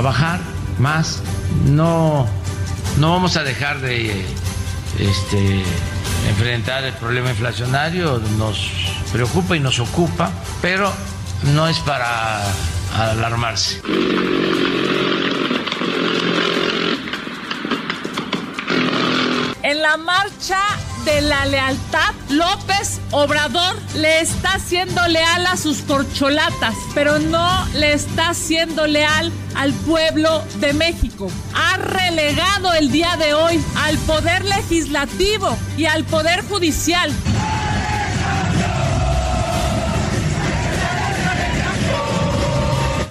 A bajar más. No, no vamos a dejar de este, enfrentar el problema inflacionario, nos preocupa y nos ocupa, pero no es para alarmarse. En la marcha de la lealtad, López Obrador le está siendo leal a sus corcholatas, pero no le está siendo leal al pueblo de México. Ha relegado el día de hoy al poder legislativo y al poder judicial.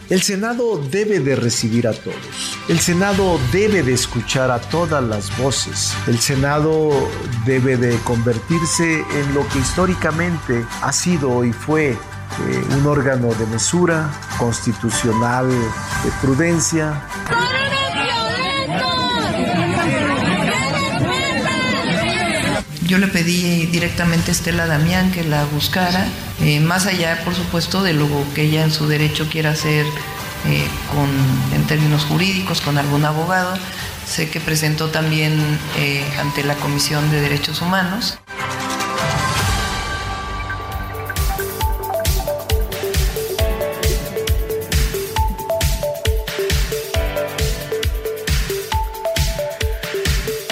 El Senado debe de recibir a todos. El Senado debe de escuchar a todas las voces. El Senado debe de convertirse en lo que históricamente ha sido y fue eh, un órgano de mesura, constitucional, de prudencia. Yo le pedí directamente a Estela Damián que la buscara, eh, más allá, por supuesto, de lo que ella en su derecho quiera hacer eh, en términos jurídicos con algún abogado. Sé que presentó también eh, ante la Comisión de Derechos Humanos.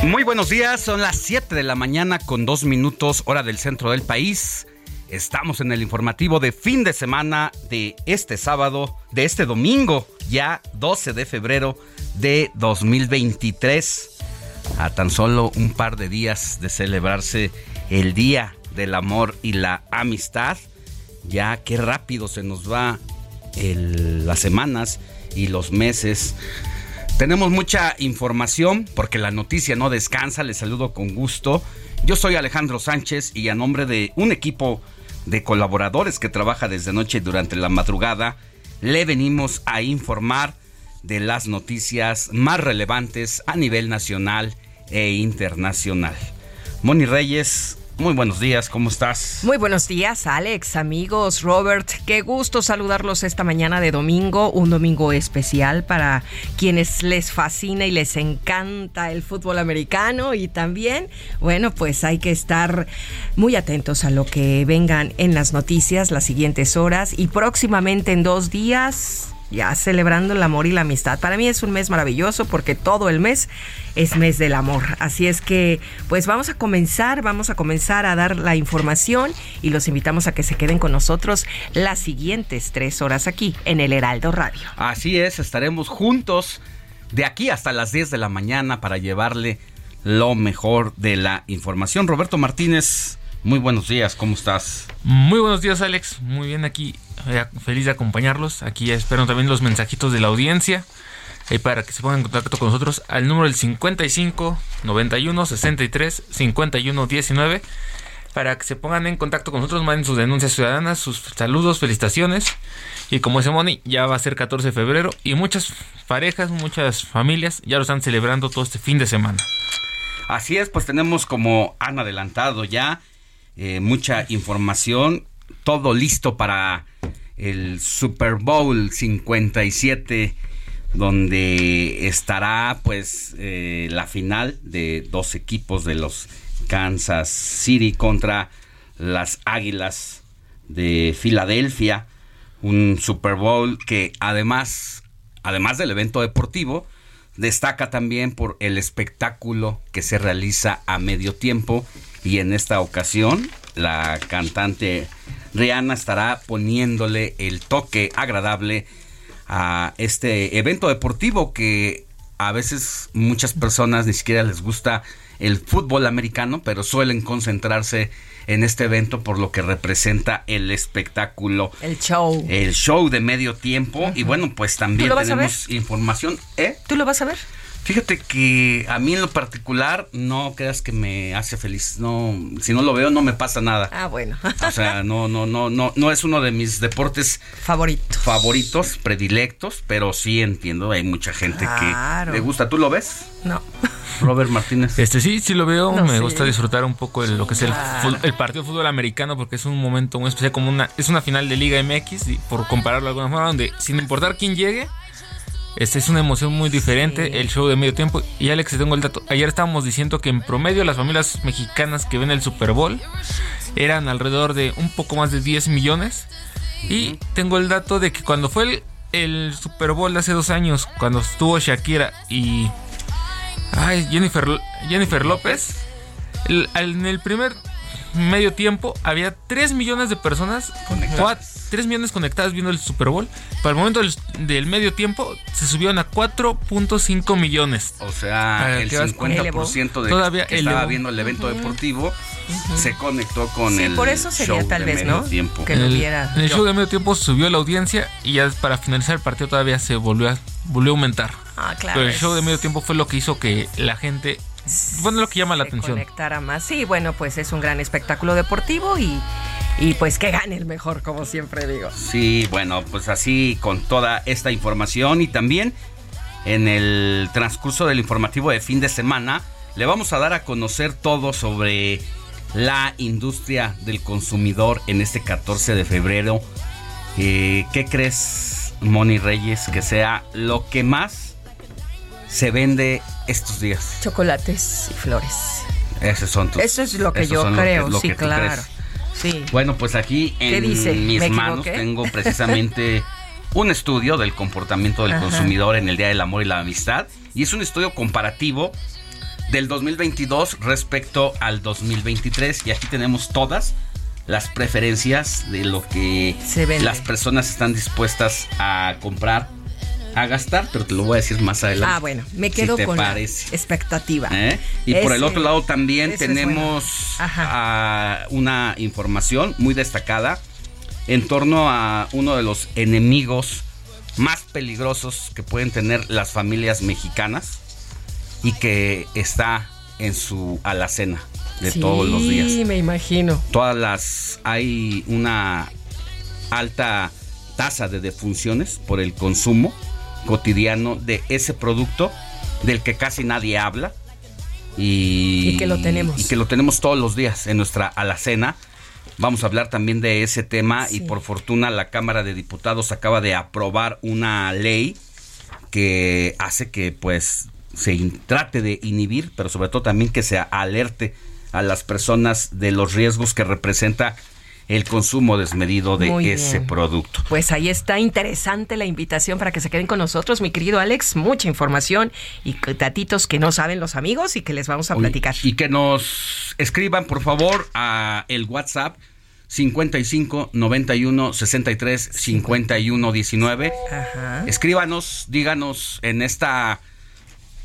Muy buenos días, son las 7 de la mañana con dos minutos hora del centro del país. Estamos en el informativo de fin de semana de este sábado, de este domingo, ya 12 de febrero de 2023. A tan solo un par de días de celebrarse el Día del Amor y la Amistad. Ya qué rápido se nos va las semanas y los meses. Tenemos mucha información porque la noticia no descansa. Les saludo con gusto. Yo soy Alejandro Sánchez y a nombre de un equipo de colaboradores que trabaja desde noche y durante la madrugada, le venimos a informar de las noticias más relevantes a nivel nacional e internacional. Moni Reyes, muy buenos días, ¿cómo estás? Muy buenos días, Alex, amigos, Robert. Qué gusto saludarlos esta mañana de domingo, un domingo especial para quienes les fascina y les encanta el fútbol americano y también, bueno, pues hay que estar muy atentos a lo que vengan en las noticias las siguientes horas y próximamente en dos días ya celebrando el amor y la amistad. Para mí es un mes maravilloso porque todo el mes es mes del amor. Así es que, pues vamos a comenzar, vamos a comenzar a dar la información y los invitamos a que se queden con nosotros las siguientes tres horas aquí en el Heraldo Radio. Así es, estaremos juntos de aquí hasta las 10 de la mañana para llevarle lo mejor de la información. Roberto Martínez, muy buenos días, ¿cómo estás? Muy buenos días, Alex. Muy bien aquí. eh, Feliz de acompañarlos. Aquí espero también los mensajitos de la audiencia. eh, para que se pongan en contacto con nosotros al número del 55 91 63 51 19. para que se pongan en contacto con nosotros, manden sus denuncias ciudadanas, sus saludos, felicitaciones. Y como dice Moni, ya va a ser 14 de febrero y muchas parejas, muchas familias ya lo están celebrando todo este fin de semana. Así es, pues tenemos como han adelantado ya eh, mucha información, todo listo para el Super Bowl 57 donde estará pues eh, la final de dos equipos de los Kansas City contra las Águilas de Filadelfia, un Super Bowl que además además del evento deportivo destaca también por el espectáculo que se realiza a medio tiempo y en esta ocasión la cantante Rihanna estará poniéndole el toque agradable a este evento deportivo que a veces muchas personas ni siquiera les gusta el fútbol americano, pero suelen concentrarse en este evento por lo que representa el espectáculo. El show. El show de medio tiempo. Y bueno, pues también tenemos información. ¿Eh? ¿Tú lo vas a ver? Fíjate que a mí en lo particular no creas que me hace feliz. No, si no lo veo no me pasa nada. Ah, bueno. o sea, no, no, no, no, no es uno de mis deportes favoritos, favoritos, predilectos, pero sí entiendo. Hay mucha gente que le gusta. ¿Tú lo ves? No. Robert Martínez. Este sí, sí lo veo. me gusta disfrutar un poco de lo que es el, el, partido de fútbol americano porque es un momento muy especial, como una es una final de Liga MX y por compararlo de alguna forma donde sin importar quién llegue este es una emoción muy diferente, el show de medio tiempo. Y Alex, tengo el dato. Ayer estábamos diciendo que en promedio las familias mexicanas que ven el Super Bowl eran alrededor de un poco más de 10 millones. Y tengo el dato de que cuando fue el, el Super Bowl de hace dos años, cuando estuvo Shakira y ay, Jennifer, Jennifer López, en el primer medio tiempo había 3 millones de personas, 3 millones conectadas viendo el Super Bowl. Para el momento del, medio tiempo se subieron a 4.5 millones. O sea, el 50% de Todavía que estaba viendo el evento deportivo se conectó con sí, el por eso sería tal vez, ¿no? Tiempo. Que lo viera. En el show de medio tiempo subió la audiencia y ya para finalizar el partido todavía se volvió a, volvió a aumentar. Ah, claro. Pero el show de medio tiempo fue lo que hizo que la gente bueno, lo que llama la atención. Conectara más. Sí, bueno, pues es un gran espectáculo deportivo y, y pues que gane el mejor, como siempre digo. Sí, bueno, pues así con toda esta información y también en el transcurso del informativo de fin de semana le vamos a dar a conocer todo sobre la industria del consumidor en este 14 de febrero. Eh, ¿Qué crees, Moni Reyes, que sea lo que más se vende estos días? Chocolates y flores. Esos son tus, Eso es lo que yo creo, sí, claro. Sí. Bueno, pues aquí en mis manos tengo precisamente un estudio del comportamiento del consumidor en el Día del Amor y la Amistad. Y es un estudio comparativo del 2022 respecto al 2023. Y aquí tenemos todas las preferencias de lo que las personas están dispuestas a comprar a gastar, pero te lo voy a decir más adelante. Ah, bueno, me quedo con la expectativa. ¿Eh? Y por el otro lado también tenemos una información muy destacada en torno a uno de los enemigos más peligrosos que pueden tener las familias mexicanas y que está en su alacena de todos los días. Sí, me imagino. Todas las hay una alta tasa de defunciones por el consumo cotidiano de ese producto del que casi nadie habla. Y, que lo tenemos. Y que lo tenemos todos los días en nuestra alacena. Vamos a hablar también de ese tema y por fortuna la Cámara de Diputados acaba de aprobar una ley que hace que pues se trate de inhibir, pero sobre todo también que se alerte a las personas de los riesgos que representa el consumo desmedido de ese producto. Pues ahí está interesante la invitación para que se queden con nosotros, mi querido Alex. Mucha información y datitos que no saben los amigos y que les vamos a platicar. Y que nos escriban, por favor, a el WhatsApp 55 91 63 51 19. Escríbanos, díganos en esta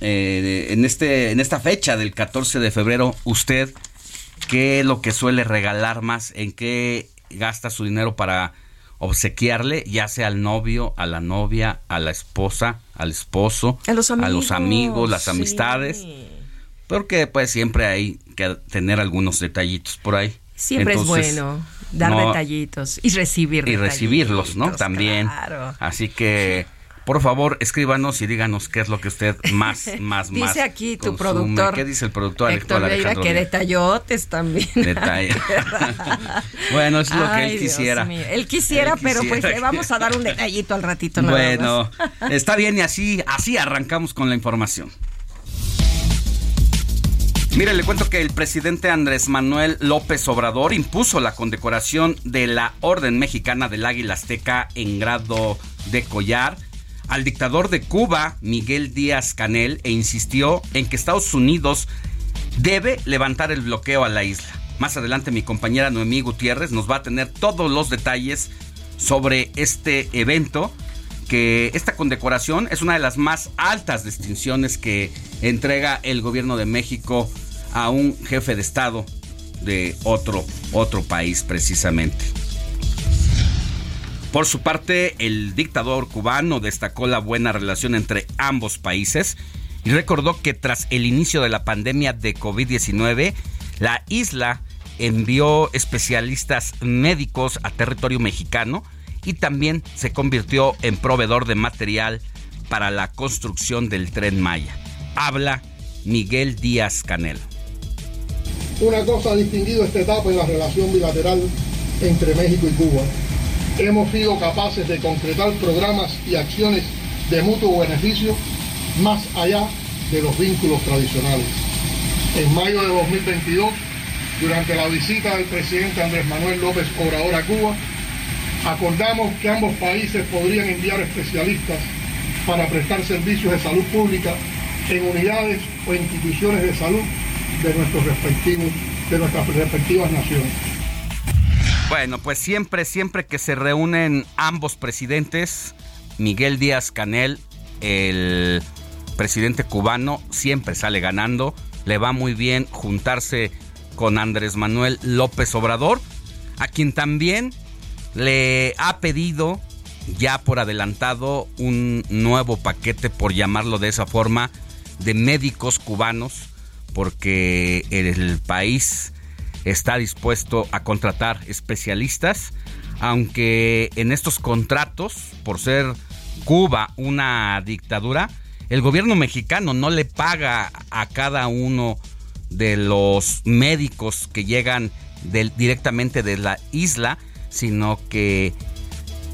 eh, en este en esta fecha del 14 de febrero usted qué es lo que suele regalar más, en qué gasta su dinero para obsequiarle, ya sea al novio, a la novia, a la esposa, al esposo, a los amigos, las amistades. Porque pues siempre hay que tener algunos detallitos por ahí. Siempre es bueno dar detallitos y recibir Y recibirlos, ¿no? También. Así que por favor, escríbanos y díganos qué es lo que usted más, más, dice más. Dice aquí tu productor. ¿Qué dice el productor Héctor Veira? Que detallotes también. Detalle. bueno, es lo que él quisiera. Él quisiera, pero pues le vamos a dar un detallito al ratito. bueno, está bien y así, así arrancamos con la información. Mire, le cuento que el presidente Andrés Manuel López Obrador impuso la condecoración de la Orden Mexicana del Águila Azteca en grado de collar al dictador de Cuba, Miguel Díaz Canel, e insistió en que Estados Unidos debe levantar el bloqueo a la isla. Más adelante mi compañera Noemí Gutiérrez nos va a tener todos los detalles sobre este evento, que esta condecoración es una de las más altas distinciones que entrega el gobierno de México a un jefe de Estado de otro, otro país precisamente. Por su parte, el dictador cubano destacó la buena relación entre ambos países y recordó que tras el inicio de la pandemia de COVID-19, la isla envió especialistas médicos a territorio mexicano y también se convirtió en proveedor de material para la construcción del tren Maya. Habla Miguel Díaz Canel. Una cosa ha distinguido esta etapa en la relación bilateral entre México y Cuba hemos sido capaces de concretar programas y acciones de mutuo beneficio más allá de los vínculos tradicionales. En mayo de 2022, durante la visita del presidente Andrés Manuel López Obrador a Cuba, acordamos que ambos países podrían enviar especialistas para prestar servicios de salud pública en unidades o instituciones de salud de, nuestros respectivos, de nuestras respectivas naciones. Bueno, pues siempre, siempre que se reúnen ambos presidentes, Miguel Díaz Canel, el presidente cubano, siempre sale ganando. Le va muy bien juntarse con Andrés Manuel López Obrador, a quien también le ha pedido ya por adelantado un nuevo paquete, por llamarlo de esa forma, de médicos cubanos, porque el país está dispuesto a contratar especialistas, aunque en estos contratos, por ser Cuba una dictadura, el gobierno mexicano no le paga a cada uno de los médicos que llegan directamente de la isla, sino que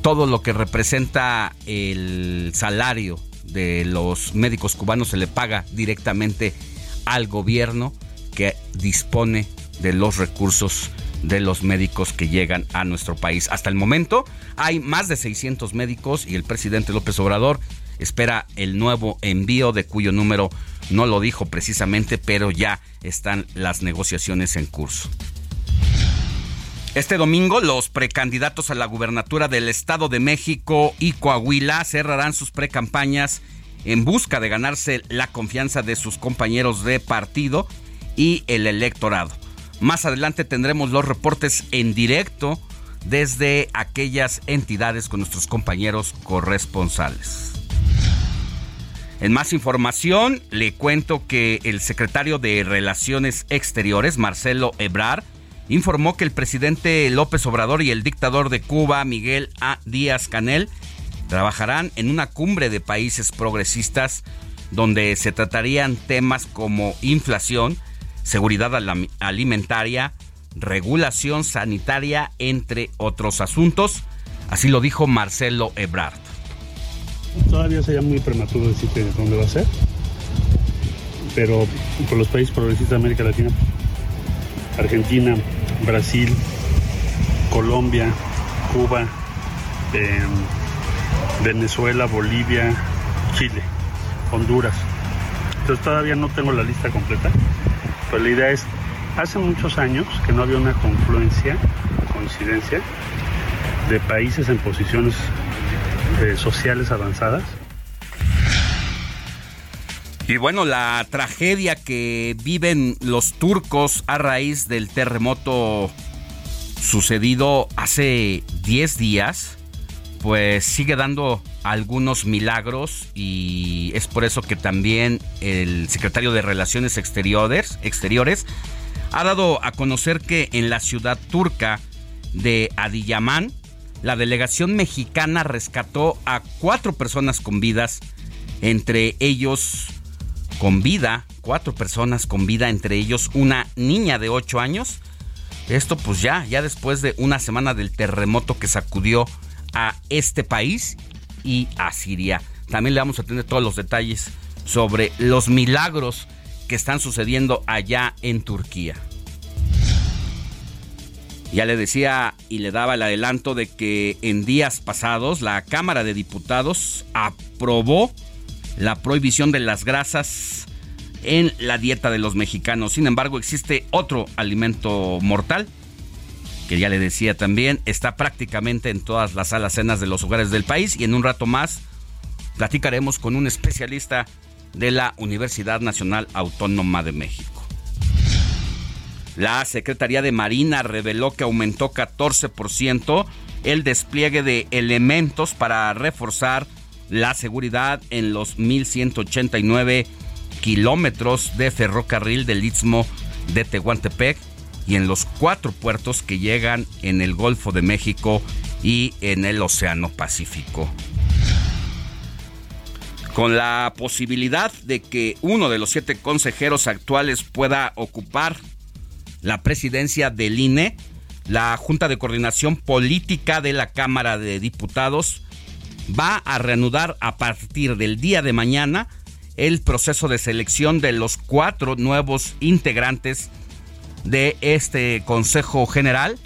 todo lo que representa el salario de los médicos cubanos se le paga directamente al gobierno que dispone de los recursos de los médicos que llegan a nuestro país. Hasta el momento hay más de 600 médicos y el presidente López Obrador espera el nuevo envío de cuyo número no lo dijo precisamente, pero ya están las negociaciones en curso. Este domingo los precandidatos a la gubernatura del Estado de México y Coahuila cerrarán sus precampañas en busca de ganarse la confianza de sus compañeros de partido y el electorado. Más adelante tendremos los reportes en directo desde aquellas entidades con nuestros compañeros corresponsales. En más información, le cuento que el secretario de Relaciones Exteriores, Marcelo Ebrard, informó que el presidente López Obrador y el dictador de Cuba, Miguel A. Díaz Canel, trabajarán en una cumbre de países progresistas donde se tratarían temas como inflación, seguridad alimentaria, regulación sanitaria, entre otros asuntos. Así lo dijo Marcelo Ebrard. Todavía sería muy prematuro decir dónde va a ser, pero por los países progresistas de América Latina, Argentina, Brasil, Colombia, Cuba, em, Venezuela, Bolivia, Chile, Honduras. Entonces todavía no tengo la lista completa, idea es, hace muchos años que no había una confluencia, coincidencia, de países en posiciones eh, sociales avanzadas. Y bueno, la tragedia que viven los turcos a raíz del terremoto sucedido hace 10 días, pues sigue dando algunos milagros y es por eso que también el secretario de Relaciones Exteriores, exteriores ha dado a conocer que en la ciudad turca de Adiyaman, la delegación mexicana rescató a cuatro personas con vidas, entre ellos con vida, cuatro personas con vida, entre ellos una niña de ocho años. Esto pues ya, ya después de una semana del terremoto que sacudió a este país y a Siria. También le vamos a tener todos los detalles sobre los milagros que están sucediendo allá en Turquía. Ya le decía y le daba el adelanto de que en días pasados la Cámara de Diputados aprobó la prohibición de las grasas en la dieta de los mexicanos. Sin embargo, existe otro alimento mortal que ya le decía también, está prácticamente en todas las salas cenas de los hogares del país y en un rato más platicaremos con un especialista de la Universidad Nacional Autónoma de México. La Secretaría de Marina reveló que aumentó 14% el despliegue de elementos para reforzar la seguridad en los 1.189 kilómetros de ferrocarril del Istmo de Tehuantepec y en los cuatro puertos que llegan en el Golfo de México y en el Océano Pacífico. Con la posibilidad de que uno de los siete consejeros actuales pueda ocupar la presidencia del INE, la Junta de Coordinación Política de la Cámara de Diputados va a reanudar a partir del día de mañana el proceso de selección de los cuatro nuevos integrantes de este Consejo General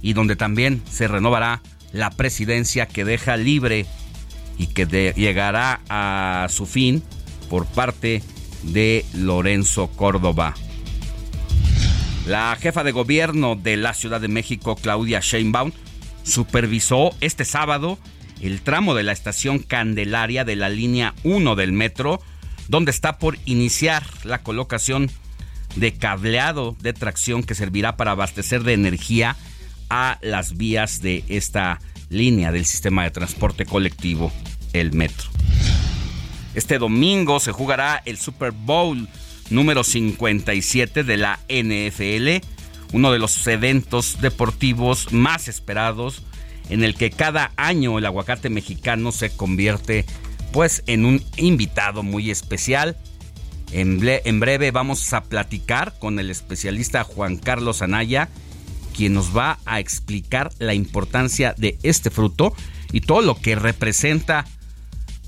y donde también se renovará la presidencia que deja libre y que llegará a su fin por parte de Lorenzo Córdoba. La jefa de gobierno de la Ciudad de México, Claudia Sheinbaum, supervisó este sábado el tramo de la estación Candelaria de la línea 1 del metro, donde está por iniciar la colocación de cableado de tracción que servirá para abastecer de energía a las vías de esta línea del sistema de transporte colectivo, el metro. Este domingo se jugará el Super Bowl número 57 de la NFL, uno de los eventos deportivos más esperados en el que cada año el aguacate mexicano se convierte pues en un invitado muy especial en, breve vamos a platicar con el especialista Juan Carlos Anaya, quien nos va a explicar la importancia de este fruto y todo lo que representa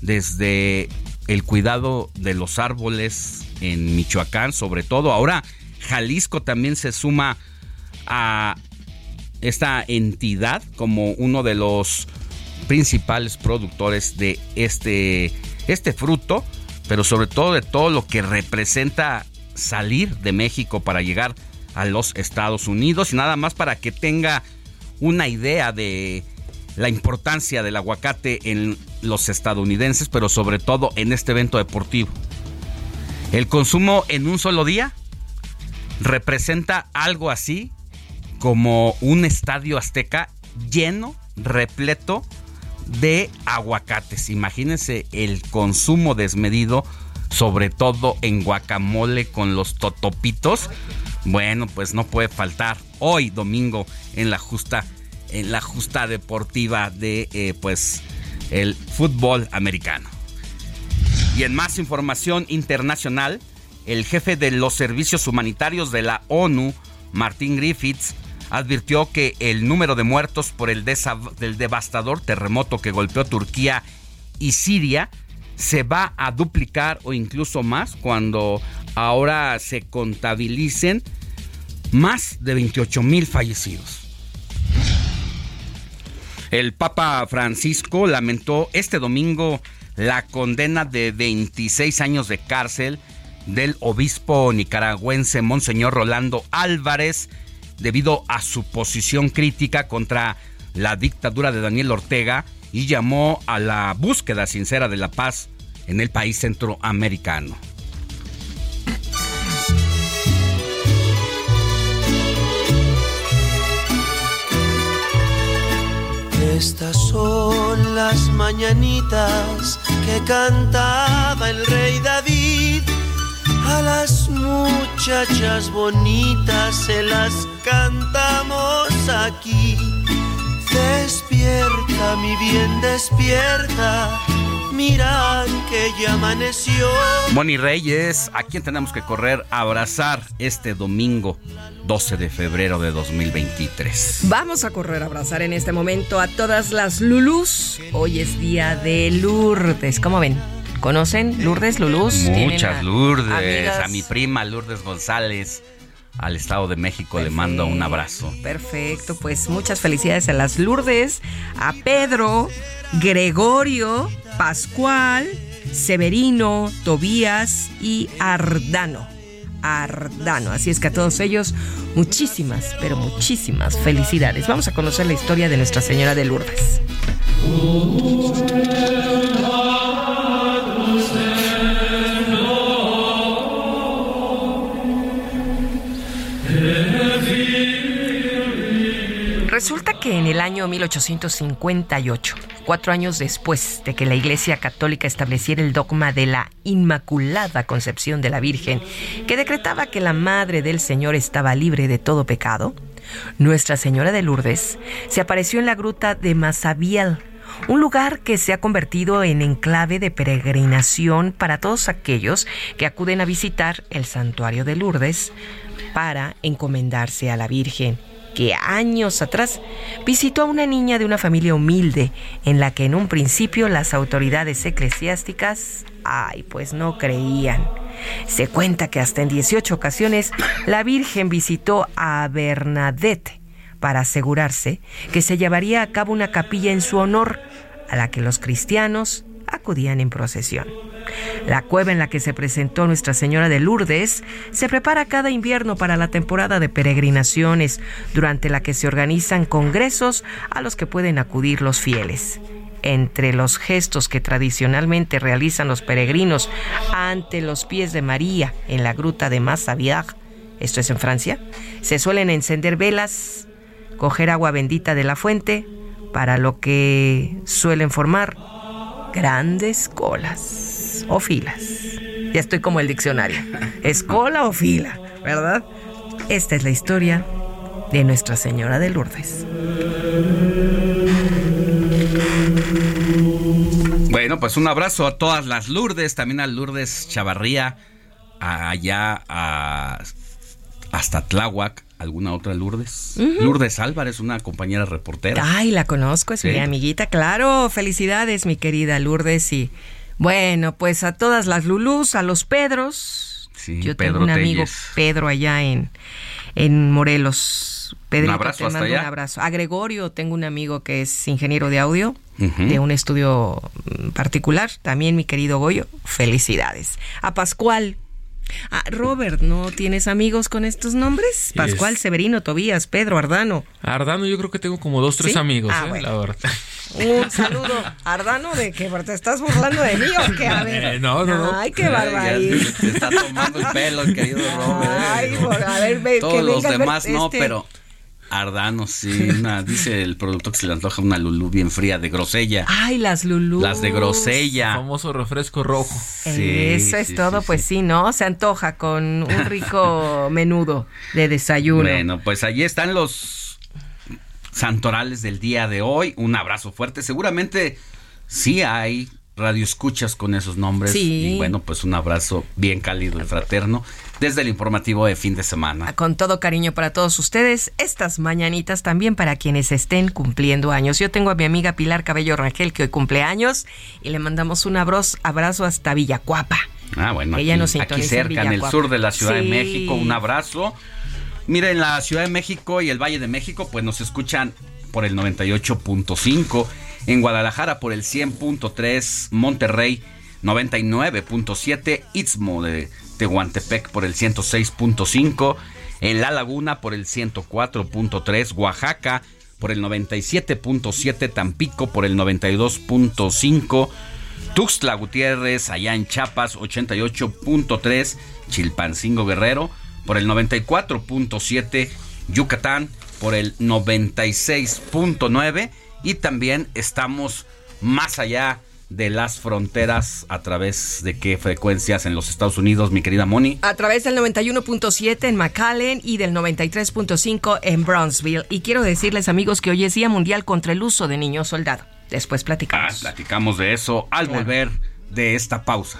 desde el cuidado de los árboles en Michoacán, sobre todo. Ahora Jalisco también se suma a esta entidad como uno de los principales productores de este, este fruto pero sobre todo de todo lo que representa salir de México para llegar a los Estados Unidos y nada más para que tenga una idea de la importancia del aguacate en los estadounidenses, pero sobre todo en este evento deportivo. El consumo en un solo día representa algo así como un estadio azteca lleno, repleto de aguacates. Imagínense el consumo desmedido, sobre todo en guacamole con los totopitos. Bueno, pues no puede faltar hoy domingo en la justa en la justa deportiva de eh, pues el fútbol americano. Y en más información internacional, el jefe de los servicios humanitarios de la ONU, Martin Griffiths, advirtió que el número de muertos por el del devastador terremoto que golpeó Turquía y Siria se va a duplicar o incluso más cuando ahora se contabilicen más de 28 mil fallecidos. El Papa Francisco lamentó este domingo la condena de 26 años de cárcel del obispo nicaragüense Monseñor Rolando Álvarez debido a su posición crítica contra la dictadura de Daniel Ortega y llamó a la búsqueda sincera de la paz en el país centroamericano. Estas son las mañanitas que cantaba el rey David A las muchachas bonitas se las cantamos aquí. Despierta, mi bien, despierta Mira que ya amaneció. Moni Reyes, ¿a quién tenemos que correr a abrazar este domingo 12 de febrero de 2023? Vamos a correr a abrazar en este momento a todas las Lulus. Hoy es día de Lourdes. ¿Cómo ven? ¿Conocen Lourdes, Lulus? Muchas Lourdes. A mi prima Lourdes González al Estado de México le mando un abrazo. Perfecto, pues muchas felicidades a las Lourdes, a Pedro, Gregorio, Pascual, Severino, Tobías y Ardano. Ardano. Así es que a todos ellos, muchísimas, pero muchísimas felicidades. Vamos a conocer la historia de Nuestra Señora de Lourdes. Resulta que en el año 1858, cuatro años después de que la Iglesia Católica estableciera el dogma de la Inmaculada Concepción de la Virgen, que decretaba que la Madre del Señor estaba libre de todo pecado, Nuestra Señora de Lourdes se apareció en la gruta de Masabiel, un lugar que se ha convertido en enclave de peregrinación para todos aquellos que acuden a visitar el santuario de Lourdes para encomendarse a la Virgen que años atrás visitó a una niña de una familia humilde en la que en un principio las autoridades eclesiásticas, ay, pues no creían. Se cuenta que hasta en 18 ocasiones la Virgen visitó a Bernadette para asegurarse que se llevaría a cabo una capilla en su honor a la que los cristianos acudían en procesión. La cueva en la que se presentó Nuestra Señora de Lourdes se prepara cada invierno para la temporada de peregrinaciones, durante la que se organizan congresos a los que pueden acudir los fieles. Entre los gestos que tradicionalmente realizan los peregrinos ante los pies de María en la gruta de Massabiag, esto es en Francia, se suelen encender velas, coger agua bendita de la fuente, para lo que suelen formar grandes colas o filas. Ya estoy como el diccionario. ¿Es cola o fila? ¿Verdad? Esta es la historia de Nuestra Señora de Lourdes. Bueno, pues un abrazo a todas las Lourdes, también a Lourdes Chavarría, allá a, hasta Tláhuac, alguna otra Lourdes. Lourdes Álvarez, una compañera reportera. Ay, la conozco, es mi amiguita, claro. Felicidades, mi querida Lourdes. Y bueno, pues a todas las Lulús, a los Pedros. Sí, Yo Pedro tengo un amigo Telles. Pedro allá en, en Morelos. Pedrito, abrazo te hasta mando allá. un abrazo. A Gregorio, tengo un amigo que es ingeniero de audio de un estudio mm, particular. También mi querido Goyo, felicidades. A Pascual. A Robert, ¿no tienes amigos con estos nombres? Pascual, Es- Severino, Tobías, Pedro, Ardano. Ardano, yo creo que tengo como dos, tres ¿Sí? amigos, Ah, ¿eh? bueno. la verdad. Un saludo. Ardano, ¿de qué? ¿Te estás burlando de mí o qué? A ver. Eh, no, no, no. Ay, qué barbaridad. Se está tomando el pelo, el querido Robert. Ay, por- a ver, ve, que Todos los venga demás no, este- pero Ardano sí. una- dice el productor que se le antoja una lulú bien fría de grosella. Ay, las Lulú. Las de grosella. Famoso refresco rojo. Sí, Eso es sí, todo, sí, pues sí, ¿no? Se antoja con un rico menudo de desayuno. Bueno, pues allí están los santorales del día de hoy. Un abrazo fuerte. Seguramente sí hay radioescuchas con esos nombres. Sí. Y bueno, pues un abrazo bien cálido y fraterno desde el informativo de fin de semana. Con todo cariño para todos ustedes, estas mañanitas también para quienes estén cumpliendo años. Yo tengo a mi amiga Pilar Cabello Rangel que hoy cumple años y le mandamos un abrazo, abrazo hasta Villacuapa. Ah, bueno, Ella aquí, nos aquí en cerca, en el sur de la Ciudad de. México, un abrazo. Mira, en la Ciudad de México y el Valle de México, pues nos escuchan por el 98.5, en Guadalajara por el 100.3, Monterrey 99.7, Istmo de Tehuantepec por el 106.5, en La Laguna por el 104.3, Oaxaca por el 97.7, Tampico por el 92.5, Tuxtla Gutiérrez, allá en Chiapas, 88.3, Chilpancingo Guerrero, por el 94.7, Yucatán, por el 96.9 y también estamos más allá de las fronteras a través de qué frecuencias en los Estados Unidos, mi querida Moni. A través del 91.7 en McAllen y del 93.5 en Brownsville. Y quiero decirles, amigos, que hoy es Día Mundial contra el Uso de Niños Soldado. Después platicamos. Ah, platicamos de eso al volver de esta pausa.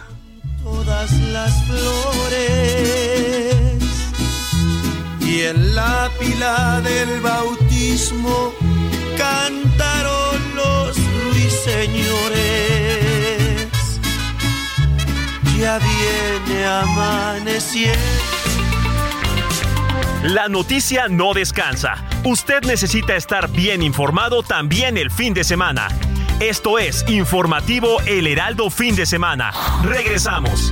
Todas las flores y en la pila del bautismo cantaron los ruiseñores. Ya viene amaneciendo. La noticia no descansa. Usted necesita estar bien informado también el fin de semana. Esto es Informativo El Heraldo Fin de Semana. Regresamos.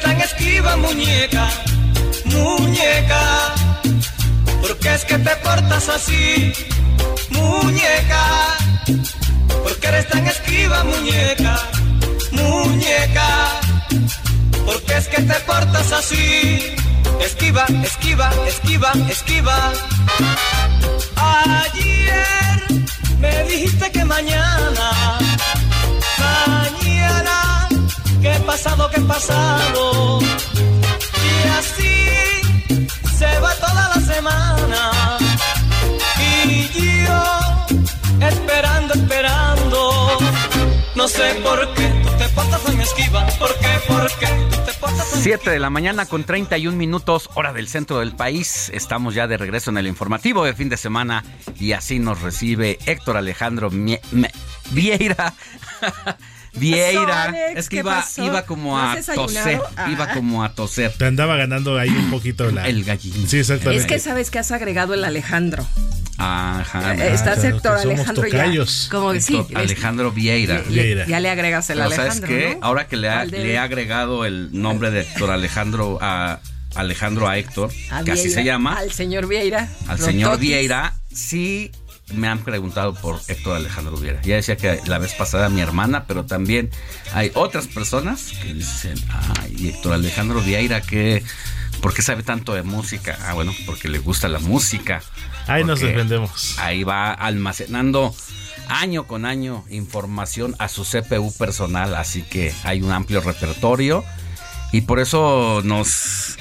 Tan esquiva, muñeca? Muñeca, ¿por qué es que te portas así? Muñeca, ¿por qué eres tan esquiva, muñeca? Muñeca, ¿por qué es que te portas así? Esquiva, esquiva, esquiva, esquiva. Ayer me dijiste que mañana, que pasado, que pasado. Y así se va toda la semana. Y yo esperando, esperando. No sé por qué tú te portas tan esquiva. ¿Por qué? ¿Por qué tú te portas tan 7 de la mañana con 31 minutos, hora del centro del país. Estamos ya de regreso en el informativo de fin de semana y así nos recibe Héctor Alejandro Mie- Me- Vieira. Vieira. Alex? es que ¿Qué iba, como ¿No a toser. Iba Ah. como a toser. Te andaba ganando ahí un poquito la... El gallín. Sí, exactamente. Es que sabes que has agregado el Alejandro. Ajá. Eh, Estás claro, somos Alejandro ya. Como que sí. Alejandro Vieira. Ya, ya le agregas el Pero Alejandro. ¿Sabes qué? ¿no? Ahora que le, ha- Al de- le he agregado el nombre de Héctor Alejandro a Alejandro a Héctor, a que así Vieira, se llama, Al señor Vieira. al señor. Vieira, sí me han preguntado por Héctor Alejandro Vieira. Ya decía que la vez pasada mi hermana, pero también hay otras personas que dicen, ay, Héctor Alejandro Vieira, que ¿por qué sabe tanto de música? Ah, bueno, porque le gusta la música. Ahí nos defendemos. Ahí va almacenando año con año información a su CPU personal, así que hay un amplio repertorio y por eso nos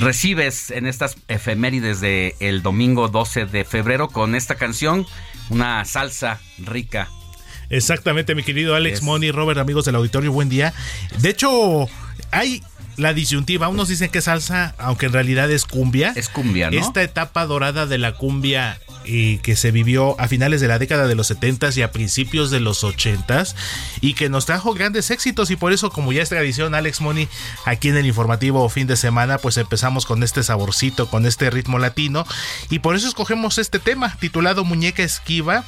recibes en estas efemérides de el domingo 12 de febrero con esta canción, una salsa rica. Exactamente, mi querido Alex Es- Moni, Robert, amigos del auditorio, buen día. De hecho, hay la disyuntiva. Unos dicen que es salsa, aunque en realidad es cumbia. Es cumbia, ¿no? Esta etapa dorada de la cumbia eh, que se vivió a finales de la década de los 70 y a principios de los 80 y que nos trajo grandes éxitos y por eso como ya es tradición Alex Moni aquí en el informativo fin de semana pues empezamos con este saborcito con este ritmo latino y por eso escogemos este tema titulado Muñeca Esquiva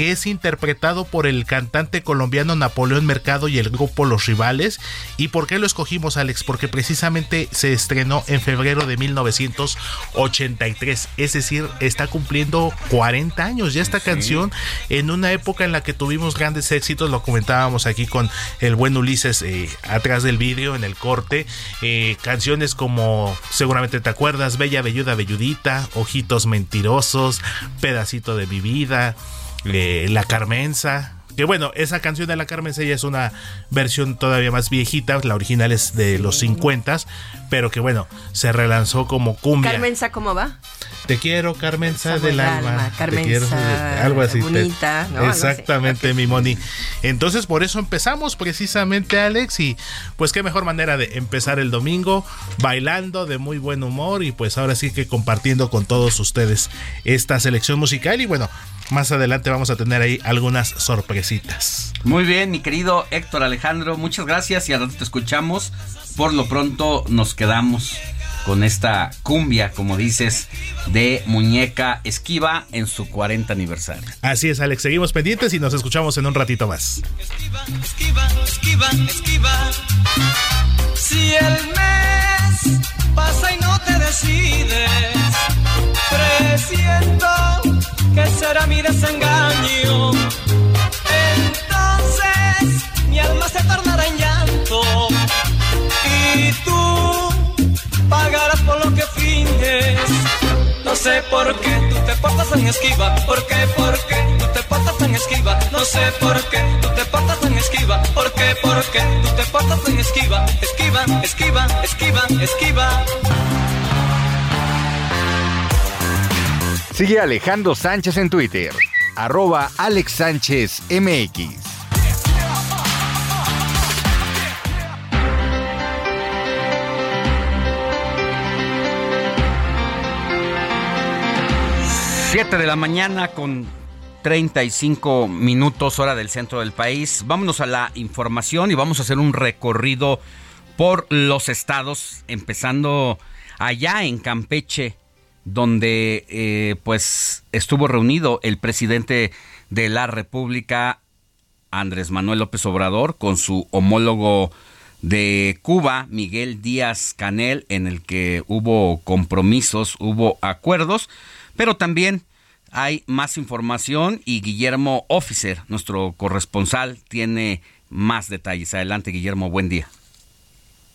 que es interpretado por el cantante colombiano Napoleón Mercado y el grupo Los Rivales. ¿Y por qué lo escogimos, Alex? Porque precisamente se estrenó en febrero de 1983, es decir, está cumpliendo 40 años ya esta canción en una época en la que tuvimos grandes éxitos, lo comentábamos aquí con el buen Ulises eh, atrás del vídeo en el corte, eh, canciones como seguramente te acuerdas, Bella Belluda Belludita, Ojitos Mentirosos, Pedacito de mi vida, eh, La Carmenza. Que bueno, esa canción de La Carmenza ya es una versión todavía más viejita, la original es de los 50, pero que bueno, se relanzó como cumbia. Carmenza, ¿cómo va? te quiero, Carmenza del alma. Carmenza, algo así. Bonita, Exactamente, mi Moni. Entonces, por eso empezamos precisamente, Alex. Y pues qué mejor manera de empezar el domingo bailando de muy buen humor y pues ahora sí que compartiendo con todos ustedes esta selección musical. Y bueno, más adelante vamos a tener ahí algunas sorpresitas. Muy bien, mi querido Héctor Alejandro, muchas gracias y ahora te escuchamos. Por lo pronto nos quedamos con esta cumbia, como dices, de Muñeca Esquiva en su 40 aniversario. Así es, Alex. Seguimos pendientes y nos escuchamos en un ratito más. Esquiva, esquiva, esquiva, esquiva. Si el mes pasa y no te decides, presiento que será mi desengaño. Entonces mi alma se tornará en llanto y tú pagarás por lo que finges. No sé por qué tú te portas tan esquiva, por qué, por qué tú te portas tan esquiva. No sé por qué tú te portas tan esquiva, por qué, por qué tú te portas tan esquiva. Esquiva, esquiva, esquiva, esquiva. Sigue Alejandro Sánchez en Twitter, arroba Alex Sánchez MX. 7 de la mañana con 35 minutos hora del centro del país. Vámonos a la información y vamos a hacer un recorrido por los estados, empezando allá en Campeche, donde eh, pues estuvo reunido el presidente de la República, Andrés Manuel López Obrador, con su homólogo de Cuba, Miguel Díaz Canel, en el que hubo compromisos, hubo acuerdos pero también hay más información y Guillermo Officer, nuestro corresponsal, tiene más detalles. Adelante, Guillermo, buen día.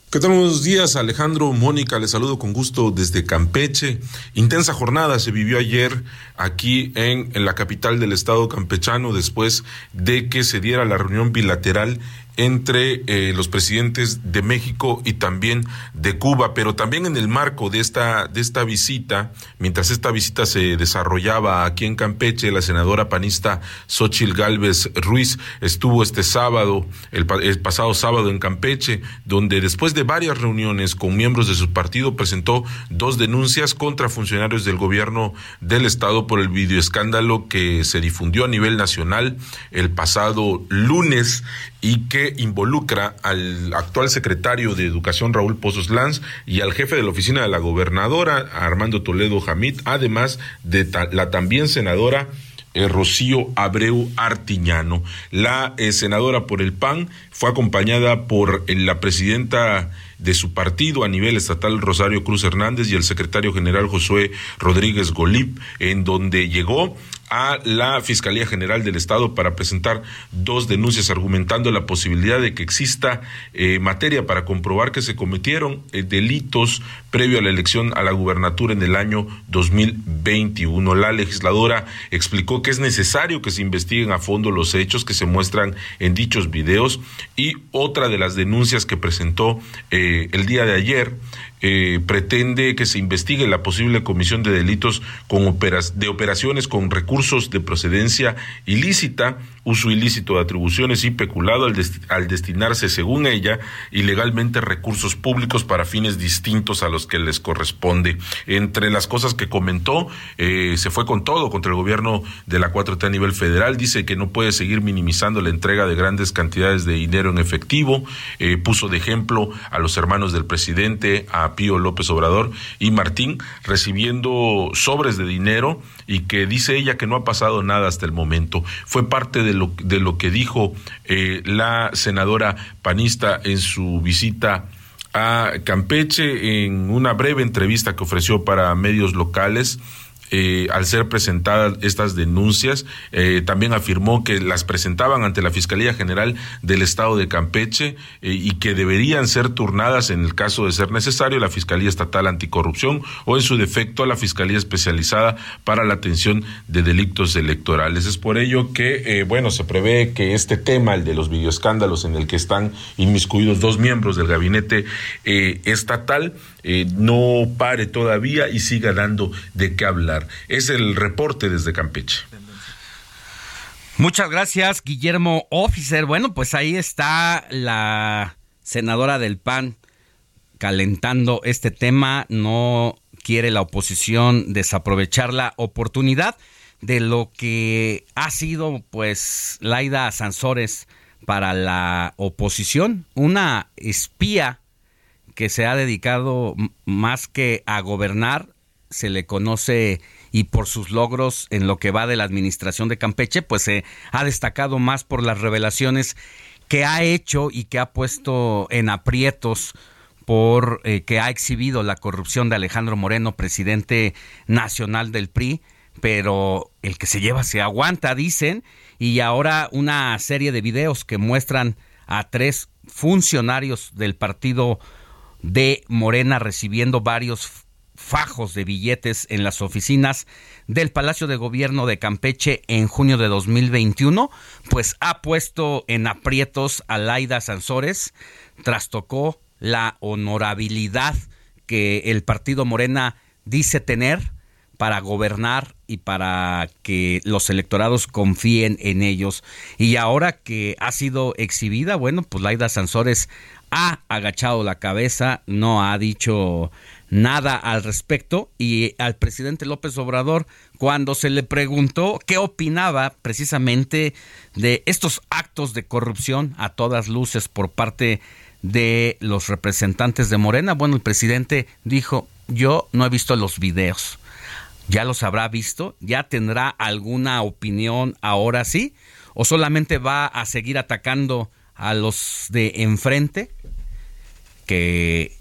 ¿Qué tal? Buenos días, Alejandro, Mónica, les saludo con gusto desde Campeche. Intensa jornada se vivió ayer aquí en, en, la capital del estado campechano después de que se diera la reunión bilateral entre eh, los presidentes de México y también de Cuba, pero también en el marco de esta, de esta visita, mientras esta visita se desarrollaba aquí en Campeche, la senadora panista Xochil Gálvez Ruiz estuvo este sábado, el, el pasado sábado en Campeche, donde después de varias reuniones con miembros de su partido presentó dos denuncias contra funcionarios del gobierno del estado por el videoescándalo que se difundió a nivel nacional el pasado lunes y que involucra al actual secretario de Educación Raúl Pozos Lanz y al jefe de la oficina de la gobernadora Armando Toledo Jamid, además de la también senadora eh, Rocío Abreu Artiñano. La eh, senadora por el PAN fue acompañada por eh, la presidenta de su partido a nivel estatal Rosario Cruz Hernández y el secretario general Josué Rodríguez Golip, en donde llegó a la Fiscalía General del Estado para presentar dos denuncias argumentando la posibilidad de que exista eh, materia para comprobar que se cometieron eh, delitos previo a la elección a la gubernatura en el año 2021. La legisladora explicó que es necesario que se investiguen a fondo los hechos que se muestran en dichos videos y otra de las denuncias que presentó eh, el día de ayer eh, pretende que se investigue la posible comisión de delitos con operas, de operaciones con recursos de procedencia ilícita, uso ilícito de atribuciones y peculado al, destinarse, según ella, ilegalmente recursos públicos para fines distintos a los que les corresponde. Entre las cosas que comentó, eh, se fue con todo contra el gobierno de la 4T a nivel federal, dice que no puede seguir minimizando la entrega de grandes cantidades de dinero en efectivo, eh, puso de ejemplo a los hermanos del presidente, a Pío López Obrador y Martín recibiendo sobres de dinero y que dice ella que no ha pasado nada hasta el momento. Fue parte de lo, de lo que dijo eh, la senadora panista en su visita a Campeche en una breve entrevista que ofreció para medios locales eh, al ser presentadas estas denuncias, eh, también afirmó que las presentaban ante la Fiscalía General del Estado de Campeche eh, y que deberían ser turnadas en el caso de ser necesario la Fiscalía Estatal Anticorrupción o en su defecto a la Fiscalía Especializada para la Atención de Delitos Electorales. Es por ello que, bueno, se prevé que este tema, el de los videoescándalos en el que están inmiscuidos dos miembros del gabinete estatal, no pare todavía y siga dando de qué hablar. Es el reporte desde Campeche. Muchas gracias, Guillermo Officer. Bueno, pues ahí está la senadora del PAN calentando este tema. No quiere la oposición desaprovechar la oportunidad de lo que ha sido, pues, Laida Sansores para la oposición. Una espía que se ha dedicado más que a gobernar, se le conoce y por sus logros en lo que va de la administración de Campeche, pues se ha destacado más por las revelaciones que ha hecho y que ha puesto en aprietos por eh, que ha exhibido la corrupción de Alejandro Moreno, presidente nacional del PRI, pero el que se lleva se aguanta, dicen, y ahora una serie de videos que muestran a tres funcionarios del partido de Morena recibiendo varios fajos de billetes en las oficinas del Palacio de Gobierno de Campeche en junio de 2021, pues ha puesto en aprietos a Laida Sansores, trastocó la honorabilidad que el partido Morena dice tener para gobernar y para que los electorados confíen en ellos. Y ahora que ha sido exhibida, bueno, pues Laida Sansores ha agachado la cabeza, no ha dicho nada al respecto y al presidente López Obrador cuando se le preguntó qué opinaba precisamente de estos actos de corrupción a todas luces por parte de los representantes de Morena, bueno, el presidente dijo, yo no he visto los videos. ¿Ya los habrá visto? ¿Ya tendrá alguna opinión ahora sí? ¿O solamente va a seguir atacando a los de enfrente? Que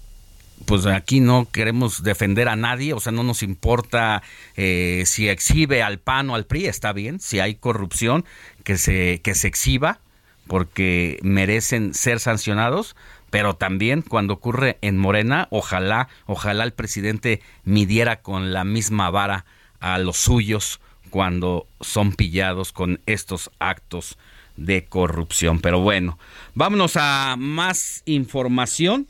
pues aquí no queremos defender a nadie, o sea, no nos importa eh, si exhibe al PAN o al PRI, está bien, si hay corrupción, que se, que se exhiba, porque merecen ser sancionados, pero también cuando ocurre en Morena, ojalá, ojalá el presidente midiera con la misma vara a los suyos cuando son pillados con estos actos de corrupción. Pero bueno, vámonos a más información.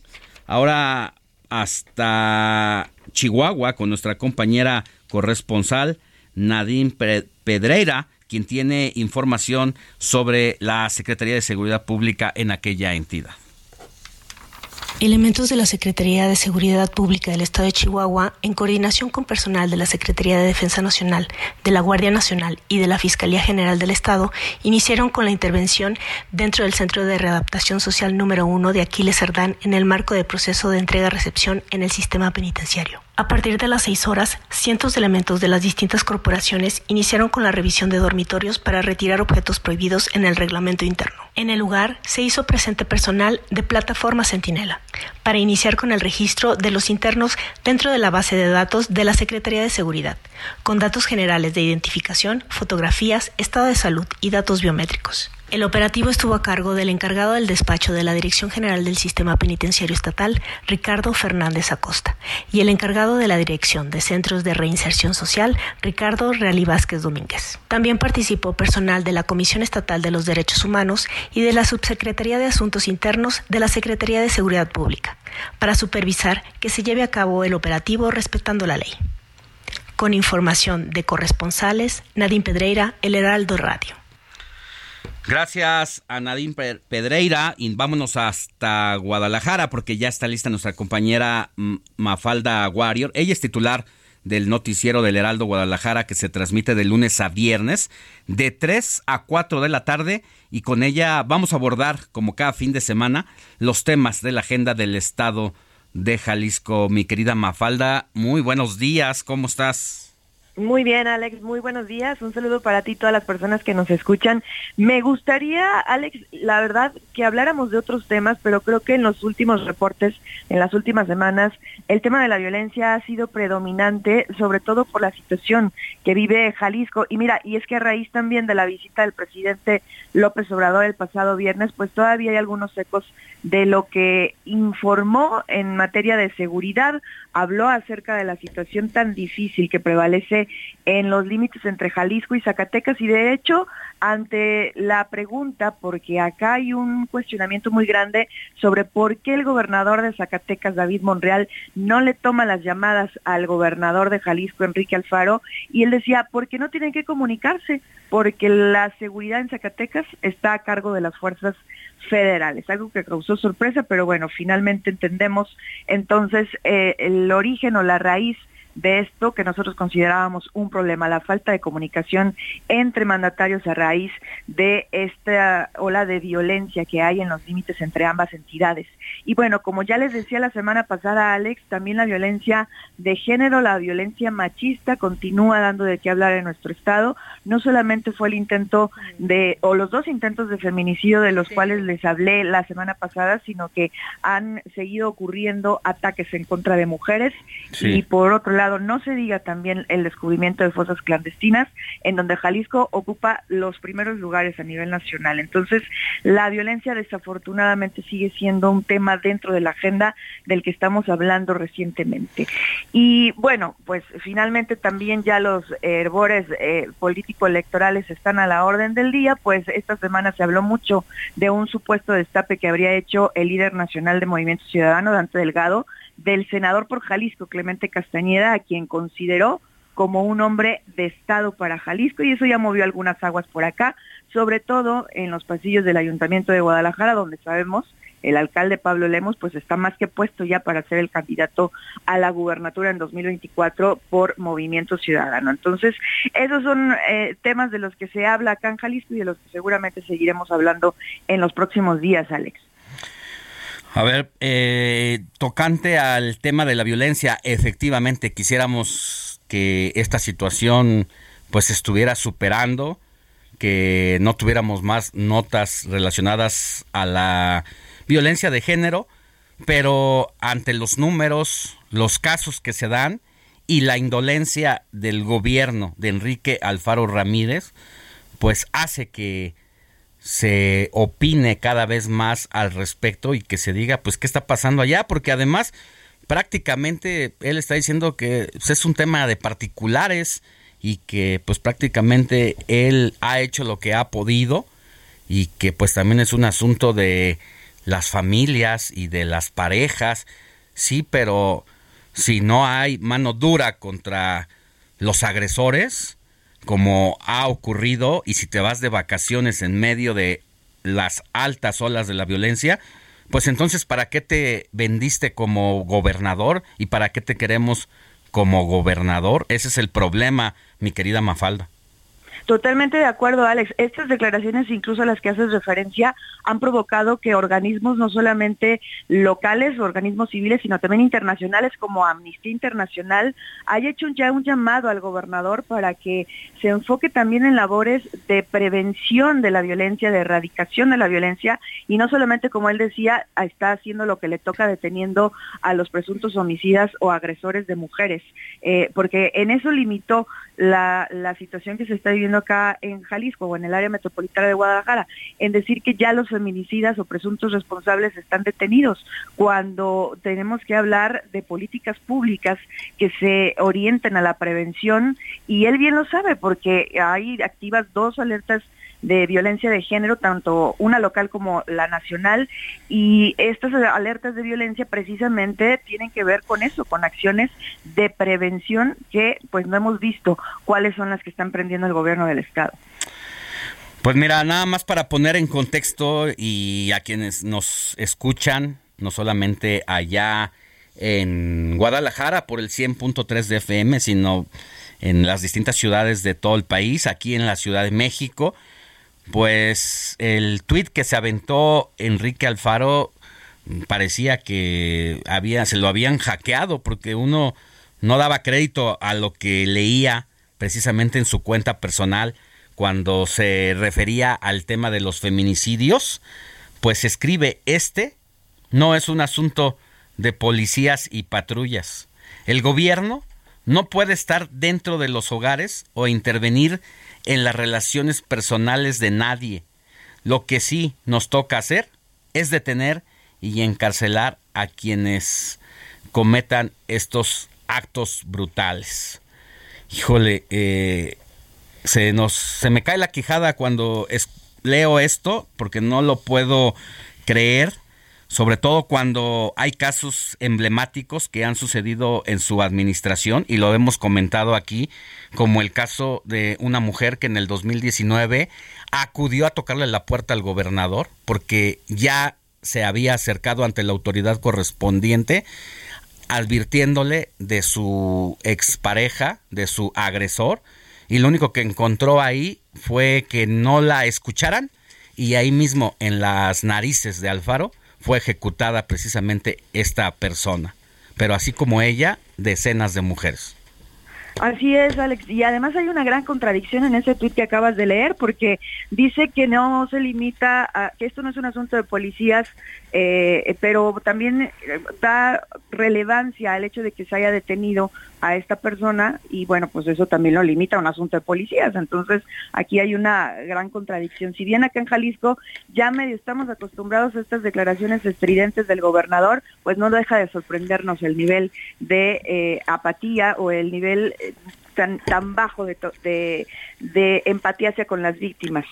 Ahora hasta Chihuahua con nuestra compañera corresponsal Nadine Pedreira, quien tiene información sobre la Secretaría de Seguridad Pública en aquella entidad. Elementos de la Secretaría de Seguridad Pública del Estado de Chihuahua, en coordinación con personal de la Secretaría de Defensa Nacional, de la Guardia Nacional y de la Fiscalía General del Estado, iniciaron con la intervención dentro del Centro de Readaptación Social número 1 de Aquiles Cerdán en el marco de proceso de entrega-recepción en el sistema penitenciario. A partir de las seis horas, cientos de elementos de las distintas corporaciones iniciaron con la revisión de dormitorios para retirar objetos prohibidos en el reglamento interno. En el lugar se hizo presente personal de plataforma Centinela para iniciar con el registro de los internos dentro de la base de datos de la Secretaría de Seguridad, con datos generales de identificación, fotografías, estado de salud y datos biométricos. El operativo estuvo a cargo del encargado del despacho de la Dirección General del Sistema Penitenciario Estatal, Ricardo Fernández Acosta, y el encargado de la Dirección de Centros de Reinserción Social, Ricardo Reali Vázquez Domínguez. También participó personal de la Comisión Estatal de los Derechos Humanos y de la Subsecretaría de Asuntos Internos de la Secretaría de Seguridad Pública, para supervisar que se lleve a cabo el operativo respetando la ley. Con información de corresponsales, Nadine Pedreira, El Heraldo Radio. Gracias a Nadine Pedreira y vámonos hasta Guadalajara porque ya está lista nuestra compañera Mafalda Warrior. Ella es titular del noticiero del Heraldo Guadalajara que se transmite de lunes a viernes de 3 a 4 de la tarde y con ella vamos a abordar como cada fin de semana los temas de la agenda del estado de Jalisco. Mi querida Mafalda, muy buenos días, ¿cómo estás? Muy bien, Alex, muy buenos días. Un saludo para ti y todas las personas que nos escuchan. Me gustaría, Alex, la verdad, que habláramos de otros temas, pero creo que en los últimos reportes, en las últimas semanas, el tema de la violencia ha sido predominante, sobre todo por la situación que vive Jalisco. Y mira, y es que a raíz también de la visita del presidente López Obrador el pasado viernes, pues todavía hay algunos ecos de lo que informó en materia de seguridad, habló acerca de la situación tan difícil que prevalece en los límites entre Jalisco y Zacatecas. Y de hecho ante la pregunta, porque acá hay un cuestionamiento muy grande sobre por qué el gobernador de Zacatecas, David Monreal, no le toma las llamadas al gobernador de Jalisco, Enrique Alfaro, y él decía, porque no tienen que comunicarse, porque la seguridad en Zacatecas está a cargo de las fuerzas federales, algo que causó sorpresa, pero bueno, finalmente entendemos entonces eh, el origen o la raíz de esto que nosotros considerábamos un problema, la falta de comunicación entre mandatarios a raíz de esta ola de violencia que hay en los límites entre ambas entidades. Y bueno, como ya les decía la semana pasada, Alex, también la violencia de género, la violencia machista continúa dando de qué hablar en nuestro estado. No solamente fue el intento de, o los dos intentos de feminicidio de los cuales les hablé la semana pasada, sino que han seguido ocurriendo ataques en contra de mujeres y por otro lado, no se diga también el descubrimiento de fosas clandestinas, en donde Jalisco ocupa los primeros lugares a nivel nacional. Entonces, la violencia desafortunadamente sigue siendo un tema dentro de la agenda del que estamos hablando recientemente. Y bueno, pues finalmente también ya los herbores eh, político-electorales están a la orden del día, pues esta semana se habló mucho de un supuesto destape que habría hecho el líder nacional de Movimiento Ciudadano, Dante Delgado, del senador por Jalisco, Clemente Castañeda, a quien consideró como un hombre de Estado para Jalisco y eso ya movió algunas aguas por acá, sobre todo en los pasillos del Ayuntamiento de Guadalajara, donde sabemos el alcalde Pablo Lemos pues está más que puesto ya para ser el candidato a la gubernatura en 2024 por Movimiento Ciudadano. Entonces, esos son eh, temas de los que se habla acá en Jalisco y de los que seguramente seguiremos hablando en los próximos días, Alex. A ver, eh, tocante al tema de la violencia, efectivamente quisiéramos que esta situación pues estuviera superando, que no tuviéramos más notas relacionadas a la violencia de género, pero ante los números, los casos que se dan y la indolencia del gobierno de Enrique Alfaro Ramírez, pues hace que se opine cada vez más al respecto y que se diga pues qué está pasando allá, porque además prácticamente él está diciendo que pues, es un tema de particulares y que pues prácticamente él ha hecho lo que ha podido y que pues también es un asunto de las familias y de las parejas, sí, pero si no hay mano dura contra los agresores, como ha ocurrido y si te vas de vacaciones en medio de las altas olas de la violencia, pues entonces ¿para qué te vendiste como gobernador y para qué te queremos como gobernador? Ese es el problema, mi querida Mafalda. Totalmente de acuerdo, Alex. Estas declaraciones, incluso a las que haces referencia, han provocado que organismos no solamente locales organismos civiles, sino también internacionales como Amnistía Internacional, haya hecho ya un llamado al gobernador para que se enfoque también en labores de prevención de la violencia, de erradicación de la violencia, y no solamente, como él decía, está haciendo lo que le toca deteniendo a los presuntos homicidas o agresores de mujeres, eh, porque en eso limitó la, la situación que se está viviendo acá en Jalisco o en el área metropolitana de Guadalajara, en decir que ya los feminicidas o presuntos responsables están detenidos, cuando tenemos que hablar de políticas públicas que se orienten a la prevención y él bien lo sabe porque hay activas dos alertas de violencia de género, tanto una local como la nacional, y estas alertas de violencia precisamente tienen que ver con eso, con acciones de prevención que pues no hemos visto cuáles son las que están prendiendo el gobierno del estado. Pues mira, nada más para poner en contexto y a quienes nos escuchan, no solamente allá en Guadalajara por el 100.3 de FM, sino en las distintas ciudades de todo el país, aquí en la Ciudad de México, pues el tuit que se aventó Enrique Alfaro parecía que había, se lo habían hackeado porque uno no daba crédito a lo que leía precisamente en su cuenta personal cuando se refería al tema de los feminicidios, pues escribe, este no es un asunto de policías y patrullas. El gobierno no puede estar dentro de los hogares o intervenir en las relaciones personales de nadie. Lo que sí nos toca hacer es detener y encarcelar a quienes cometan estos actos brutales. Híjole, eh, se nos se me cae la quijada cuando leo esto porque no lo puedo creer sobre todo cuando hay casos emblemáticos que han sucedido en su administración y lo hemos comentado aquí, como el caso de una mujer que en el 2019 acudió a tocarle la puerta al gobernador porque ya se había acercado ante la autoridad correspondiente advirtiéndole de su expareja, de su agresor, y lo único que encontró ahí fue que no la escucharan y ahí mismo en las narices de Alfaro fue ejecutada precisamente esta persona. Pero así como ella, decenas de mujeres. Así es, Alex. Y además hay una gran contradicción en ese tuit que acabas de leer, porque dice que no se limita a que esto no es un asunto de policías, eh, pero también eh, da relevancia al hecho de que se haya detenido a esta persona y bueno, pues eso también lo limita a un asunto de policías. Entonces, aquí hay una gran contradicción. Si bien acá en Jalisco ya medio estamos acostumbrados a estas declaraciones estridentes del gobernador, pues no deja de sorprendernos el nivel de eh, apatía o el nivel tan, tan bajo de empatía hacia con las víctimas.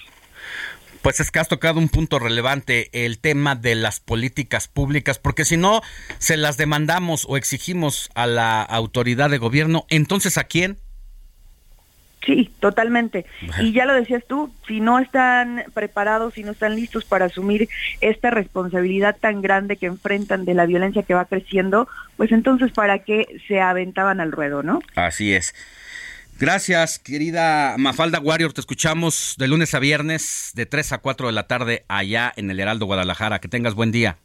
Pues es que has tocado un punto relevante, el tema de las políticas públicas, porque si no se las demandamos o exigimos a la autoridad de gobierno, entonces ¿a quién? Sí, totalmente. Y ya lo decías tú, si no están preparados, si no están listos para asumir esta responsabilidad tan grande que enfrentan de la violencia que va creciendo, pues entonces para qué se aventaban al ruedo, ¿no? Así es. Gracias, querida Mafalda Warrior. Te escuchamos de lunes a viernes, de 3 a 4 de la tarde, allá en el Heraldo Guadalajara. Que tengas buen día.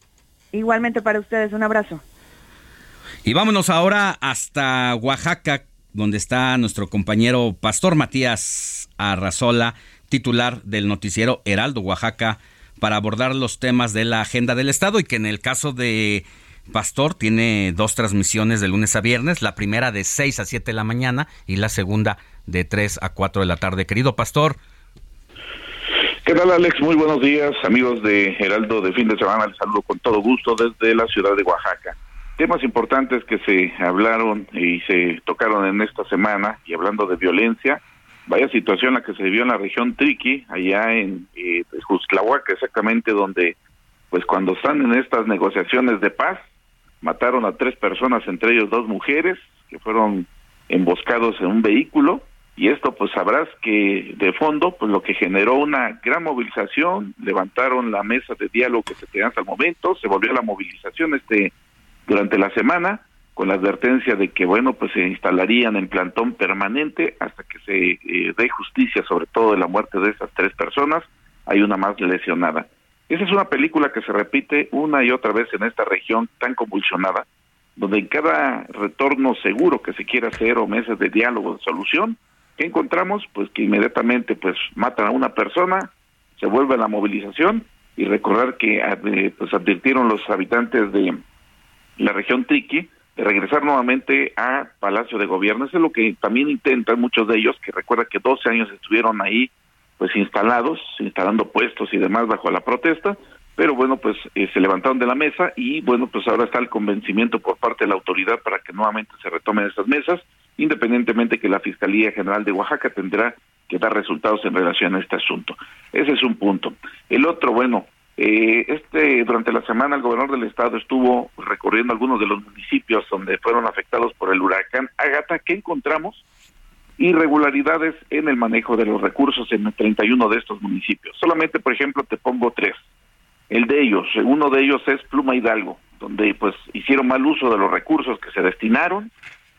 Igualmente para ustedes, un abrazo. Y vámonos ahora hasta Oaxaca, donde está nuestro compañero Pastor Matías Arrazola, titular del noticiero Heraldo Oaxaca, para abordar los temas de la agenda del Estado y que en el caso de Pastor tiene dos transmisiones de lunes a viernes, la primera de 6 a 7 de la mañana y la segunda de 3 a 4 de la tarde. Querido Pastor. ¿Qué tal Alex? Muy buenos días, amigos de Heraldo de fin de semana. Les saludo con todo gusto desde la ciudad de Oaxaca. Temas importantes que se hablaron y se tocaron en esta semana y hablando de violencia, vaya situación la que se vivió en la región Triqui, allá en eh, exactamente donde pues cuando están en estas negociaciones de paz, mataron a tres personas, entre ellos dos mujeres, que fueron emboscados en un vehículo, y esto pues sabrás que de fondo pues lo que generó una gran movilización, levantaron la mesa de diálogo que se tenía hasta el momento, se volvió la movilización este durante la semana con la advertencia de que bueno pues se instalarían en plantón permanente hasta que se eh, dé justicia sobre todo de la muerte de esas tres personas, hay una más lesionada. Esa es una película que se repite una y otra vez en esta región tan convulsionada, donde en cada retorno seguro que se quiera hacer o meses de diálogo, de solución, ¿qué encontramos? Pues que inmediatamente pues matan a una persona, se vuelve la movilización y recordar que pues advirtieron los habitantes de la región Triqui de regresar nuevamente a Palacio de Gobierno. Eso es lo que también intentan muchos de ellos, que recuerda que 12 años estuvieron ahí pues instalados, instalando puestos y demás bajo la protesta, pero bueno, pues eh, se levantaron de la mesa y bueno, pues ahora está el convencimiento por parte de la autoridad para que nuevamente se retomen esas mesas, independientemente que la Fiscalía General de Oaxaca tendrá que dar resultados en relación a este asunto. Ese es un punto. El otro, bueno, eh, este durante la semana el gobernador del estado estuvo recorriendo algunos de los municipios donde fueron afectados por el huracán Agata. ¿Qué encontramos? Irregularidades en el manejo de los recursos en 31 de estos municipios. Solamente, por ejemplo, te pongo tres. El de ellos, uno de ellos es Pluma Hidalgo, donde pues hicieron mal uso de los recursos que se destinaron.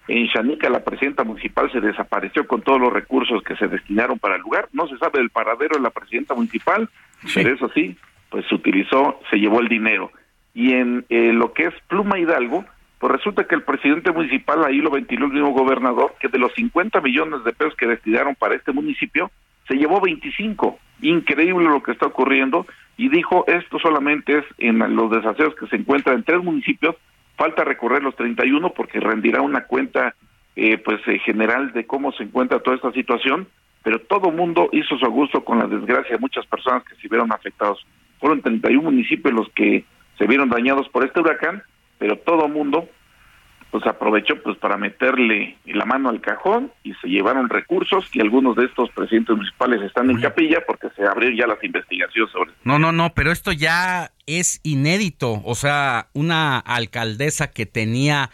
En Chanica la presidenta municipal se desapareció con todos los recursos que se destinaron para el lugar. No se sabe del paradero de la presidenta municipal, pero eso sí, pues se utilizó, se llevó el dinero. Y en eh, lo que es Pluma Hidalgo, Pues resulta que el presidente municipal, ahí lo ventiló el mismo gobernador, que de los 50 millones de pesos que destinaron para este municipio, se llevó 25. Increíble lo que está ocurriendo. Y dijo, esto solamente es en los desaseos que se encuentran en tres municipios, falta recorrer los 31 porque rendirá una cuenta eh, pues eh, general de cómo se encuentra toda esta situación, pero todo mundo hizo su gusto con la desgracia de muchas personas que se vieron afectados. Fueron 31 municipios los que se vieron dañados por este huracán, pero todo mundo pues aprovechó pues para meterle la mano al cajón y se llevaron recursos y algunos de estos presidentes municipales están en capilla porque se abrieron ya las investigaciones sobre No, no, no, pero esto ya es inédito, o sea, una alcaldesa que tenía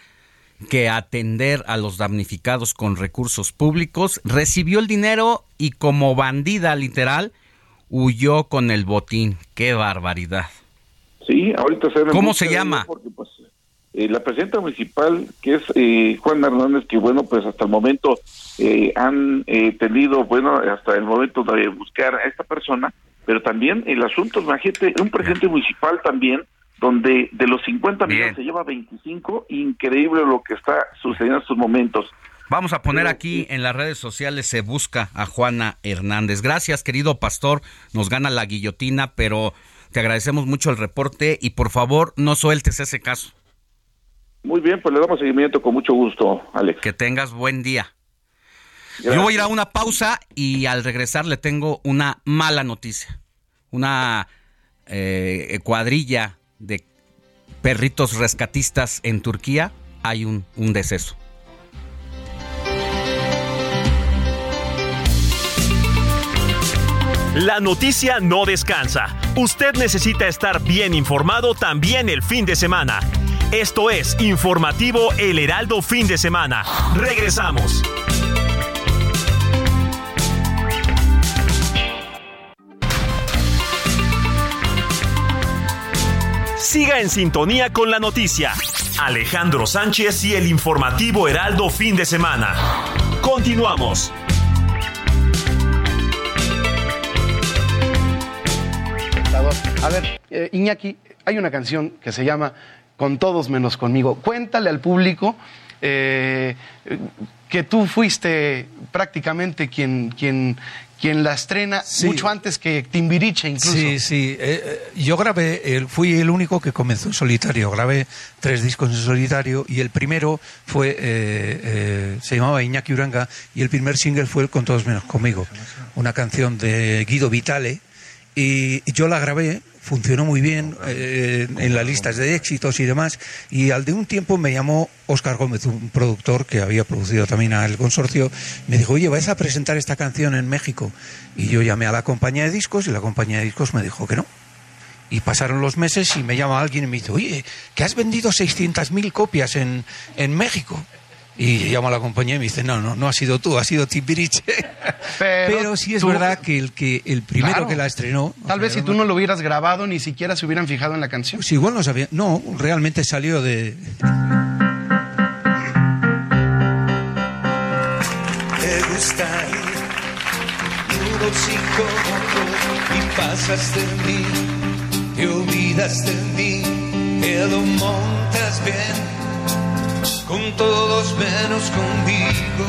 que atender a los damnificados con recursos públicos, recibió el dinero y como bandida literal huyó con el botín. ¡Qué barbaridad! Sí, ahorita se ¿Cómo se llama? Porque, pues, eh, la presidenta municipal, que es eh, Juan Hernández, que bueno, pues hasta el momento eh, han tenido, bueno, hasta el momento de buscar a esta persona, pero también el asunto, imagínate, un presidente municipal también donde de los 50 millones se lleva 25, increíble lo que está sucediendo en estos momentos. Vamos a poner aquí en las redes sociales se busca a Juana Hernández. Gracias, querido pastor. Nos gana la guillotina, pero te agradecemos mucho el reporte y por favor no sueltes ese caso. Muy bien, pues le damos seguimiento con mucho gusto, Alex. Que tengas buen día. Yo voy a ir a una pausa y al regresar le tengo una mala noticia. Una eh, cuadrilla de perritos rescatistas en Turquía hay un, un deceso. La noticia no descansa. Usted necesita estar bien informado también el fin de semana. Esto es Informativo El Heraldo Fin de Semana. Regresamos. Siga en sintonía con la noticia. Alejandro Sánchez y el informativo Heraldo fin de semana. Continuamos. A ver, eh, Iñaki, hay una canción que se llama Con todos menos conmigo. Cuéntale al público eh, que tú fuiste prácticamente quien, quien, quien la estrena mucho antes que Timbiriche incluso. Sí, sí. Eh, eh, yo grabé, fui el único que comenzó en solitario. Grabé tres discos en solitario y el primero fue, eh, se llamaba Iñaki Uranga y el primer single fue Con todos menos conmigo, una canción de Guido Vitale y yo la grabé funcionó muy bien eh, en las listas de éxitos y demás. Y al de un tiempo me llamó Oscar Gómez, un productor que había producido también al consorcio, me dijo, oye, ¿vais a presentar esta canción en México? Y yo llamé a la compañía de discos y la compañía de discos me dijo que no. Y pasaron los meses y me llama alguien y me dice, oye, que has vendido 600.000 copias en, en México. Y llamo a la compañía y me dice, no, no, no ha sido tú, ha sido Timbiriche. Pero, Pero sí es verdad que el, que el primero que la estrenó... Tal vez si tú no lo hubieras grabado, ni siquiera se hubieran fijado en la canción. Pues igual no sabía. No, realmente salió de... Te gusta ir y pasas de mí, te olvidas de mí, te lo montas bien con todos menos conmigo.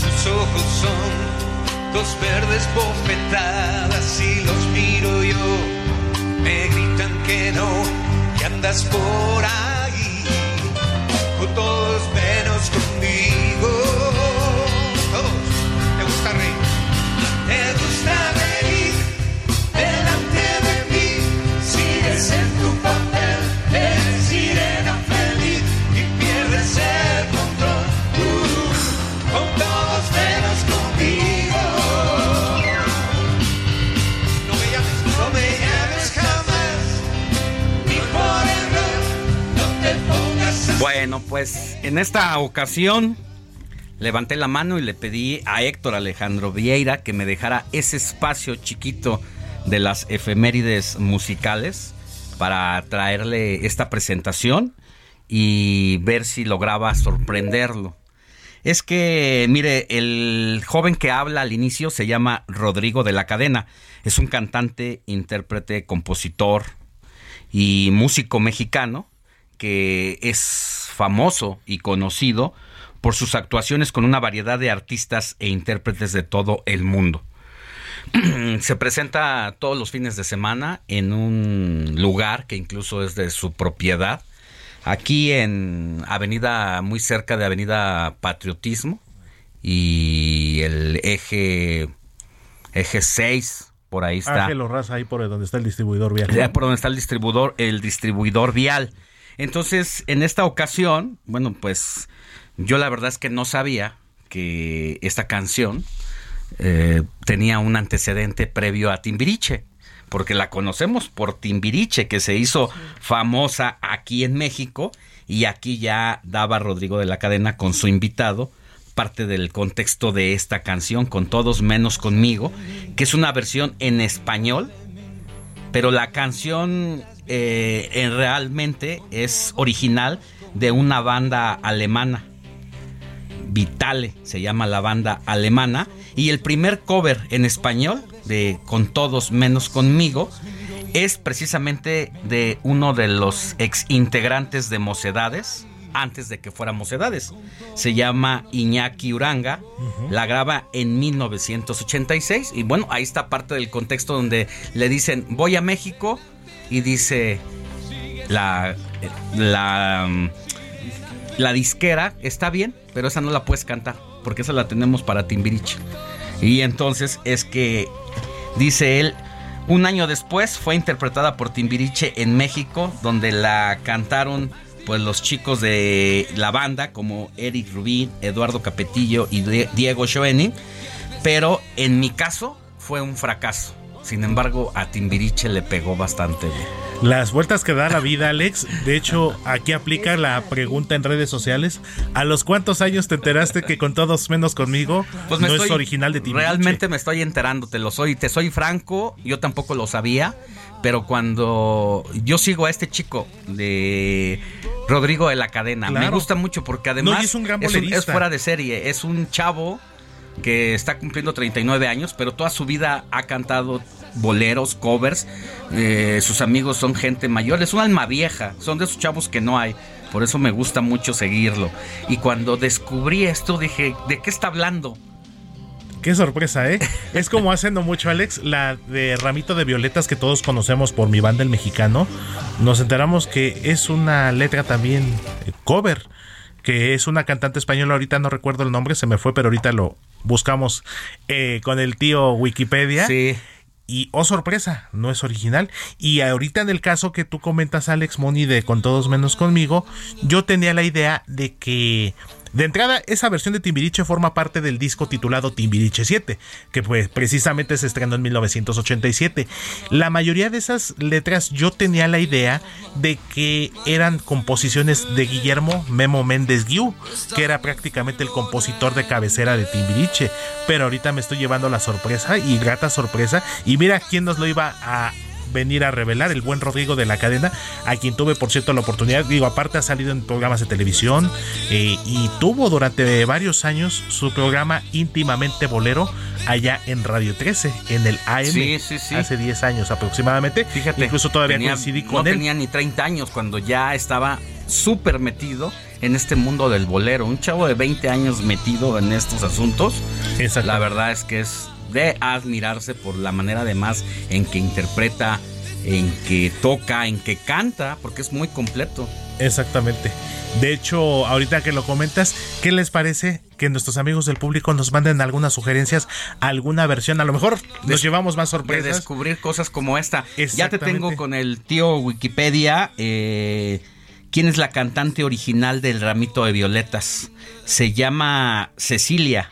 Tus ojos son dos verdes bofetadas y los miro yo. Me gritan que no, que andas por ahí, con todos menos conmigo. Bueno, pues en esta ocasión levanté la mano y le pedí a Héctor Alejandro Vieira que me dejara ese espacio chiquito de las efemérides musicales para traerle esta presentación y ver si lograba sorprenderlo. Es que, mire, el joven que habla al inicio se llama Rodrigo de la Cadena. Es un cantante, intérprete, compositor y músico mexicano que es famoso y conocido por sus actuaciones con una variedad de artistas e intérpretes de todo el mundo. Se presenta todos los fines de semana en un lugar que incluso es de su propiedad, aquí en Avenida, muy cerca de Avenida Patriotismo y el eje, eje 6, por ahí está. Ángel Raza, ahí por donde está el distribuidor vial. Por donde está el distribuidor, el distribuidor vial. Entonces, en esta ocasión, bueno, pues yo la verdad es que no sabía que esta canción eh, tenía un antecedente previo a Timbiriche, porque la conocemos por Timbiriche, que se hizo famosa aquí en México y aquí ya daba Rodrigo de la Cadena con su invitado parte del contexto de esta canción, con todos menos conmigo, que es una versión en español, pero la canción eh, en realmente es original de una banda alemana. Vitale se llama la banda alemana y el primer cover en español de Con todos menos conmigo es precisamente de uno de los ex integrantes de Mocedades antes de que fuera Mocedades. Se llama Iñaki Uranga, la graba en 1986 y bueno, ahí está parte del contexto donde le dicen voy a México y dice la la la disquera está bien, pero esa no la puedes cantar porque esa la tenemos para Timbiriche. Y entonces es que dice él un año después fue interpretada por Timbiriche en México, donde la cantaron pues los chicos de la banda como Eric Rubín, Eduardo Capetillo y Diego Schoening, pero en mi caso fue un fracaso. Sin embargo, a Timbiriche le pegó bastante bien. Las vueltas que da la vida, Alex. De hecho, aquí aplica la pregunta en redes sociales. ¿A los cuántos años te enteraste que con todos menos conmigo pues no es original de Timbiriche? Realmente me estoy enterando, te lo soy, te soy franco, yo tampoco lo sabía, pero cuando yo sigo a este chico de Rodrigo de la Cadena, me gusta mucho porque además es, un gran es, es fuera de serie, es un chavo que está cumpliendo 39 años, pero toda su vida ha cantado boleros, covers. Eh, sus amigos son gente mayor, es un alma vieja, son de esos chavos que no hay. Por eso me gusta mucho seguirlo. Y cuando descubrí esto dije, ¿de qué está hablando? Qué sorpresa, ¿eh? es como haciendo mucho, Alex, la de Ramito de Violetas que todos conocemos por mi banda El Mexicano. Nos enteramos que es una letra también eh, cover, que es una cantante española, ahorita no recuerdo el nombre, se me fue, pero ahorita lo buscamos eh, con el tío Wikipedia. Sí. Y, oh sorpresa, no es original. Y ahorita en el caso que tú comentas, Alex Moni, de Con Todos Menos Conmigo, yo tenía la idea de que de entrada, esa versión de Timbiriche forma parte del disco titulado Timbiriche 7, que pues precisamente se estrenó en 1987. La mayoría de esas letras yo tenía la idea de que eran composiciones de Guillermo Memo Méndez Guiú, que era prácticamente el compositor de cabecera de Timbiriche, pero ahorita me estoy llevando la sorpresa y grata sorpresa y mira quién nos lo iba a venir a revelar, el buen Rodrigo de la cadena, a quien tuve por cierto la oportunidad, digo, aparte ha salido en programas de televisión eh, y tuvo durante varios años su programa íntimamente bolero allá en Radio 13, en el AM, sí, sí, sí. hace 10 años aproximadamente. Fíjate, incluso todavía tenía, coincidí con no él. tenía ni 30 años cuando ya estaba súper metido en este mundo del bolero. Un chavo de 20 años metido en estos asuntos. La verdad es que es de admirarse por la manera además en que interpreta, en que toca, en que canta, porque es muy completo. Exactamente. De hecho, ahorita que lo comentas, ¿qué les parece que nuestros amigos del público nos manden algunas sugerencias, alguna versión? A lo mejor nos Des llevamos más De sorpresas. descubrir cosas como esta. Ya te tengo con el tío Wikipedia. eh, ¿Quién es la cantante original del Ramito de Violetas? Se llama Cecilia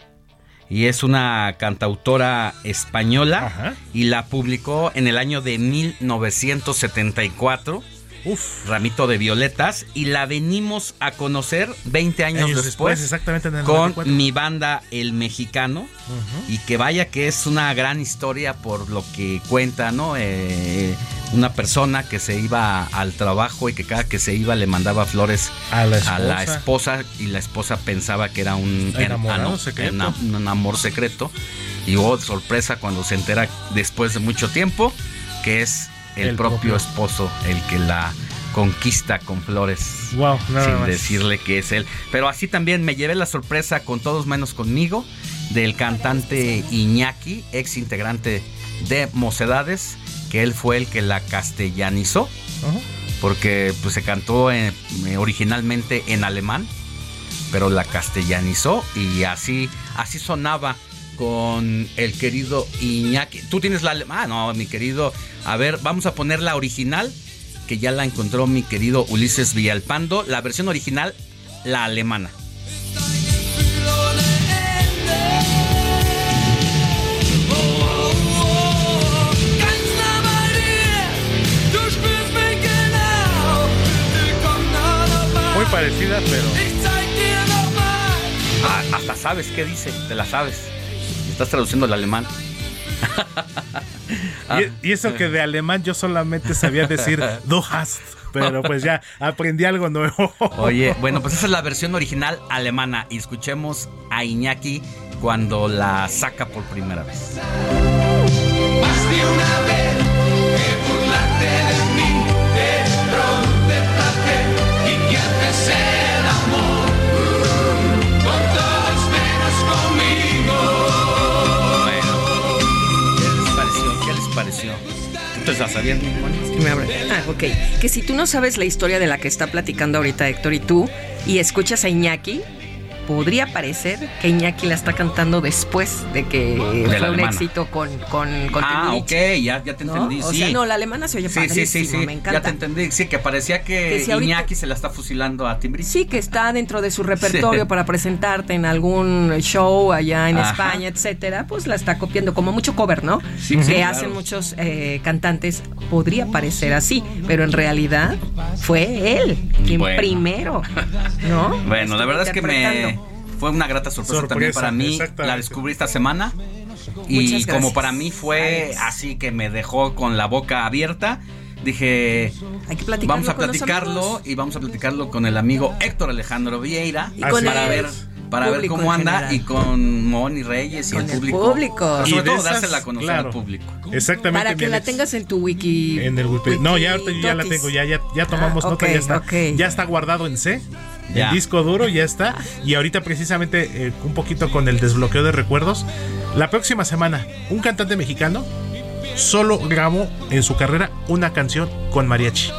y es una cantautora española y la publicó en el año de 1974. Ramito de Violetas y la venimos a conocer 20 años, después, después, exactamente en el con 94. mi banda El Mexicano y que vaya que es una gran historia por lo que cuenta, ¿no? Eh, una persona que se iba al trabajo y que cada que se iba le mandaba flores A la esposa. esposa y la esposa pensaba que era un ah, no, secreto. era un amor secreto y hubo sorpresa cuando se entera después de mucho tiempo que es el, propio, esposo el que la conquista con flores. Wow, nada sin más. decirle que es él. Pero así también me llevé la sorpresa con todos menos conmigo del cantante Iñaki, ex integrante de Mocedades, que él fue el que la castellanizó, porque pues se cantó en- originalmente en alemán, pero la castellanizó y así así sonaba con el querido Iñaki. Tú tienes la ah, no, mi querido. A ver, vamos a poner la original que ya la encontró mi querido Ulises Villalpando, la versión original la alemana. Muy parecida, pero. Ah, hasta sabes qué dice, te la sabes. Estás traduciendo el alemán. Y, y eso que de alemán yo solamente sabía decir du hast. Pero pues ya aprendí algo nuevo. Oye, bueno, pues esa es la versión original alemana y escuchemos a Iñaki cuando la saca por primera vez. Te la sabías, me abre. Ah, ok. Que si tú no sabes la historia de la que está platicando ahorita Héctor y tú, y escuchas a Iñaki, podría parecer que Iñaki la está cantando después de que De fue un alemana. éxito con, con, con Ah, ok, ya, ya te ¿no? entendí. O sí. sea, no, la alemana se oye Sí, sí, sí, sí. me Ya encanta. te entendí. Sí, que parecía que, Que si ahorita- Iñaki se la está fusilando a Timbiriche. Sí, que está dentro de su repertorio Sí. para presentarte en algún show allá en Ajá. España, etcétera, pues la está copiando como mucho cover, ¿no? Sí, que claro. hacen muchos eh, cantantes. Podría parecer así, pero en realidad fue él quien Bueno. primero, ¿no? Bueno, la verdad es que me. Fue una grata sorpresa, Sorpresa, también para mí. La descubrí esta semana. Y como para mí fue así que me dejó con la boca abierta, dije, Hay que platicarlo vamos a platicarlo y vamos a platicarlo con el amigo Héctor Alejandro Vieira Y con para ver para ver cómo anda general. y con Moni Reyes y Con el el público. público. Y sobre todo esas, dársela a conocer claro. al público. Exactamente. Para que la tengas en tu wiki. En el Wiki- No, ya ahorita ya la tengo, ya, ya, ya tomamos Ah, nota, ya está. ok. Ya está guardado en C. Ya. El disco duro ya está. Y ahorita precisamente eh, un poquito con el desbloqueo de recuerdos. La próxima semana, un cantante mexicano solo grabó en su carrera una canción con mariachi.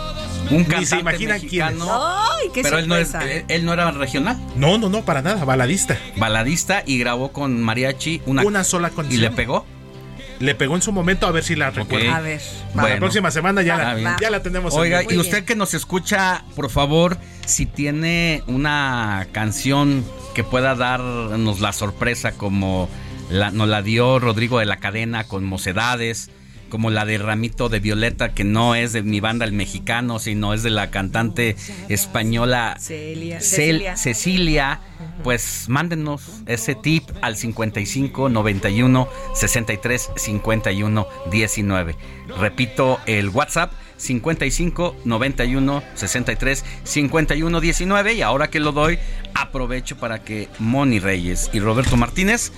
Un cantante se imaginan quién es. mexicano. Ay, qué pero él no, es- sorpresa. él- él no era regional, No, no, no, para nada, baladista. baladista y grabó con mariachi una, Una sola y canción. le pegó. Le pegó en su momento a ver si la recuerda. A ver. Para Bueno. la próxima semana ya, la, ya la tenemos. en Oiga, y usted que nos escucha, por favor, si tiene una canción que pueda darnos la sorpresa como la, nos la dio Rodrigo de la Cadena con Mocedades, como la de Ramito de Violeta, que no es de mi banda el mexicano, sino es de la cantante española Celia. Cel- Cecilia. Pues mándenos ese tip al 55 91 63 51 19. Repito el WhatsApp 55 91 63 51 19 y ahora que lo doy aprovecho para que Moni Reyes y Roberto Martínez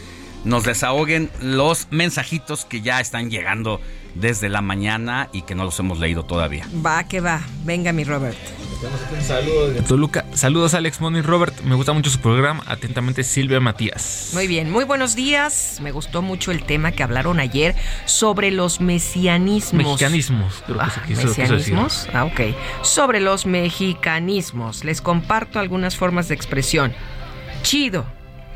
nos desahoguen los mensajitos que ya están llegando desde la mañana y que no los hemos leído todavía. Va, que va. Venga, mi Robert. Saludos de Toluca. Saludos Alex Moni y Robert. Me gusta mucho su programa. Atentamente Silvia Matías. Muy bien, muy buenos días. Me gustó mucho el tema que hablaron ayer sobre los mesianismos. Mexicanismos, creo que Ah, se quiso, quiso decir. ¿Mesianismos? Ah, ok. Sobre los mexicanismos. Les comparto algunas formas de expresión. Chido.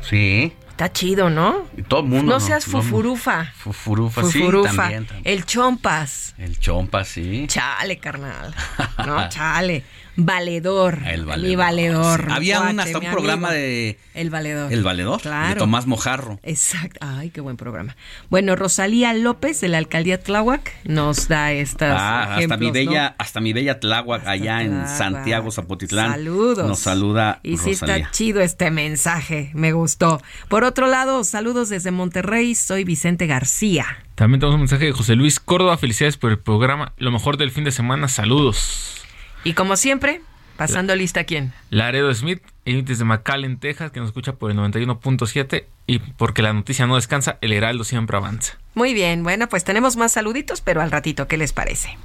Sí, Está chido, ¿no? y todo el mundo. No seas No, fufurufa. Fufurufa, sí, Fufurufa. también, también. El chompas. El chompa, sí. Chale, carnal. No, chale. Valedor. El valedor. Mi valedor. Sí. Había un, hasta un programa amigo. de El valedor. El Valedor, Claro. de Tomás Mojarro. Exacto. Ay, qué buen programa. Bueno, Rosalía López de la alcaldía Tláhuac nos da estas. Ah, hasta mi ¿no? bella, hasta mi bella Tláhuac, allá en. Santiago, Zapotitlán. Saludos. Nos saluda Y sí Rosalía. está chido este mensaje, me gustó. Por otro lado, saludos desde Monterrey, soy Vicente García. También tenemos un mensaje de José Luis Córdoba. Felicidades por el programa. Lo mejor del fin de semana. Saludos. Y como siempre, pasando lista a quién. Laredo Smith, desde McAllen, Texas, que nos escucha por el 91.7. Y porque la noticia no descansa, el Heraldo siempre avanza. Muy bien, bueno, pues tenemos más saluditos, pero al ratito, ¿qué les parece?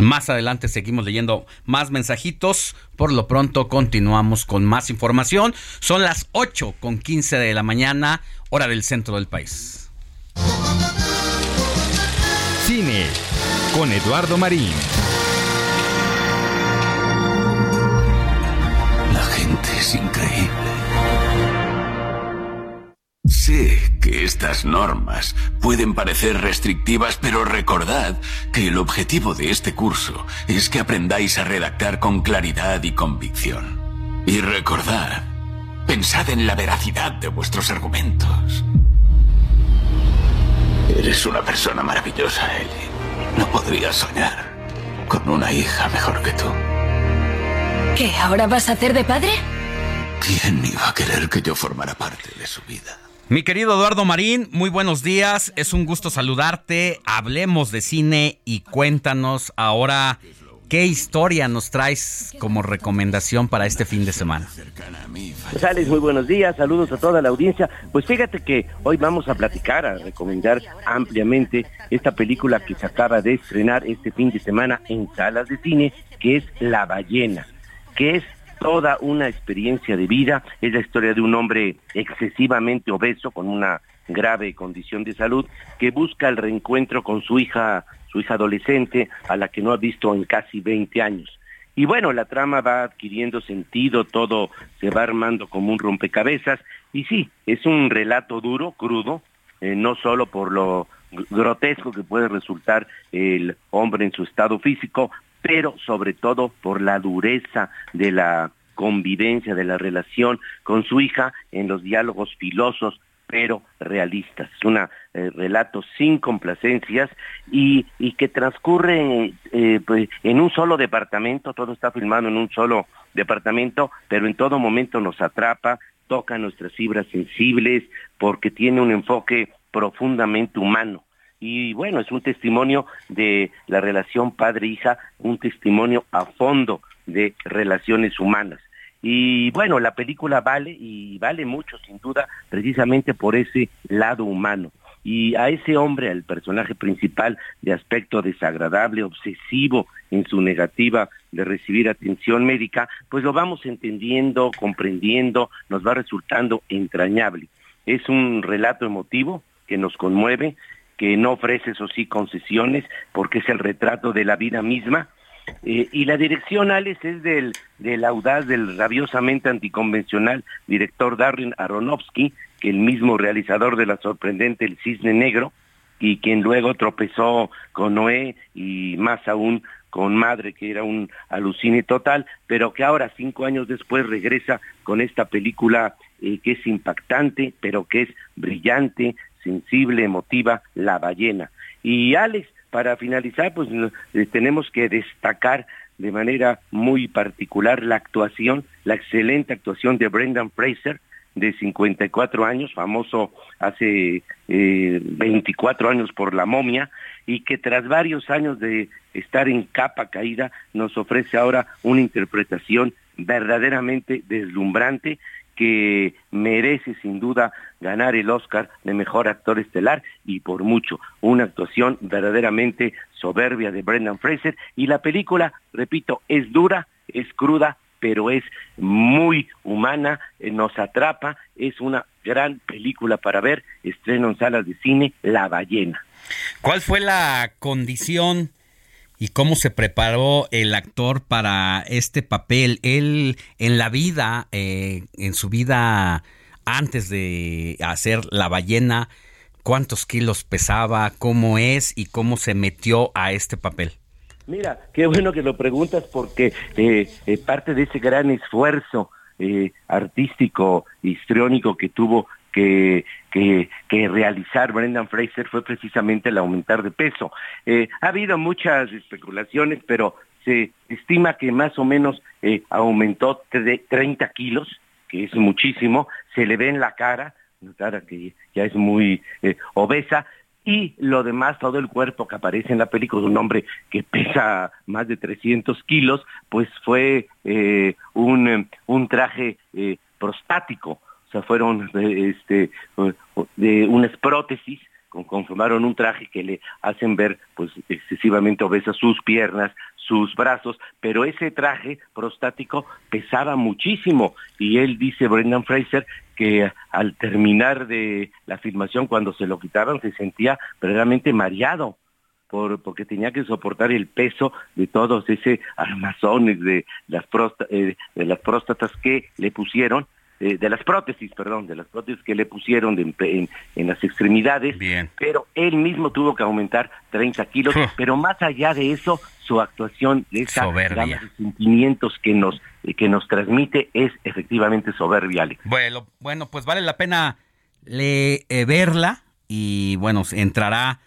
Más adelante seguimos leyendo más mensajitos. Por lo pronto continuamos con más información. Son las 8 con 15 de la mañana, hora del centro del país. Cine con Eduardo Marín. Es increíble. Sé que estas normas pueden parecer restrictivas, pero recordad que el objetivo de este curso es que aprendáis a redactar con claridad y convicción. Y recordad, pensad en la veracidad de vuestros argumentos. Eres una persona maravillosa, Ellie. No podría soñar con una hija mejor que tú. ¿Qué? ¿Ahora vas a hacer de padre? ¿Quién iba a querer que yo formara parte de su vida? Mi querido Eduardo Marín, muy buenos días. Es un gusto saludarte. Hablemos de cine y cuéntanos ahora qué historia nos traes como recomendación para este fin de semana. Pues Alex, muy buenos días, saludos a toda la audiencia. Pues fíjate que hoy vamos a platicar, a recomendar ampliamente esta película que se acaba de estrenar este fin de semana en salas de cine, que es La ballena, que es toda una experiencia de vida. Es la historia de un hombre excesivamente obeso con una grave condición de salud que busca el reencuentro con su hija, su hija adolescente, a la que no ha visto en casi 20 años. Y bueno, la trama va adquiriendo sentido, todo se va armando como un rompecabezas. Y sí, es un relato duro, crudo, eh, no solo por lo grotesco que puede resultar el hombre en su estado físico, pero sobre todo por la dureza de la convivencia, de la relación con su hija en los diálogos filosos pero realistas. Es un relato sin complacencias y, y que transcurre eh, pues, en un solo departamento, todo está filmado en un solo departamento, pero en todo momento nos atrapa, toca nuestras fibras sensibles, porque tiene un enfoque profundamente humano y bueno, es un testimonio de la relación padre-hija, un testimonio a fondo de relaciones humanas. Y bueno, la película vale y vale mucho, sin duda, precisamente por ese lado humano. Y a ese hombre, al personaje principal de aspecto desagradable, obsesivo en su negativa de recibir atención médica, pues lo vamos entendiendo, comprendiendo, nos va resultando entrañable. Es un relato emotivo que nos conmueve, que no ofrece, eso sí, concesiones, porque es el retrato de la vida misma. Eh, y la dirección, Alex, es del, del audaz, del rabiosamente anticonvencional director Darren Aronofsky, que el mismo realizador de la sorprendente El Cisne Negro, y quien luego tropezó con Noé y más aún con Madre, que era un alucine total, pero que ahora, cinco años después, regresa con esta película eh, que es impactante, pero que es brillante, sensible, emotiva, La ballena. Y Alex, para finalizar, pues eh, tenemos que destacar de manera muy particular la actuación, la excelente actuación de Brendan Fraser, de 54 años, famoso hace eh, 24 años por La momia, y que tras varios años de estar en capa caída, nos ofrece ahora una interpretación verdaderamente deslumbrante que merece sin duda ganar el Oscar de Mejor Actor Estelar y por mucho, una actuación verdaderamente soberbia de Brendan Fraser y la película, repito, es dura, es cruda, pero es muy humana, eh, nos atrapa, es una gran película para ver, estreno en salas de cine, La ballena. ¿Cuál fue la condición y cómo se preparó el actor para este papel. Él en la vida, eh, en su vida antes de hacer la ballena, cuántos kilos pesaba, cómo es y cómo se metió a este papel. Mira, qué bueno que lo preguntas porque eh, eh, parte de ese gran esfuerzo artístico, histriónico que tuvo que, realizar Brendan Fraser fue precisamente el aumentar de peso. Eh, ha habido muchas especulaciones, pero se estima que más o menos eh, aumentó de 30 kilos, que es muchísimo, se le ve en la cara, una cara que ya es muy eh, obesa, y lo demás, todo el cuerpo que aparece en la película de un hombre que pesa más de 300 kilos, pues fue un, un traje prostático, sea, fueron este, de unas prótesis conformaron un traje que le hacen ver pues excesivamente obesas sus piernas, sus brazos, pero ese traje prostático pesaba muchísimo y él dice, Brendan Fraser, que al terminar de la filmación, cuando se lo quitaron, se sentía verdaderamente mareado. Por, porque tenía que soportar el peso de todos ese armazones de las, eh, de las próstatas que le pusieron eh, de las prótesis, perdón, de las prótesis que le pusieron en, las extremidades, pero él mismo tuvo que aumentar 30 kilos, pero más allá de eso, su actuación de esa gama de sentimientos que nos, eh, que nos transmite es efectivamente soberbia, Bueno, bueno, pues vale la pena le, eh, verla y bueno, entrará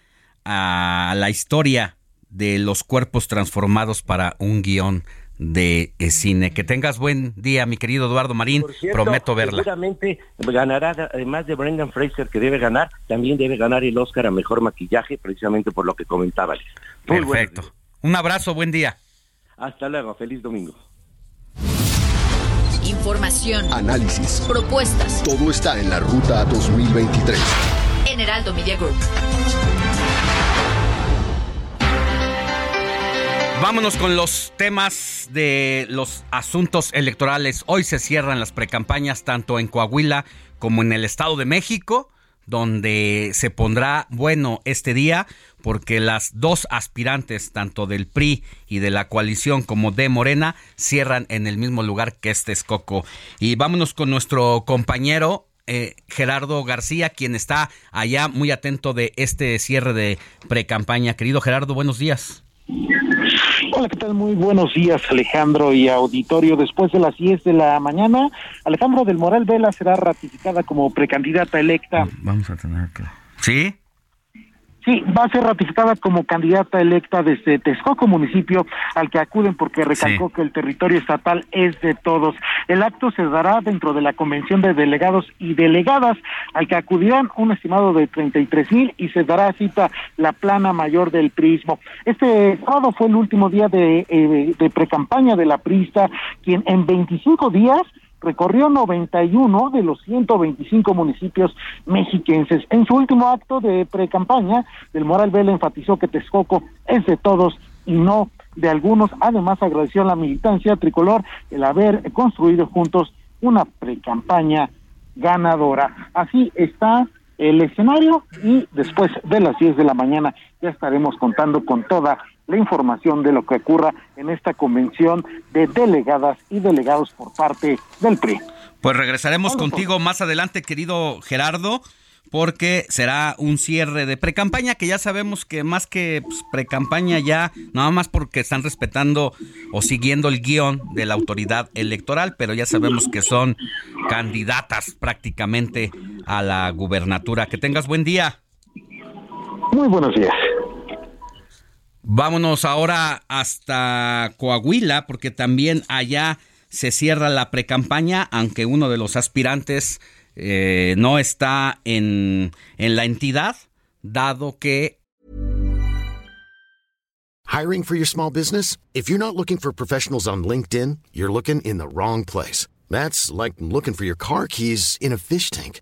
a la historia de los cuerpos transformados para un guion de cine. Que tengas buen día, mi querido Eduardo Marín. Prometo verla. Seguramente ganará, además de Brendan Fraser, que debe ganar, también debe ganar el Oscar a Mejor Maquillaje, precisamente por lo que comentaba. Perfecto. Un abrazo, buen día. Hasta luego, feliz domingo. Información. Análisis. Propuestas. Todo está en la Ruta 2023. En Heraldo Media Group. Vámonos con los temas de los asuntos electorales. Hoy se cierran las precampañas tanto en Coahuila como en el Estado de México, donde se pondrá bueno este día porque las dos aspirantes, tanto del PRI y de la coalición como de Morena, cierran en el mismo lugar que este Escoco. Y vámonos con nuestro compañero eh, Gerardo García, quien está allá muy atento de este cierre de precampaña. Querido Gerardo, buenos días. Hola, ¿qué tal? Muy buenos días, Alejandro y auditorio. Después de las 10 de la mañana, Alejandro del Moral Vela será ratificada como precandidata electa. Vamos a tener que... ¿Sí? Sí, va a ser ratificada como candidata electa desde Texcoco, municipio al que acuden porque recalcó que el territorio estatal es de todos. El acto se dará dentro de la convención de delegados y delegadas al que acudirán un estimado de 33 mil y se dará cita la plana mayor del prismo. Este sábado fue el último día de, eh, de precampaña de la prista, quien en 25 días recorrió 91 de los 125 municipios mexiquenses. En su último acto de pre-campaña, del Moral Vela enfatizó que Texcoco es de todos y no de algunos. Además, agradeció a la militancia tricolor el haber construido juntos una pre-campaña ganadora. Así está el escenario y después de las 10 de la mañana ya estaremos contando con toda la información de lo que ocurra en esta convención de delegadas y delegados por parte del PRI. Pues regresaremos contigo más adelante, querido Gerardo, porque será un cierre de precampaña que ya sabemos que más que pues, precampaña ya, nada más porque están respetando o siguiendo el guion de la autoridad electoral, pero ya sabemos que son candidatas prácticamente a la gubernatura. Que tengas buen día. Muy buenos días. Vámonos ahora hasta Coahuila, porque también allá se cierra la precampaña, aunque uno de los aspirantes eh, no está en, en la entidad, dado que Hiring for your small business? If you're not looking for professionals on LinkedIn, you're looking in the wrong place. That's like looking for your car keys in a fish tank.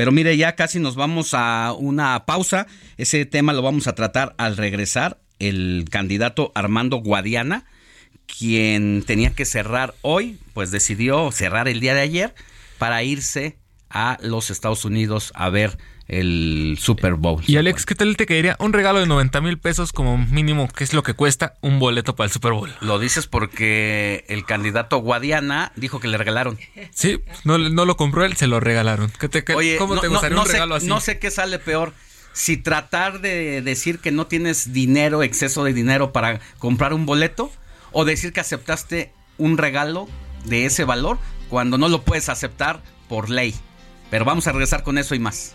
Pero mire, ya casi nos vamos a una pausa. Ese tema lo vamos a tratar al regresar. El candidato Armando Guadiana, quien tenía que cerrar hoy, pues decidió cerrar el día de ayer para irse a los Estados Unidos a ver el Super Bowl. Y Alex, ¿qué tal te quedaría un regalo de 90 mil pesos como mínimo, que es lo que cuesta un boleto para el Super Bowl? Lo dices porque el candidato Guadiana dijo que le regalaron. Sí, no, no lo compró él, se lo regalaron. ¿Qué te, ¿Cómo te gustaría un regalo así? No sé qué sale peor. Si tratar de decir que no tienes dinero, exceso de dinero para comprar un boleto, o decir que aceptaste un regalo de ese valor cuando no lo puedes aceptar por ley. Pero vamos a regresar con eso y más.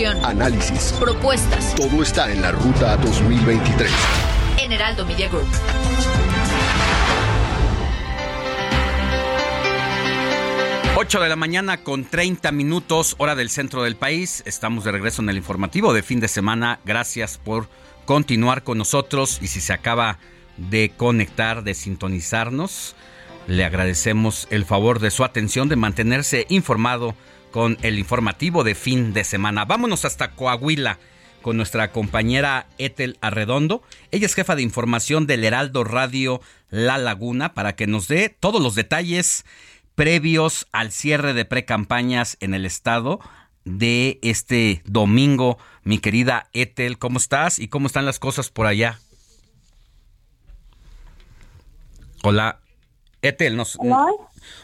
Información. Análisis. Propuestas. Todo está en la ruta 2023. En Heraldo Media Group. 8 de la mañana con 30 minutos, hora del centro del país. Estamos de regreso en el informativo de fin de semana. Gracias por continuar con nosotros y si se acaba de conectar, de sintonizarnos, le agradecemos el favor de su atención, de mantenerse informado con el informativo de fin de semana. Vámonos hasta Coahuila con nuestra compañera Ethel Arredondo. Ella es jefa de información del Heraldo Radio La Laguna para que nos dé todos los detalles previos al cierre de precampañas en el estado de este domingo. Mi querida Ethel, ¿cómo estás y cómo están las cosas por allá? Hola, Ethel, nos... Hola.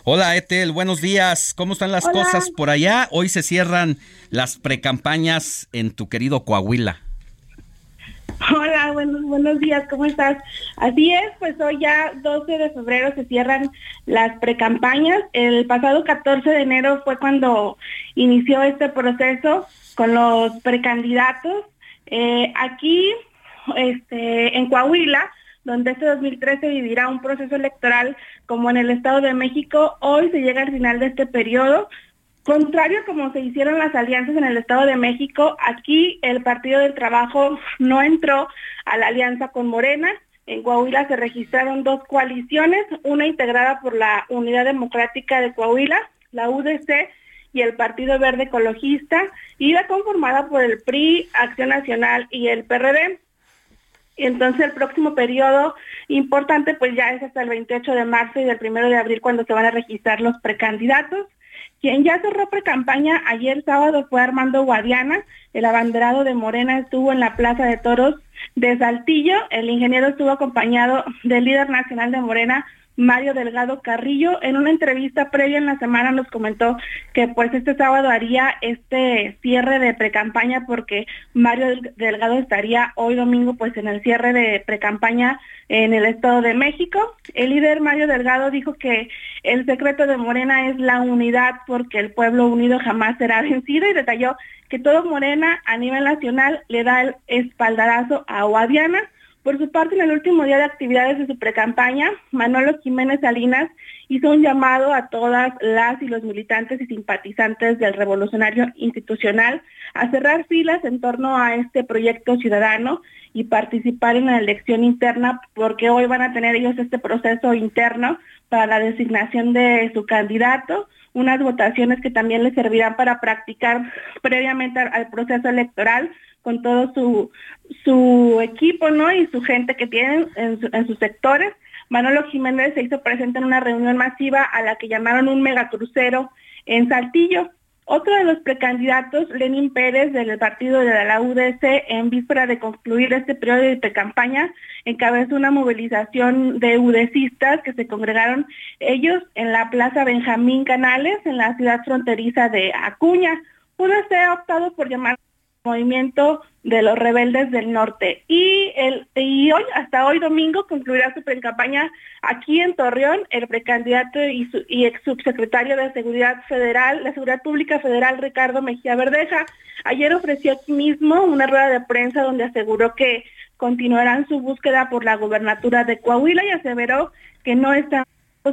Hola, Ethel, buenos días. ¿Cómo están las Hola. cosas por allá? Hoy se cierran las precampañas en tu querido Coahuila. Hola, buenos, buenos días, ¿cómo estás? Así es, pues hoy ya 12 de febrero se cierran las precampañas. El pasado 14 de enero fue cuando inició este proceso con los precandidatos. Eh, aquí, este, en Coahuila, donde este 2013 vivirá un proceso electoral como en el Estado de México, hoy se llega al final de este periodo. Contrario a como se hicieron las alianzas en el Estado de México, aquí el Partido del Trabajo no entró a la alianza con Morena. En Coahuila se registraron dos coaliciones, una integrada por la Unidad Democrática de Coahuila, la UDC y el Partido Verde Ecologista, y la conformada por el PRI, Acción Nacional y el PRD. Entonces el próximo periodo importante pues ya es hasta el 28 de marzo y del 1 de abril cuando se van a registrar los precandidatos. Quien ya cerró pre-campaña ayer sábado fue Armando Guadiana, el abanderado de Morena estuvo en la Plaza de Toros de Saltillo, el ingeniero estuvo acompañado del líder nacional de Morena, Mario Delgado Carrillo. En una entrevista previa en la semana nos comentó que pues este sábado haría este cierre de precampaña porque Mario Delgado estaría hoy domingo pues en el cierre de precampaña en el Estado de México. El líder Mario Delgado dijo que el secreto de Morena es la unidad porque el pueblo unido jamás será vencido y detalló que todo Morena a nivel nacional le da el espaldarazo a Guadiana por su parte, en el último día de actividades de su precampaña, Manolo Jiménez Salinas hizo un llamado a todas las y los militantes y simpatizantes del revolucionario institucional a cerrar filas en torno a este proyecto ciudadano y participar en la elección interna, porque hoy van a tener ellos este proceso interno para la designación de su candidato, unas votaciones que también les servirán para practicar previamente al, proceso electoral con todo su, su equipo, ¿no? Y su gente que tienen en, su, en sus sectores. Manolo Jiménez se hizo presente en una reunión masiva a la que llamaron un megacrucero en Saltillo. Otro de los precandidatos, Lenín Pérez, del partido de la UDC, en víspera de concluir este periodo de precampaña, encabezó una movilización de UDCistas que se congregaron ellos en la Plaza Benjamín Canales, en la ciudad fronteriza de Acuña. UDC ha optado por llamar movimiento de los rebeldes del norte. Y, el, y hoy, hasta hoy domingo, concluirá su precampaña aquí en Torreón, el precandidato y, su, y ex subsecretario de Seguridad Federal, la Seguridad Pública Federal, Ricardo Mejía Verdeja. Ayer ofreció aquí mismo una rueda de prensa donde aseguró que continuarán su búsqueda por la gobernatura de Coahuila y aseveró que no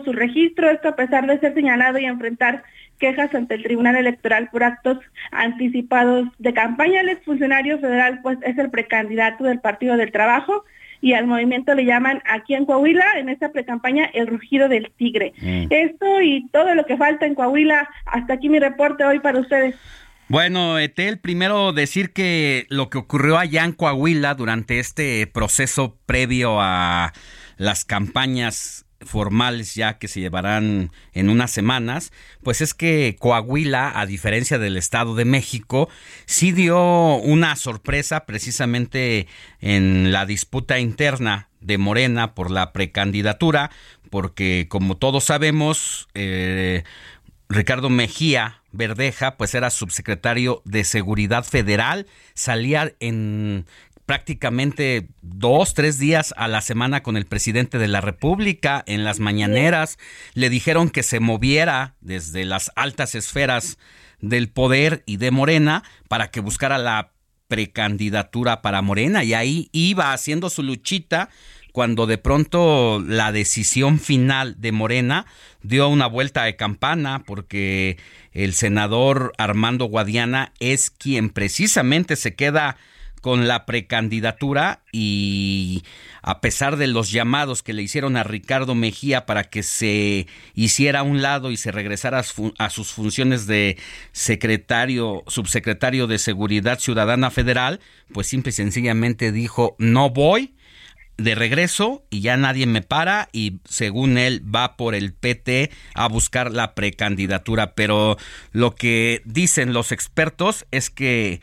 su registro, esto a pesar de ser señalado y enfrentar quejas ante el Tribunal Electoral por actos anticipados de campaña. El exfuncionario federal pues es el precandidato del Partido del Trabajo y al movimiento le llaman aquí en Coahuila, en esta precampaña, el rugido del tigre. Mm. Esto y todo lo que falta en Coahuila, hasta aquí mi reporte hoy para ustedes. Bueno, Etel, primero decir que lo que ocurrió allá en Coahuila durante este proceso previo a las campañas formales ya que se llevarán en unas semanas, pues es que Coahuila, a diferencia del Estado de México, sí dio una sorpresa precisamente en la disputa interna de Morena por la precandidatura, porque como todos sabemos, eh, Ricardo Mejía Verdeja, pues era subsecretario de Seguridad Federal, salía en prácticamente dos, tres días a la semana con el presidente de la República en las mañaneras. Le dijeron que se moviera desde las altas esferas del poder y de Morena para que buscara la precandidatura para Morena y ahí iba haciendo su luchita cuando de pronto la decisión final de Morena dio una vuelta de campana porque el senador Armando Guadiana es quien precisamente se queda con la precandidatura y a pesar de los llamados que le hicieron a Ricardo Mejía para que se hiciera a un lado y se regresara a sus funciones de secretario, subsecretario de Seguridad Ciudadana Federal, pues simple y sencillamente dijo no voy de regreso y ya nadie me para y según él va por el PT a buscar la precandidatura, pero lo que dicen los expertos es que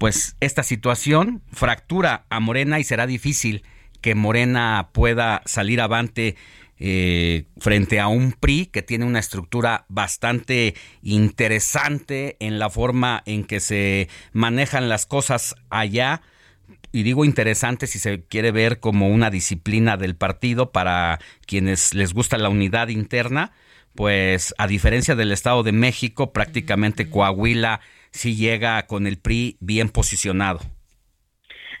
pues esta situación fractura a Morena y será difícil que Morena pueda salir avante eh, frente a un PRI que tiene una estructura bastante interesante en la forma en que se manejan las cosas allá. Y digo interesante si se quiere ver como una disciplina del partido para quienes les gusta la unidad interna, pues a diferencia del Estado de México, prácticamente Coahuila si llega con el PRI bien posicionado.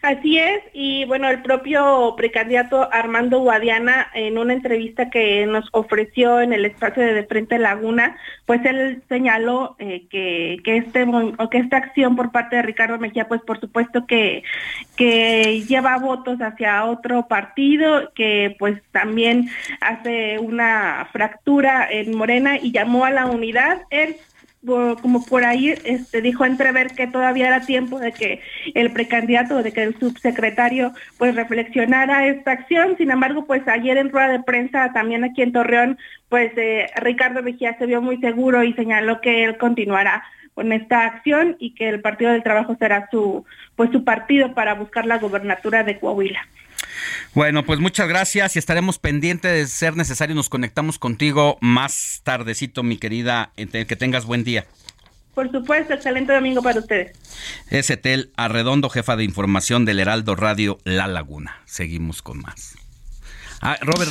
Así es, y bueno, el propio precandidato Armando Guadiana, en una entrevista que nos ofreció en el espacio de, de Frente Laguna, pues él señaló eh, que, que, este, que esta acción por parte de Ricardo Mejía, pues por supuesto que, que lleva votos hacia otro partido, que pues también hace una fractura en Morena y llamó a la unidad. Él como por ahí este, dijo entrever que todavía era tiempo de que el precandidato, de que el subsecretario pues reflexionara esta acción. Sin embargo, pues ayer en rueda de prensa también aquí en Torreón, pues eh, Ricardo Mejía se vio muy seguro y señaló que él continuará con esta acción y que el Partido del Trabajo será su pues su partido para buscar la gobernatura de Coahuila. Bueno, pues muchas gracias y estaremos pendientes de ser necesario. Nos conectamos contigo más tardecito, mi querida. Que tengas buen día. Por supuesto, excelente domingo para ustedes. Es Etel Arredondo, jefa de información del Heraldo Radio La Laguna. Seguimos con más. Ah, Robert.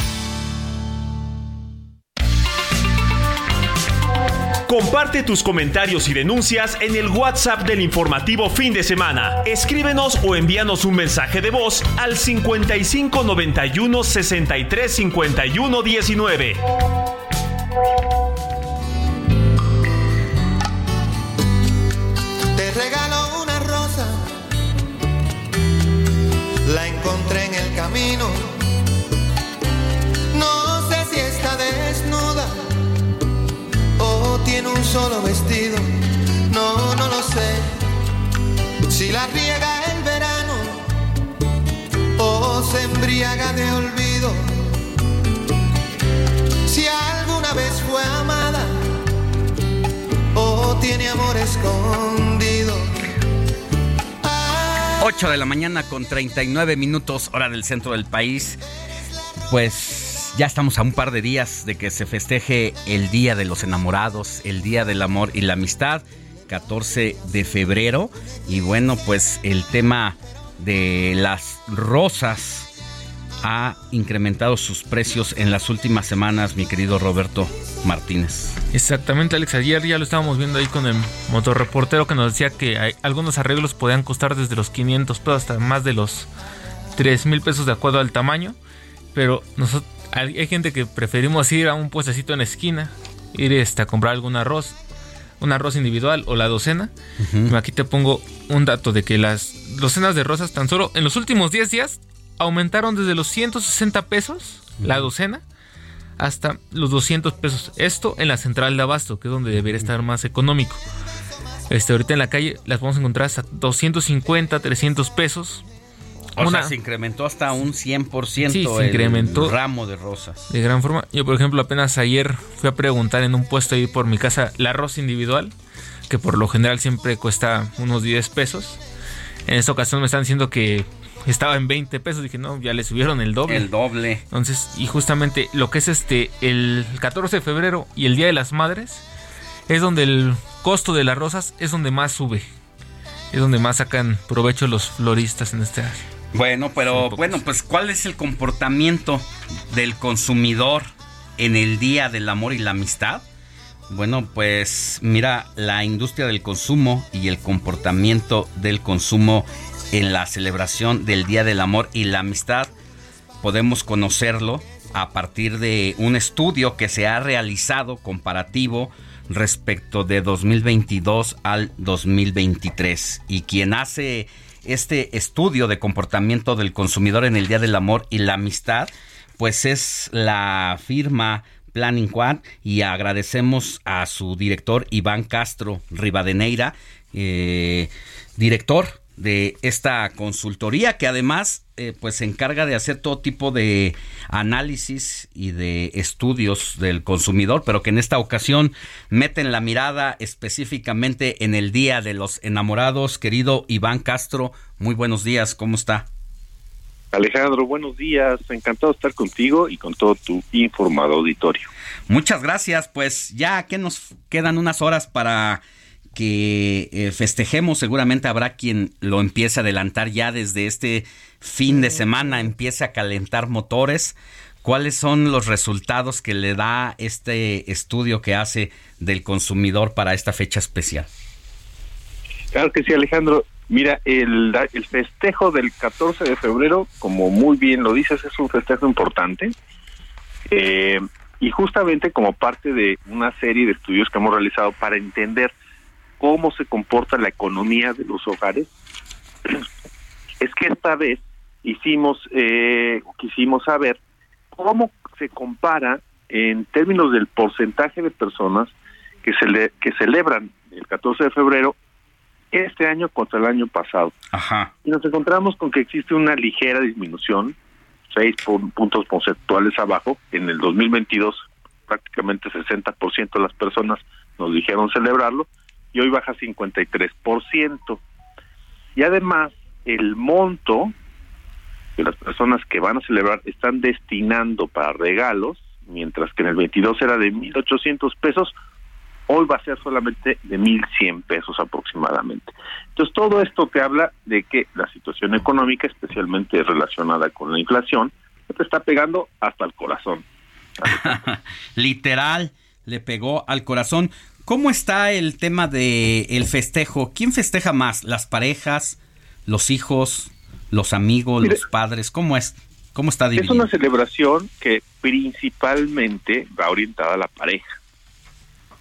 Comparte tus comentarios y denuncias en el WhatsApp del informativo fin de semana. Escríbenos o envíanos un mensaje de voz al 55 91 63 51 19. Te regalo una rosa, la encontré en el camino. Tiene un solo vestido, no, no lo sé. Si la riega el verano o se embriaga de olvido. Si alguna vez fue amada o tiene amor escondido. 8 de la mañana con 39 minutos hora del centro del país. Pues ya estamos a un par de días de que se festeje el Día de los Enamorados, el Día del Amor y la Amistad, 14 de febrero. Y bueno, pues el tema de las rosas ha incrementado sus precios en las últimas semanas, mi querido Roberto Martínez. Exactamente, Alex. Ayer ya lo estábamos viendo ahí con el motorreportero que nos decía que algunos arreglos podían costar desde los 500 pesos hasta más de los 3 mil pesos de acuerdo al tamaño. Pero nosotros, hay, gente que preferimos ir a un puestecito en la esquina, ir este, a comprar algún arroz, un arroz individual o la docena. Aquí te pongo un dato de que las docenas de rosas tan solo en los últimos 10 días aumentaron desde los 160 pesos la docena hasta los 200 pesos. Esto en la central de abasto, que es donde debería estar más económico. Este, ahorita en la calle las vamos a encontrar hasta 250, 300 pesos. O sea, se incrementó hasta un 100% sí, se incrementó el ramo de rosas. De gran forma. Yo, por ejemplo, apenas ayer fui a preguntar en un puesto ahí por mi casa la rosa individual, que por lo general siempre cuesta unos 10 pesos. En esta ocasión me están diciendo que estaba en 20 pesos. Dije, no, ya le subieron el doble. El doble. Entonces, y justamente lo que es este, el 14 de febrero y el Día de las Madres, es donde el costo de las rosas es donde más sube. Es donde más sacan provecho los floristas en este área. Bueno, pero bueno, pues ¿cuál es el comportamiento del consumidor en el Día del Amor y la Amistad? Bueno, pues mira, la industria del consumo y el comportamiento del consumo en la celebración del Día del Amor y la Amistad podemos conocerlo a partir de un estudio que se ha realizado comparativo respecto de 2022 al 2023 y quien hace este estudio de comportamiento del consumidor en el Día del Amor y la Amistad, pues es la firma Planning Quad y agradecemos a su director Iván Castro Rivadeneira, eh, director de esta consultoría que además eh, pues se encarga de hacer todo tipo de análisis y de estudios del consumidor, pero que en esta ocasión meten la mirada específicamente en el Día de los Enamorados. Querido Iván Castro, muy buenos días, ¿cómo está? Alejandro, buenos días, encantado de estar contigo y con todo tu informado auditorio. Muchas gracias, pues ya que nos quedan unas horas para que eh, festejemos. Seguramente habrá quien lo empiece a adelantar ya desde este fin de semana, empiece a calentar motores. ¿Cuáles son los resultados que le da este estudio que hace del consumidor para esta fecha especial? Claro que sí, Alejandro. Mira, el, el festejo del 14 de febrero, como muy bien lo dices, es un festejo importante. Eh, y justamente como parte de una serie de estudios que hemos realizado para entender cómo se comporta la economía de los hogares, es que esta vez hicimos, eh, quisimos saber cómo se compara en términos del porcentaje de personas que, se que celebran el 14 de febrero este año contra el año pasado. Ajá. Y nos encontramos con que existe una ligera disminución, seis puntos conceptuales abajo. En el 2022 prácticamente 60% de las personas nos dijeron celebrarlo y hoy baja 53%. Y además, el monto que las personas que van a celebrar están destinando para regalos, mientras que en el 22 era de 1.800 pesos, hoy va a ser solamente de 1.100 pesos aproximadamente. Entonces, todo esto te habla de que la situación económica, especialmente relacionada con la inflación, te está pegando hasta el corazón. Literal, le pegó al corazón. ¿Cómo está el tema de el festejo? ¿Quién festeja más? ¿Las parejas, los hijos, los amigos, los padres? ¿Cómo es? ¿Cómo está dividido? Es una celebración que principalmente va orientada a la pareja.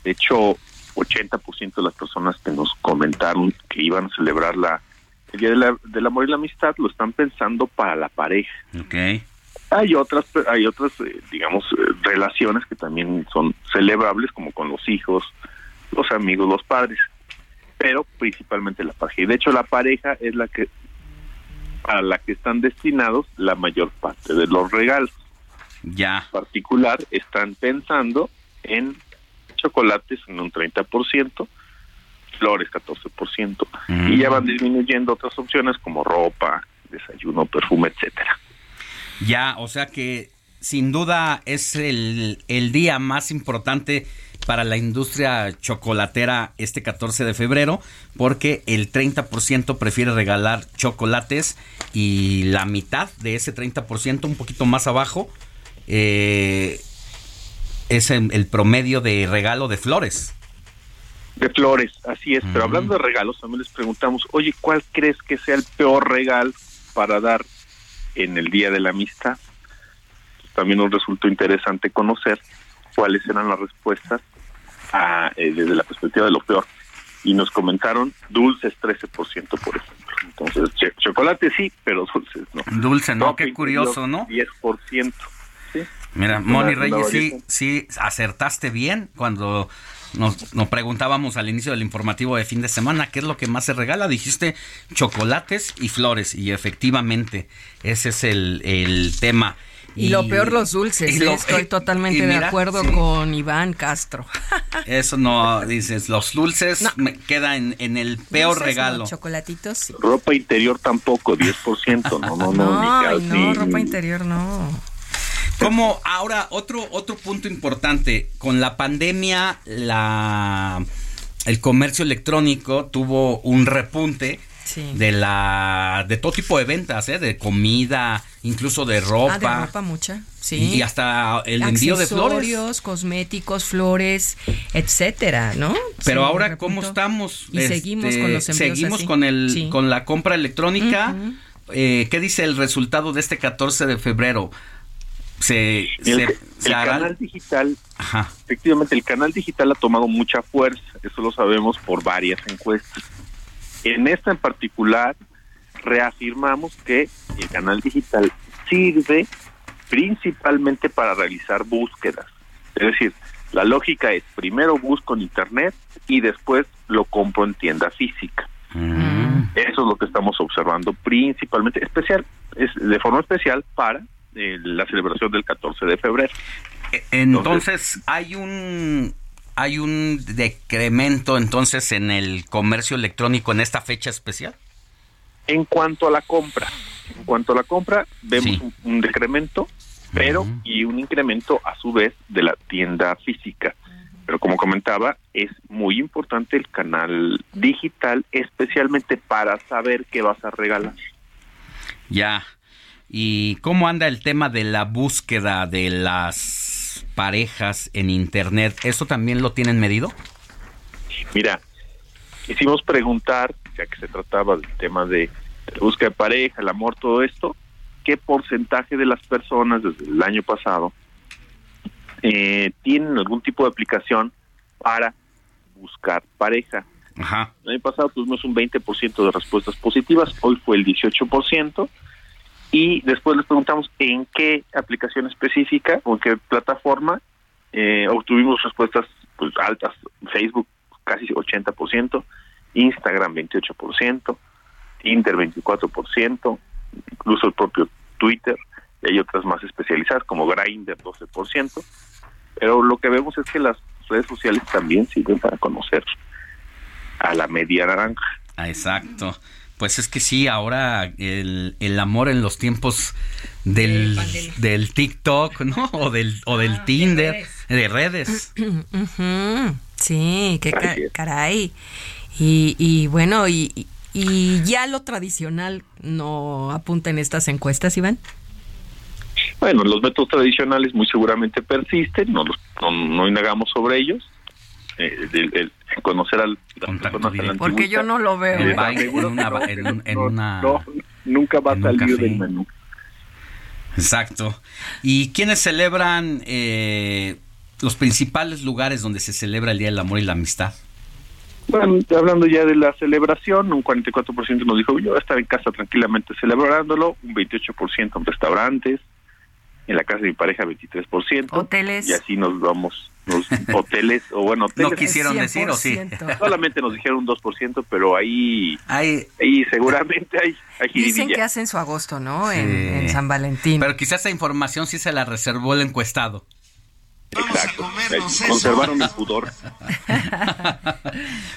De hecho, 80% de las personas que nos comentaron que iban a celebrar la, el Día del Amor y la Amistad lo están pensando para la pareja. Okay. Hay otras, hay otras, eh, digamos, eh, relaciones que también son celebrables, como con los hijos, los amigos, los padres, pero principalmente la pareja. Y de hecho la pareja es la que a la que están destinados la mayor parte de los regalos. Ya. En particular están pensando en chocolates en un 30%, flores 14%, y ya van disminuyendo otras opciones como ropa, desayuno, perfume, etcétera. Ya, o sea que sin duda es el, el día más importante para la industria chocolatera este 14 de febrero porque el 30% prefiere regalar chocolates y la mitad de ese 30%, un poquito más abajo, eh, es el, el promedio de regalo de flores. De flores, así es. Pero hablando de regalos, también les preguntamos, oye, ¿cuál crees que sea el peor regalo para dar en el Día de la Amistad? También nos resultó interesante conocer cuáles eran las respuestas a, eh, desde la perspectiva de lo peor. Y nos comentaron dulces 13%, por ejemplo. Entonces, ch- chocolate sí, pero dulces no. Dulce, ¿no? Qué curioso, ¿no? 10%. ¿sí? Mira, Moni Reyes, sí, sí, acertaste bien cuando nos, nos preguntábamos al inicio del informativo de fin de semana qué es lo que más se regala. Dijiste chocolates y flores, y efectivamente, ese es el, el tema. Y, lo peor, los dulces. Estoy totalmente de acuerdo sí. con Iván Castro. Eso no, dices, los dulces me queda en, en el peor Dulces no, regalo. chocolatitos sí. Ropa interior tampoco, 10%. No, no, no. No, ni no, ropa interior no. Como ahora otro otro punto importante con la pandemia la el comercio electrónico tuvo un repunte Sí. de la de todo tipo de ventas, ¿eh? de comida, incluso de ropa, Ah, de ropa mucha, sí. y hasta el envío de flores. Cosméticos, flores, etcétera, ¿no? Pero Sí, ahora cómo estamos? Y seguimos Este, con los envíos Seguimos así. con el Sí. con la compra electrónica. Eh, ¿Qué dice el resultado de este 14 de febrero? Se, El, se, el se hará- canal digital, Ajá. efectivamente, el canal digital ha tomado mucha fuerza, eso lo sabemos por varias encuestas. En esta en particular, reafirmamos que el canal digital sirve principalmente para realizar búsquedas. Es decir, la lógica es primero busco en internet y después lo compro en tienda física. Eso es lo que estamos observando principalmente, especial, es de forma especial para eh, la celebración del 14 de febrero. Entonces, hay un hay un decremento entonces en el comercio electrónico en esta fecha especial. En cuanto a la compra, en cuanto a la compra, vemos Sí. un, un decremento, pero y un incremento a su vez de la tienda física. Pero como comentaba, es muy importante el canal digital, especialmente para saber qué vas a regalar. Ya. ¿Y cómo anda el tema de la búsqueda de las parejas en internet? ¿Eso también lo tienen medido? Mira, quisimos preguntar, ya que se trataba del tema de, de la búsqueda de pareja, el amor, todo esto, ¿qué porcentaje de las personas desde el año pasado eh, tienen algún tipo de aplicación para buscar pareja? Ajá. El año pasado tuvimos un 20% de respuestas positivas, hoy fue el 18%, y después les preguntamos en qué aplicación específica o en qué plataforma eh, obtuvimos respuestas pues, altas. Facebook casi 80%, Instagram 28%, Tinder 24%, incluso el propio Twitter, y hay otras más especializadas como Grindr 12%, pero lo que vemos es que las redes sociales también sirven para conocer a la media naranja. Ah, exacto. Pues es que sí, ahora el, el amor en los tiempos del, del TikTok, ¿no? O del, o del Tinder, de redes. Sí, qué ca- caray. Y, y bueno, y, y ya lo tradicional no apunta en estas encuestas, Iván. Bueno, los métodos tradicionales muy seguramente persisten, no, los, no, no indagamos sobre ellos. Eh, el, el- el conocer al Porque yo no lo veo. En, ¿eh? ba- en una, en un- en una- no, nunca va a salir café. del menú. Exacto. ¿Y quiénes celebran eh, los principales lugares donde se celebra el Día del Amor y la Amistad? Bueno, hablando ya de la celebración, un 44% nos dijo, yo voy a estar en casa tranquilamente celebrándolo, un 28% en restaurantes, en la casa de mi pareja 23%. Hoteles. Y así nos vamos, los hoteles, o bueno, hoteles. No quisieron decir, ¿o sí? Solamente nos dijeron un 2%, pero ahí, ahí, seguramente hay, hay Dicen que hacen su agosto, ¿no? En, Sí. en San Valentín. Pero quizás esa información sí se la reservó el encuestado. Exacto. Eh, Conservaron el pudor.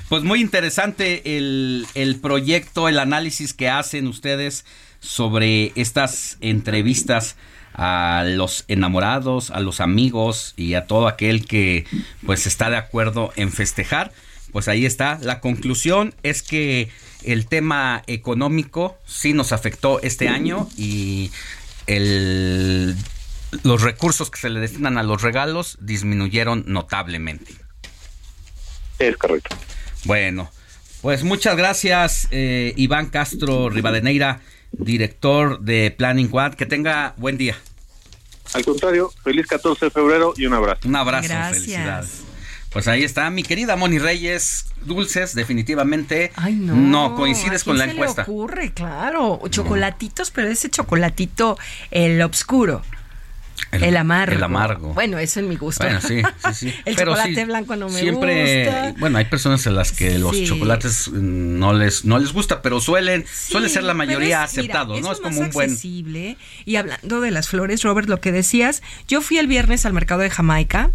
Pues muy interesante el, el proyecto, el análisis que hacen ustedes sobre estas entrevistas a los enamorados, a los amigos y a todo aquel que pues está de acuerdo en festejar. Pues ahí está. La conclusión es que el tema económico sí nos afectó este año y el, los recursos que se le destinan a los regalos disminuyeron notablemente. Es correcto. Bueno, pues muchas gracias eh, Iván Castro Rivadeneira, director de Planning Quad. Que tenga buen día. Al contrario, feliz 14 de febrero y un abrazo. Un abrazo, felicidades. Pues ahí está, mi querida Moni Reyes, dulces, definitivamente. Ay, no. No, coincides ¿a con la quién encuesta. Se le ocurre, claro. Chocolatitos, pero ese chocolatito, el oscuro. El, amargo. el amargo. Bueno, eso en mi gusto. Bueno, sí, sí, sí. el Pero chocolate sí, blanco no me siempre, gusta. bueno, hay personas a las que los chocolates mm, no les no les gusta, pero suelen suele ser la mayoría es- aceptados, ¿no? Es como más un buen accesible. Y hablando de las flores, Robert, lo que decías, yo fui el viernes al mercado de Jamaica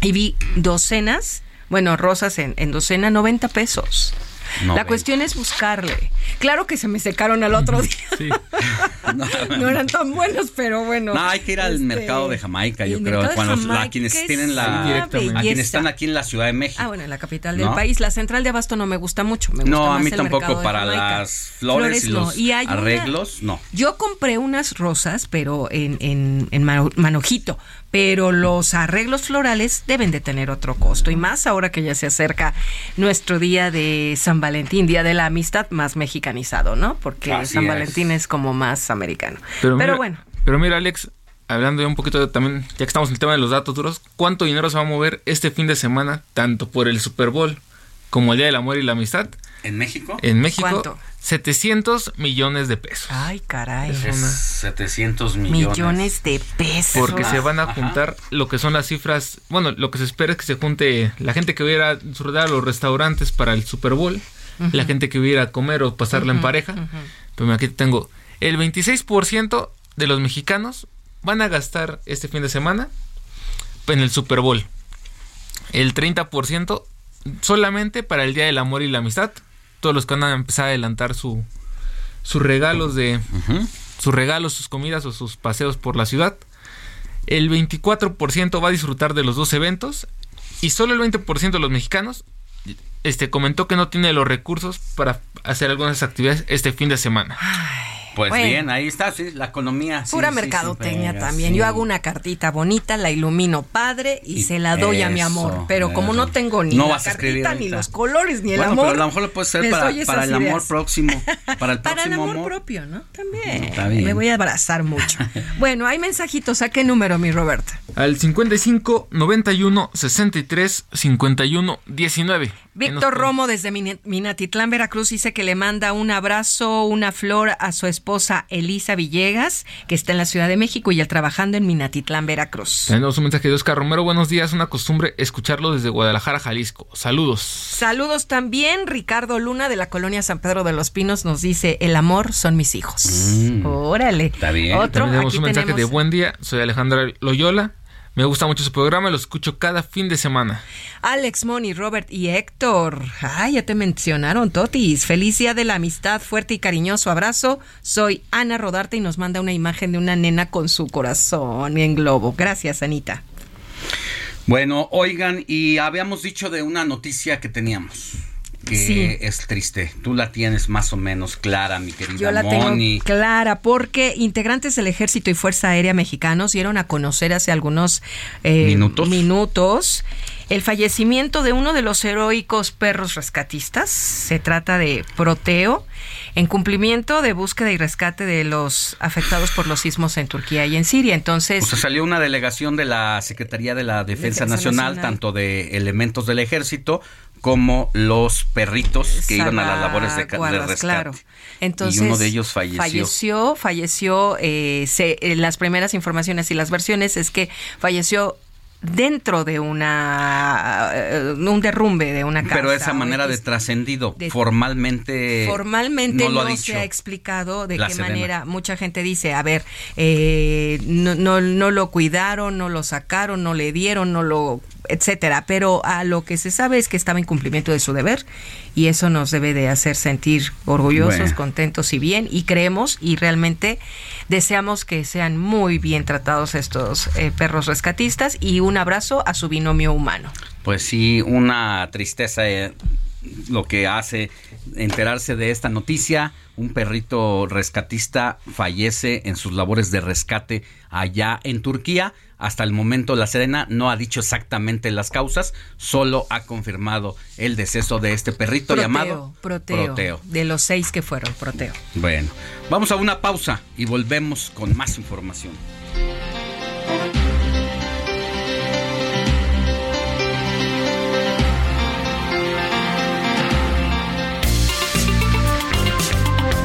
y vi docenas, bueno, rosas en, en docena, 90 pesos. La 90. cuestión es buscarle. Claro que se me secaron al otro día. no eran tan buenos, pero bueno. No, hay que ir al Este, mercado de Jamaica, yo creo. Cuando la- quienes es tienen la, a quienes están aquí en la Ciudad de México. Ah, bueno, en la capital del ¿No? país. La central de Abasto no me gusta mucho. Me gusta no, a más mí el tampoco para las flores, y los Y hay una- arreglos, no. Yo compré unas rosas, pero en, en, en mano- manojito. Pero los arreglos florales deben de tener otro costo. Y más ahora que ya se acerca nuestro día de San Valentín, Día de la Amistad más mexicanizado, ¿no? Porque Así San es. Valentín es como más americano. Pero, Pero, mira, bueno, Pero mira, Alex, hablando ya un poquito de- también, ya que estamos en el tema de los datos duros, ¿cuánto dinero se va a mover este fin de semana, tanto por el Super Bowl como el Día del Amor y la Amistad? ¿En México? En México, ¿Cuánto? 700 millones de pesos. ay, caray. Es una- 700 millones. Millones de pesos. Porque se van a juntar lo que son las cifras. Bueno, lo que se espera es que se junte la gente que hubiera disfrutar a los restaurantes para el Super Bowl, la gente que hubiera a comer o pasarla en pareja. Pero aquí tengo el 26% de los mexicanos van a gastar este fin de semana en el Super Bowl. El 30% solamente para el Día del Amor y la Amistad. Todos los que van a empezar a adelantar su, sus regalos de sus regalos, sus comidas o sus paseos por la ciudad. El 24% va a disfrutar de los dos eventos y solo el 20% de los mexicanos este comentó que no tiene los recursos para hacer algunas actividades este fin de semana. Pues Bueno. bien, ahí está, sí, la economía. Pura sí, mercadotecnia sí, pega, también. sí. Yo hago una cartita bonita, la ilumino padre y, Y se la doy a mi amor. Pero como no tengo ni No la vas a escribir cartita, ni los colores, ni el bueno, amor. pero a lo mejor lo puedes hacer les para, el amor próximo. Para el Para el próximo amor, amor. propio, ¿no? También. Está bien. Me voy a abrazar mucho. bueno, hay mensajitos. ¿A qué número, mi Roberta? Al 55 91 63 51 19. Víctor Romo desde Min- Minatitlán, Veracruz, dice que le manda un abrazo, una flor a su esposa Elisa Villegas, que está en la Ciudad de México y ya trabajando en Minatitlán, Veracruz. Tenemos un mensaje de Oscar Romero. Buenos días. Una costumbre escucharlo desde Guadalajara, Jalisco. Saludos. Saludos también, Ricardo Luna de la colonia San Pedro de los Pinos nos dice, el amor son mis hijos. Órale. Está bien. Otro, También tenemos aquí un mensaje tenemos- de buen día. Soy Alejandra Loyola. Me gusta mucho su programa. Lo escucho cada fin de semana. Alex, Moni, Robert y Héctor. Ay, ya te mencionaron, Totis. Feliz día de la amistad, fuerte y cariñoso abrazo. Soy Ana Rodarte y nos manda una imagen de una nena con su corazón en globo. Gracias, Anita. Bueno, oigan, y habíamos dicho de una noticia que teníamos. Que Sí. es triste. Tú la tienes más o menos clara, mi querida Yo la Moni. tengo clara porque integrantes del Ejército y Fuerza Aérea mexicanos dieron a conocer hace algunos eh, Minutos. minutos el fallecimiento de uno de los heroicos perros rescatistas. Se trata de Proteo, en cumplimiento de búsqueda y rescate de los afectados por los sismos en Turquía y en Siria. Entonces, salió una delegación de la Secretaría de la Defensa, Defensa Nacional, Nacional. tanto de elementos del ejército como los perritos que iban a las labores de, salvaguardas, rescate. claro. Entonces, y uno de ellos falleció. Falleció, falleció, eh, se- eh, las primeras informaciones y las versiones es que falleció dentro de una eh, un derrumbe de una casa. Pero esa manera de trascendido, formalmente formalmente no, lo se ha explicado de qué manera. Mucha gente dice, a ver, eh, no, no, no lo cuidaron, no lo sacaron, no le dieron, no lo etcétera, pero a lo que se sabe es que estaba en cumplimiento de su deber y eso nos debe de hacer sentir orgullosos, contentos y bien y creemos y realmente deseamos que sean muy bien tratados estos eh, perros rescatistas y un abrazo a su binomio humano. Pues sí, una tristeza eh, lo que hace enterarse de esta noticia. Un perrito rescatista fallece en sus labores de rescate allá en Turquía. Hasta el momento la Serena no ha dicho exactamente las causas, solo ha confirmado el deceso de este perrito llamado proteo, proteo. De los seis que fueron, Proteo. Bueno, vamos a una pausa y volvemos con más información.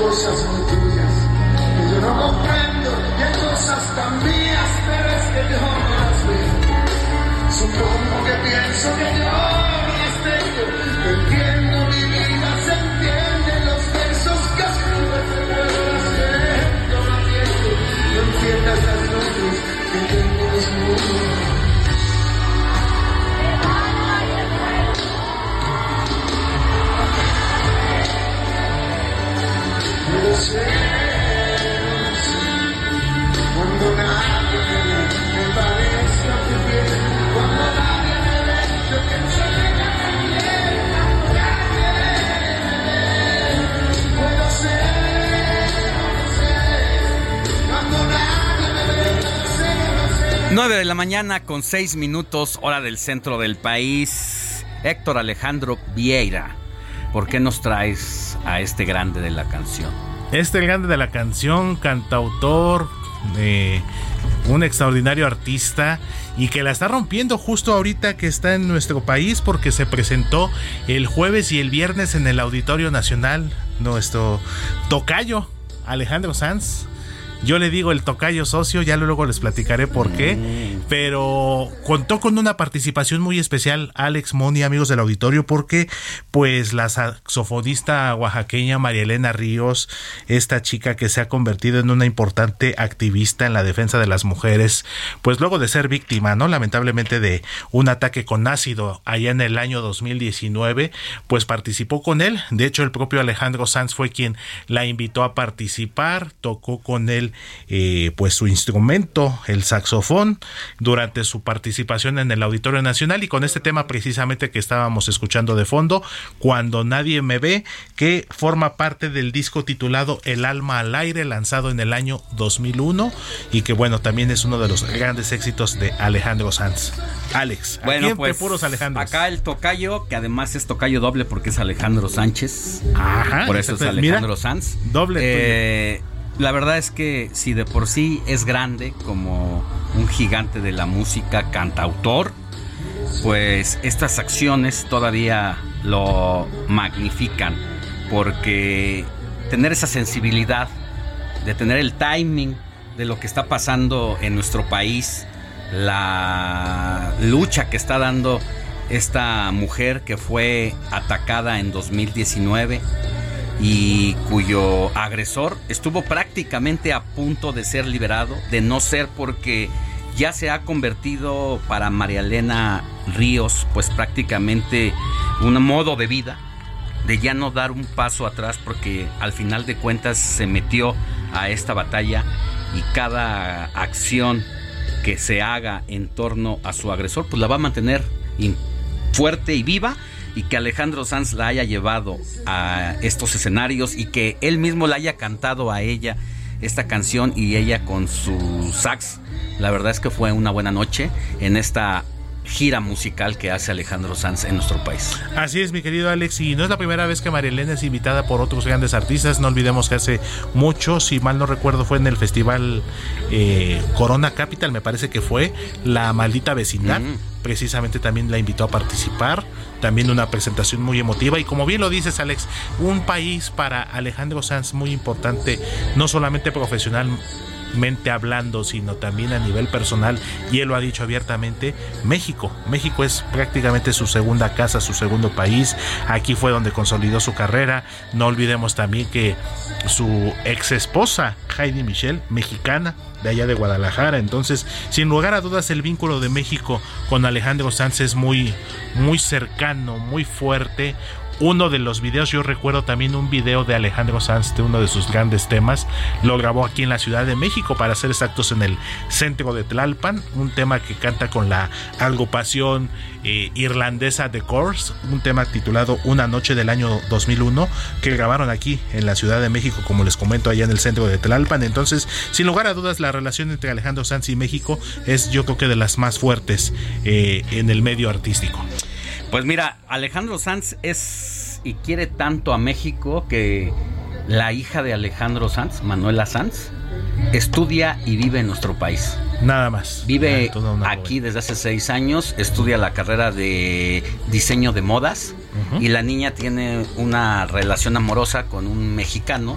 Cosas muy tuyas que yo no comprendo y cosas tan mías, pero es que yo no las veo. Supongo que pienso que yo de la mañana con 6 minutos, hora del centro del país. Héctor Alejandro Vieira, ¿por qué nos traes a este grande de la canción? Este grande de la canción, cantautor, un extraordinario artista y que la está rompiendo justo ahorita que está en nuestro país porque se presentó el jueves y el viernes en el Auditorio Nacional nuestro tocayo Alejandro Sanz yo le digo el tocayo socio, ya luego les platicaré por qué. Mm. Pero contó con una participación muy especial, Alex Moni, amigos del auditorio, porque pues la saxofonista oaxaqueña María Elena Ríos, esta chica que se ha convertido en una importante activista en la defensa de las mujeres, pues luego de ser víctima, ¿no? Lamentablemente de un ataque con ácido allá en el año 2019, pues participó con él. De hecho, el propio Alejandro Sanz fue quien la invitó a participar, tocó con él eh, pues su instrumento, el saxofón, durante su participación en el Auditorio Nacional y con este tema precisamente que estábamos escuchando de fondo, Cuando nadie me ve, que forma parte del disco titulado El alma al aire, lanzado en el año 2001 y que bueno, también es uno de los grandes éxitos de Alejandro Sanz. Alex, bueno, pues puros Alejandros. Acá el tocayo, que además es tocayo doble porque es Alejandro Sánchez. Ajá. Por eso es Alejandro Sanz. Doble. Eh, la verdad es que si de por sí es grande como un gigante de la música cantautor, pues estas acciones todavía lo magnifican porque tener esa sensibilidad de tener el timing de lo que está pasando en nuestro país, la lucha que está dando esta mujer que fue atacada en 2019 y cuyo agresor estuvo prácticamente a punto de ser liberado, de no ser porque ya se ha convertido para María Elena Ríos pues prácticamente un modo de vida, de ya no dar un paso atrás porque al final de cuentas se metió a esta batalla y cada acción que se haga en torno a su agresor pues la va a mantener fuerte y viva y que Alejandro Sanz la haya llevado a estos escenarios y que él mismo la haya cantado a ella esta canción y ella con su sax. La verdad es que fue una buena noche en esta gira musical que hace Alejandro Sanz en nuestro país. Así es, mi querido Alex, y no es la primera vez que Marilena es invitada por otros grandes artistas. No olvidemos que hace mucho, si mal no recuerdo, fue en el festival eh, Corona Capital, me parece que fue, La Maldita Vecindad. Precisamente también la invitó a participar. También una presentación muy emotiva. Y como bien lo dices, Alex, un país para Alejandro Sanz muy importante, no solamente profesional mente hablando, sino también a nivel personal, y él lo ha dicho abiertamente, México. México es prácticamente su segunda casa, su segundo país. Aquí fue donde consolidó su carrera. No olvidemos también que su ex esposa, Heidi Michelle, mexicana, de allá de Guadalajara. Entonces, sin lugar a dudas, el vínculo de México con Alejandro Sanz es muy, muy cercano, muy fuerte uno de los videos, yo recuerdo también un video de Alejandro Sanz de uno de sus grandes temas, lo grabó aquí en la Ciudad de México para ser exactos en el centro de Tlalpan, un tema que canta con la agrupación eh, irlandesa The Course, un tema titulado Una noche del año 2001 que grabaron aquí en la Ciudad de México, como les comento allá en el centro de Tlalpan. Entonces, sin lugar a dudas, la relación entre Alejandro Sanz y México es yo creo que de las más fuertes eh, en el medio artístico. Pues mira, Alejandro Sanz es y quiere tanto a México que la hija de Alejandro Sanz, Manuela Sanz, estudia y vive en nuestro país. Nada más. Vive aquí desde hace seis años, estudia la carrera de diseño de modas y la niña tiene una relación amorosa con un mexicano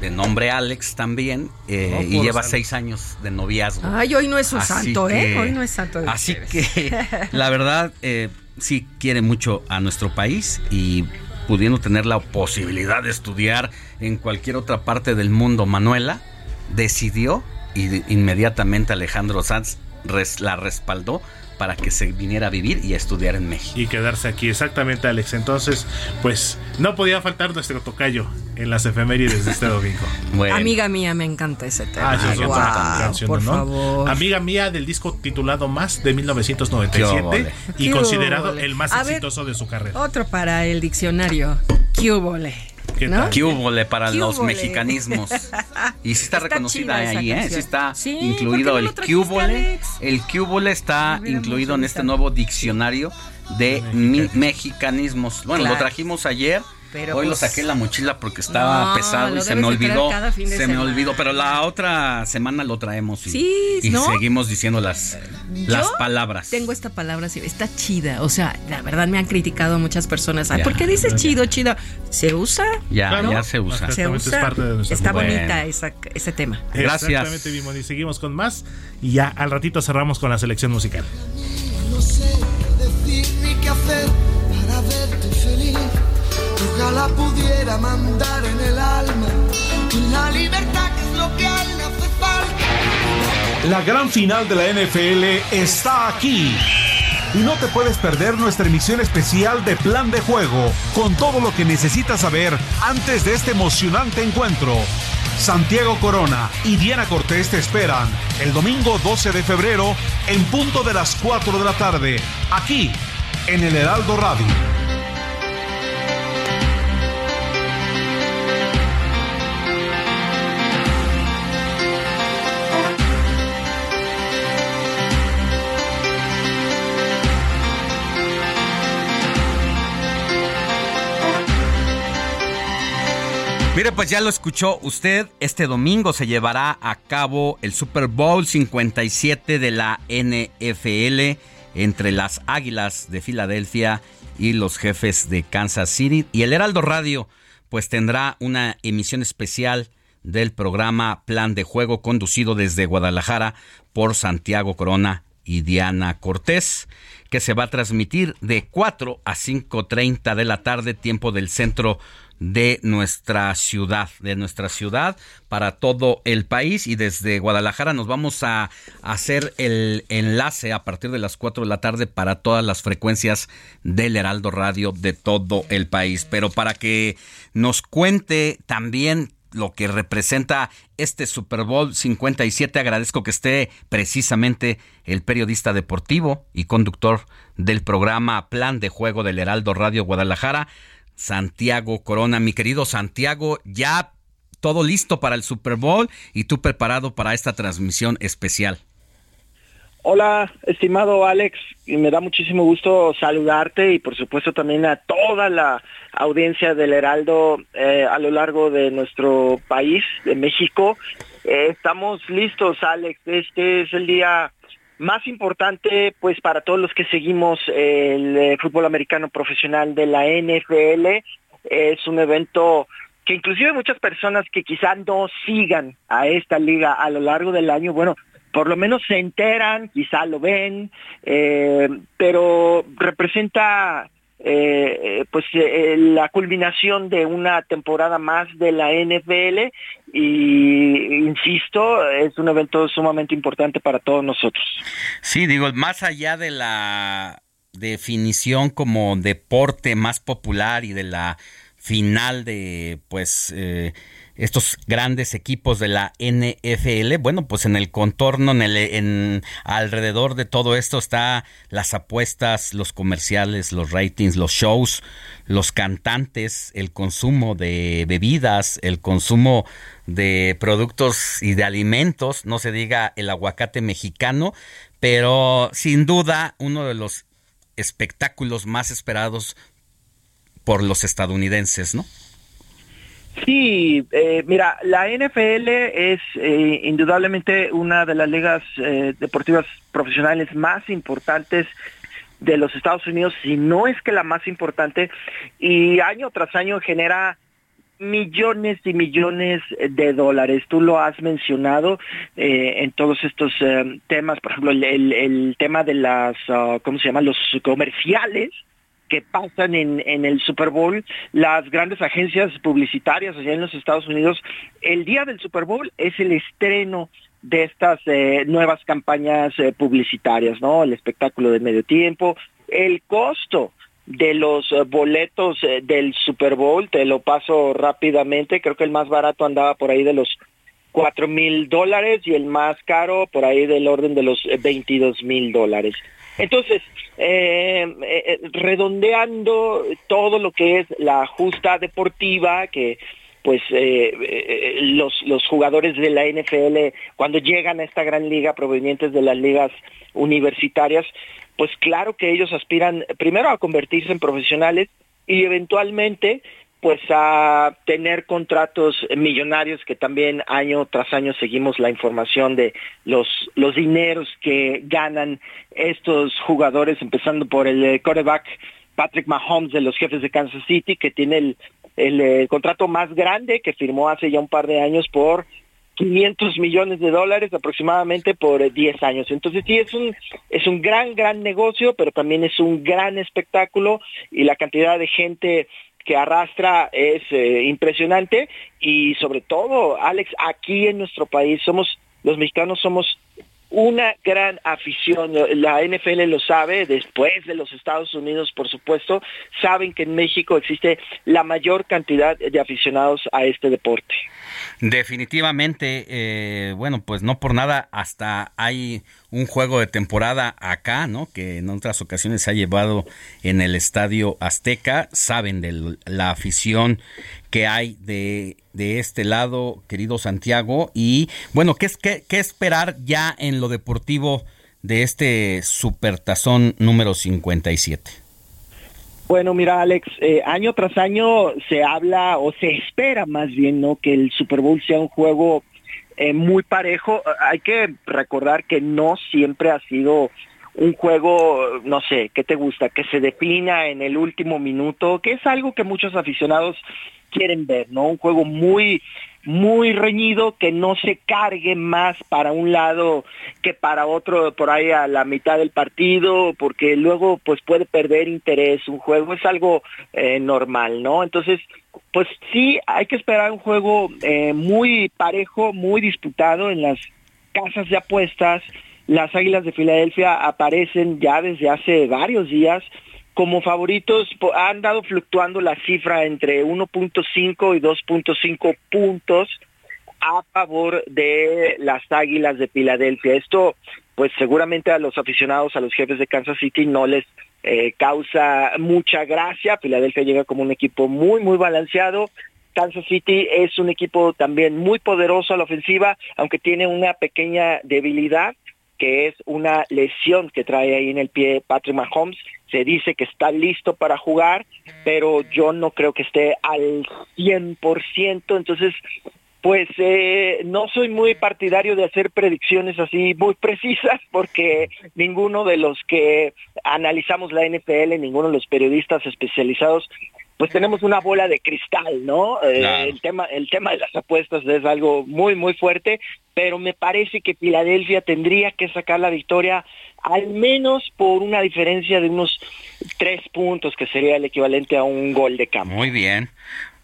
de nombre Alex también eh, y lleva seis años de noviazgo. Ay, hoy no es un santo, ¿eh? Hoy no es santo. De así que la verdad... Eh, sí quiere mucho a nuestro país y pudiendo tener la posibilidad de estudiar en cualquier otra parte del mundo, Manuela decidió y inmediatamente Alejandro Sanz la respaldó para que se viniera a vivir y a estudiar en México. Y quedarse aquí, exactamente, Alex. Entonces, pues no podía faltar nuestro tocayo en las efemérides de este domingo. Amiga mía, me encanta ese tema. Ah, por favor. Amiga mía del disco titulado Más de 1997 y considerado el más exitoso de su carrera. Otro para el diccionario. Cubole. ¿Qué para los mexicanismos? Y sí está, reconocida ahí, ¿eh? Sí está incluido el cubole. El cubole está incluido en este nuevo diccionario de mexicanismos. Bueno, lo trajimos ayer Hoy lo pues, saqué la mochila porque estaba pesado y se me olvidó. Se me olvidó, pero la otra semana lo traemos y, seguimos diciendo las, las palabras. Tengo esta palabra, está chida. O sea, la verdad me han criticado muchas personas. ¿Por qué dices chido, chido? ¿Se usa? Ya, ya se usa. Se usa. está bonita ese tema. Gracias. Exactamente, y seguimos con más. Y ya al ratito cerramos con la selección musical. No sé decir ni qué hacer Pudiera mandar en el alma la libertad es lo que hace falta. La gran final de la NFL está aquí. Y no te puedes perder nuestra emisión especial de Plan de Juego, con todo lo que necesitas saber antes de este emocionante encuentro. Santiago Corona y Diana Cortés te esperan el domingo 12 de febrero en punto de las 4 de la tarde, aquí en el Heraldo Radio. Mire, pues ya lo escuchó usted. Este domingo se llevará a cabo el Super Bowl 57 de la NFL entre las Águilas de Filadelfia y los jefes de Kansas City. Y el Heraldo Radio, pues tendrá una emisión especial del programa Plan de Juego conducido desde Guadalajara por Santiago Corona y Diana Cortés, que se va a transmitir de 4 a 5.30 de la tarde, tiempo del centro de nuestra ciudad, de nuestra ciudad para todo el país y desde Guadalajara nos vamos a hacer el enlace a partir de las 4 de la tarde para todas las frecuencias del Heraldo Radio de todo el país. Pero para que nos cuente también lo que representa este Super Bowl 57. Agradezco que esté precisamente el periodista deportivo y conductor del programa Plan de Juego del Heraldo Radio Guadalajara, Santiago Corona. Mi querido Santiago, ya todo listo para el Super Bowl y tú preparado para esta transmisión especial. Hola, estimado Alex, me da muchísimo gusto saludarte y por supuesto también a toda la audiencia del Heraldo eh, a lo largo de nuestro país, de México. Eh, estamos listos, Alex. Este es el día más importante pues para todos los que seguimos el eh, fútbol americano profesional de la NFL. Es un evento que inclusive muchas personas que quizá no sigan a esta liga a lo largo del año, bueno, por lo menos se enteran, quizá lo ven, eh, pero representa eh, pues la culminación de una temporada más de la NFL y insisto es un evento sumamente importante para todos nosotros. Sí, digo, más allá de la definición como deporte más popular y de la final de pues eh, estos grandes equipos de la NFL. Bueno, pues en el contorno, en el alrededor de todo esto está las apuestas, los comerciales, los ratings, los shows, los cantantes, el consumo de bebidas, el consumo de productos y de alimentos, no se diga el aguacate mexicano, pero sin duda uno de los espectáculos más esperados por los estadounidenses, ¿no? Sí, eh, mira, la NFL es eh, indudablemente una de las ligas eh, deportivas profesionales más importantes de los Estados Unidos, si no es que la más importante, y año tras año genera millones y millones de dólares. Tú lo has mencionado en todos estos temas, por ejemplo, el, tema de las, ah, ¿cómo se llama? Los comerciales que pasan en, en el Super Bowl, las grandes agencias publicitarias allá en los Estados Unidos, el día del Super Bowl es el estreno de estas eh, nuevas campañas eh, publicitarias, ¿no? El espectáculo de medio tiempo, el costo de los eh, boletos del Super Bowl, te lo paso rápidamente, creo que el más barato andaba por ahí de los cuatro mil dólares y el más caro por ahí del orden de los 22 mil dólares. Entonces, eh, eh, redondeando todo lo que es la justa deportiva, que pues eh, los, los jugadores de la NFL cuando llegan a esta gran liga provenientes de las ligas universitarias, pues claro que ellos aspiran primero a convertirse en profesionales y eventualmente pues a tener contratos millonarios que también año tras año seguimos la información de los los dineros que ganan estos jugadores empezando por el eh, quarterback Patrick Mahomes de los jefes de Kansas City que tiene el, el, eh, contrato más grande que firmó hace ya un par de años por 500 millones de dólares aproximadamente por 10 eh, años. Entonces sí es un es un gran gran negocio, pero también es un gran espectáculo y la cantidad de gente que arrastra es eh, impresionante. Y sobre todo, Alex, aquí en nuestro país somos, los mexicanos somos una gran afición. La NFL lo sabe, después de los Estados Unidos, por supuesto, saben que en México existe la mayor cantidad de aficionados a este deporte. Definitivamente, eh, bueno, pues no por nada, hasta hay un juego de temporada acá, ¿no? Que en otras ocasiones se ha llevado en el Estadio Azteca. Saben de la afición que hay de, de este lado, querido Santiago. Y bueno, ¿qué, qué, qué esperar ya en lo deportivo de este Supertazón número 57? Bueno, mira, Alex, eh, año tras año se habla o se espera más bien, ¿no? Que el Super Bowl sea un juego eh, muy parejo. Hay que recordar que no siempre ha sido un juego, no sé, ¿qué te gusta? Que se defina en el último minuto, que es algo que muchos aficionados quieren ver, ¿no? Un juego muy muy reñido, que no se cargue más para un lado que para otro por ahí a la mitad del partido, porque luego pues puede perder interés un juego, es algo eh, normal, ¿no? Entonces, pues sí, hay que esperar un juego eh, muy parejo, muy disputado en las casas de apuestas. Las Águilas de Filadelfia aparecen ya desde hace varios días como favoritos han dado fluctuando la cifra entre 1.5 y 2.5 puntos a favor de las Águilas de Filadelfia. Esto, pues seguramente a los aficionados, a los jefes de Kansas City no les eh, causa mucha gracia. Filadelfia llega como un equipo muy, muy balanceado. Kansas City es un equipo también muy poderoso a la ofensiva, aunque tiene una pequeña debilidad que es una lesión que trae ahí en el pie Patrick Mahomes. Se dice que está listo para jugar, pero yo no creo que esté al 100%. Entonces, pues eh, no soy muy partidario de hacer predicciones así muy precisas porque ninguno de los que analizamos la NFL, ninguno de los periodistas especializados, pues tenemos una bola de cristal, ¿no? Eh, el tema el tema de las apuestas es algo muy muy fuerte, pero me parece que Filadelfia tendría que sacar la victoria al menos por una diferencia de unos tres puntos, que sería el equivalente a un gol de campo. Muy bien.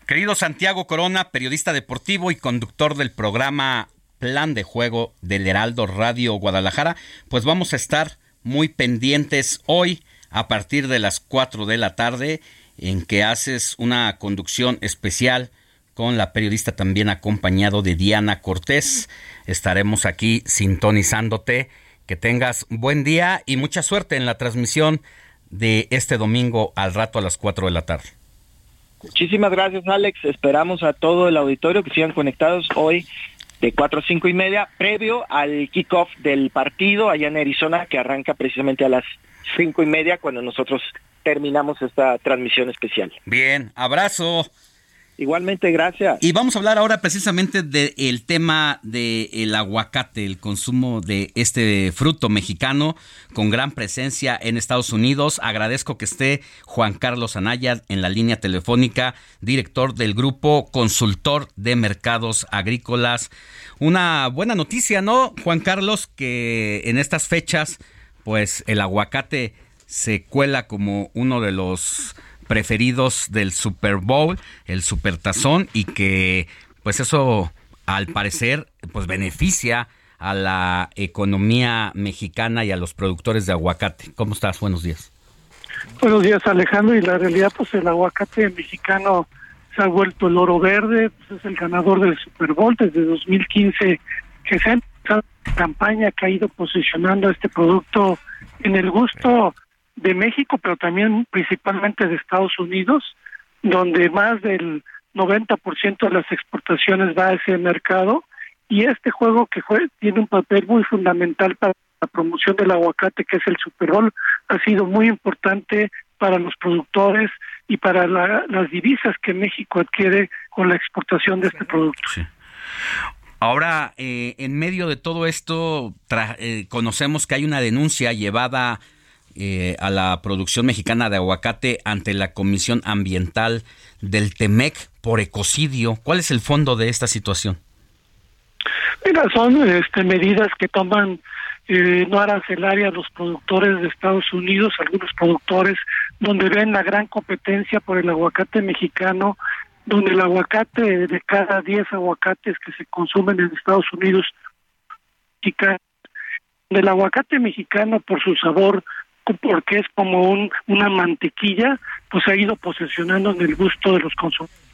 Querido Santiago Corona, periodista deportivo y conductor del programa Plan de Juego del Heraldo Radio Guadalajara, pues vamos a estar muy pendientes hoy a partir de las 4 de la tarde en que haces una conducción especial con la periodista también acompañado de Diana Cortés. Estaremos aquí sintonizándote. Que tengas buen día y mucha suerte en la transmisión de este domingo al rato a las 4 de la tarde. Muchísimas gracias, Alex. Esperamos a todo el auditorio que sigan conectados hoy de 4 a 5 y media, previo al kickoff del partido allá en Arizona, que arranca precisamente a las 5 y media, cuando nosotros terminamos esta transmisión especial. Bien, abrazo. Igualmente, gracias. Y vamos a hablar ahora precisamente del tema del aguacate, el consumo de este fruto mexicano con gran presencia en Estados Unidos. Agradezco que esté Juan Carlos Anaya en la línea telefónica, director del grupo Consultor de Mercados Agrícolas. Una buena noticia, ¿no, Juan Carlos? Que en estas fechas, pues el aguacate se cuela como uno de los preferidos del Super Bowl, el Super Tazón, y que pues eso al parecer pues beneficia a la economía mexicana y a los productores de aguacate. ¿Cómo estás? Buenos días. Buenos días Alejandro y la realidad pues el aguacate mexicano se ha vuelto el oro verde, pues, es el ganador del Super Bowl desde 2015 que se ha empezado la campaña que ha ido posicionando este producto en el gusto de México, pero también principalmente de Estados Unidos, donde más del 90% de las exportaciones va a ese mercado. Y este juego que fue, tiene un papel muy fundamental para la promoción del aguacate, que es el Super Bowl, ha sido muy importante para los productores y para las divisas que México adquiere con la exportación de este producto. Ahora, eh, en medio de todo esto, eh, conocemos que hay una denuncia llevada eh, a la producción mexicana de aguacate ante la Comisión Ambiental del TEMEC por ecocidio. ¿Cuál es el fondo de esta situación? Mira, son este, medidas que toman eh, no arancelaria los productores de Estados Unidos, algunos productores, donde ven la gran competencia por el aguacate mexicano, donde el aguacate de cada 10 aguacates que se consumen en Estados Unidos, del aguacate mexicano por su sabor porque es como un, una mantequilla, pues ha ido posesionando en el gusto de los consumidores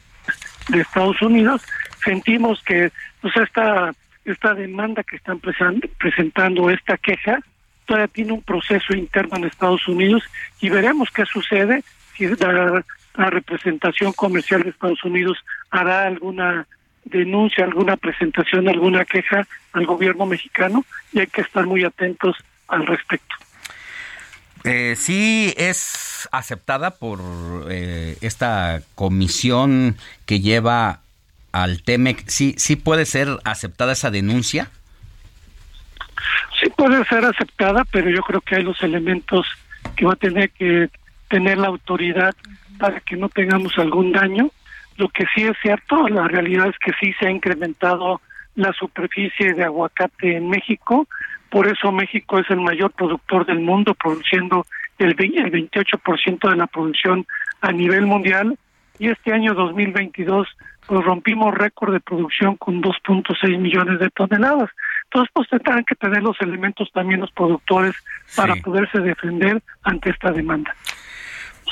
de Estados Unidos. Sentimos que pues esta esta demanda que están presentando esta queja todavía tiene un proceso interno en Estados Unidos y veremos qué sucede si la, la representación comercial de Estados Unidos hará alguna denuncia, alguna presentación, alguna queja al gobierno mexicano y hay que estar muy atentos al respecto. Eh, sí es aceptada por eh, esta comisión que lleva al TEMEC. ¿Sí, ¿Sí puede ser aceptada esa denuncia? Sí puede ser aceptada, pero yo creo que hay los elementos que va a tener que tener la autoridad para que no tengamos algún daño. Lo que sí es cierto, la realidad es que sí se ha incrementado la superficie de aguacate en México, por eso México es el mayor productor del mundo, produciendo el, el 28% de la producción a nivel mundial. Y este año 2022 pues rompimos récord de producción con 2.6 millones de toneladas. Entonces, pues tendrán que tener los elementos también los productores para poderse defender ante esta demanda.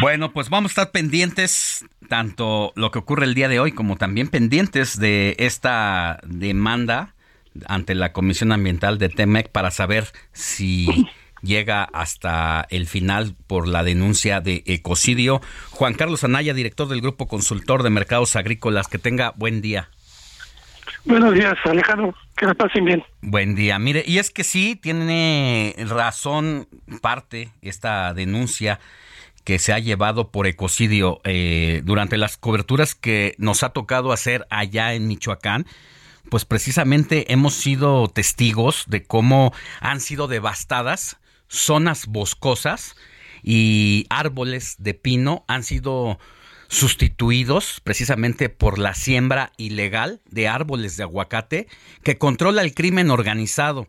Bueno, pues vamos a estar pendientes tanto lo que ocurre el día de hoy como también pendientes de esta demanda ante la Comisión Ambiental de Temec para saber si llega hasta el final por la denuncia de ecocidio. Juan Carlos Anaya, director del Grupo Consultor de Mercados Agrícolas, que tenga buen día. Buenos días, Alejandro. Que la pasen bien. Buen día. Mire, y es que sí, tiene razón parte esta denuncia que se ha llevado por ecocidio eh, durante las coberturas que nos ha tocado hacer allá en Michoacán pues precisamente hemos sido testigos de cómo han sido devastadas zonas boscosas y árboles de pino han sido sustituidos precisamente por la siembra ilegal de árboles de aguacate que controla el crimen organizado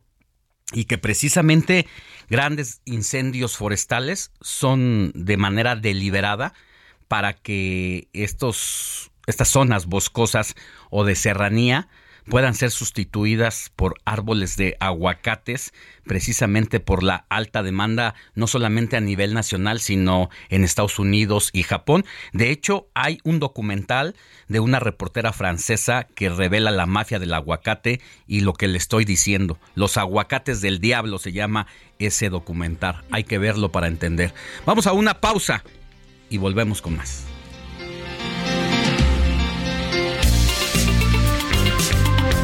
y que precisamente grandes incendios forestales son de manera deliberada para que estos estas zonas boscosas o de serranía puedan ser sustituidas por árboles de aguacates, precisamente por la alta demanda, no solamente a nivel nacional, sino en Estados Unidos y Japón. De hecho, hay un documental de una reportera francesa que revela la mafia del aguacate y lo que le estoy diciendo. Los aguacates del diablo se llama ese documental. Hay que verlo para entender. Vamos a una pausa y volvemos con más.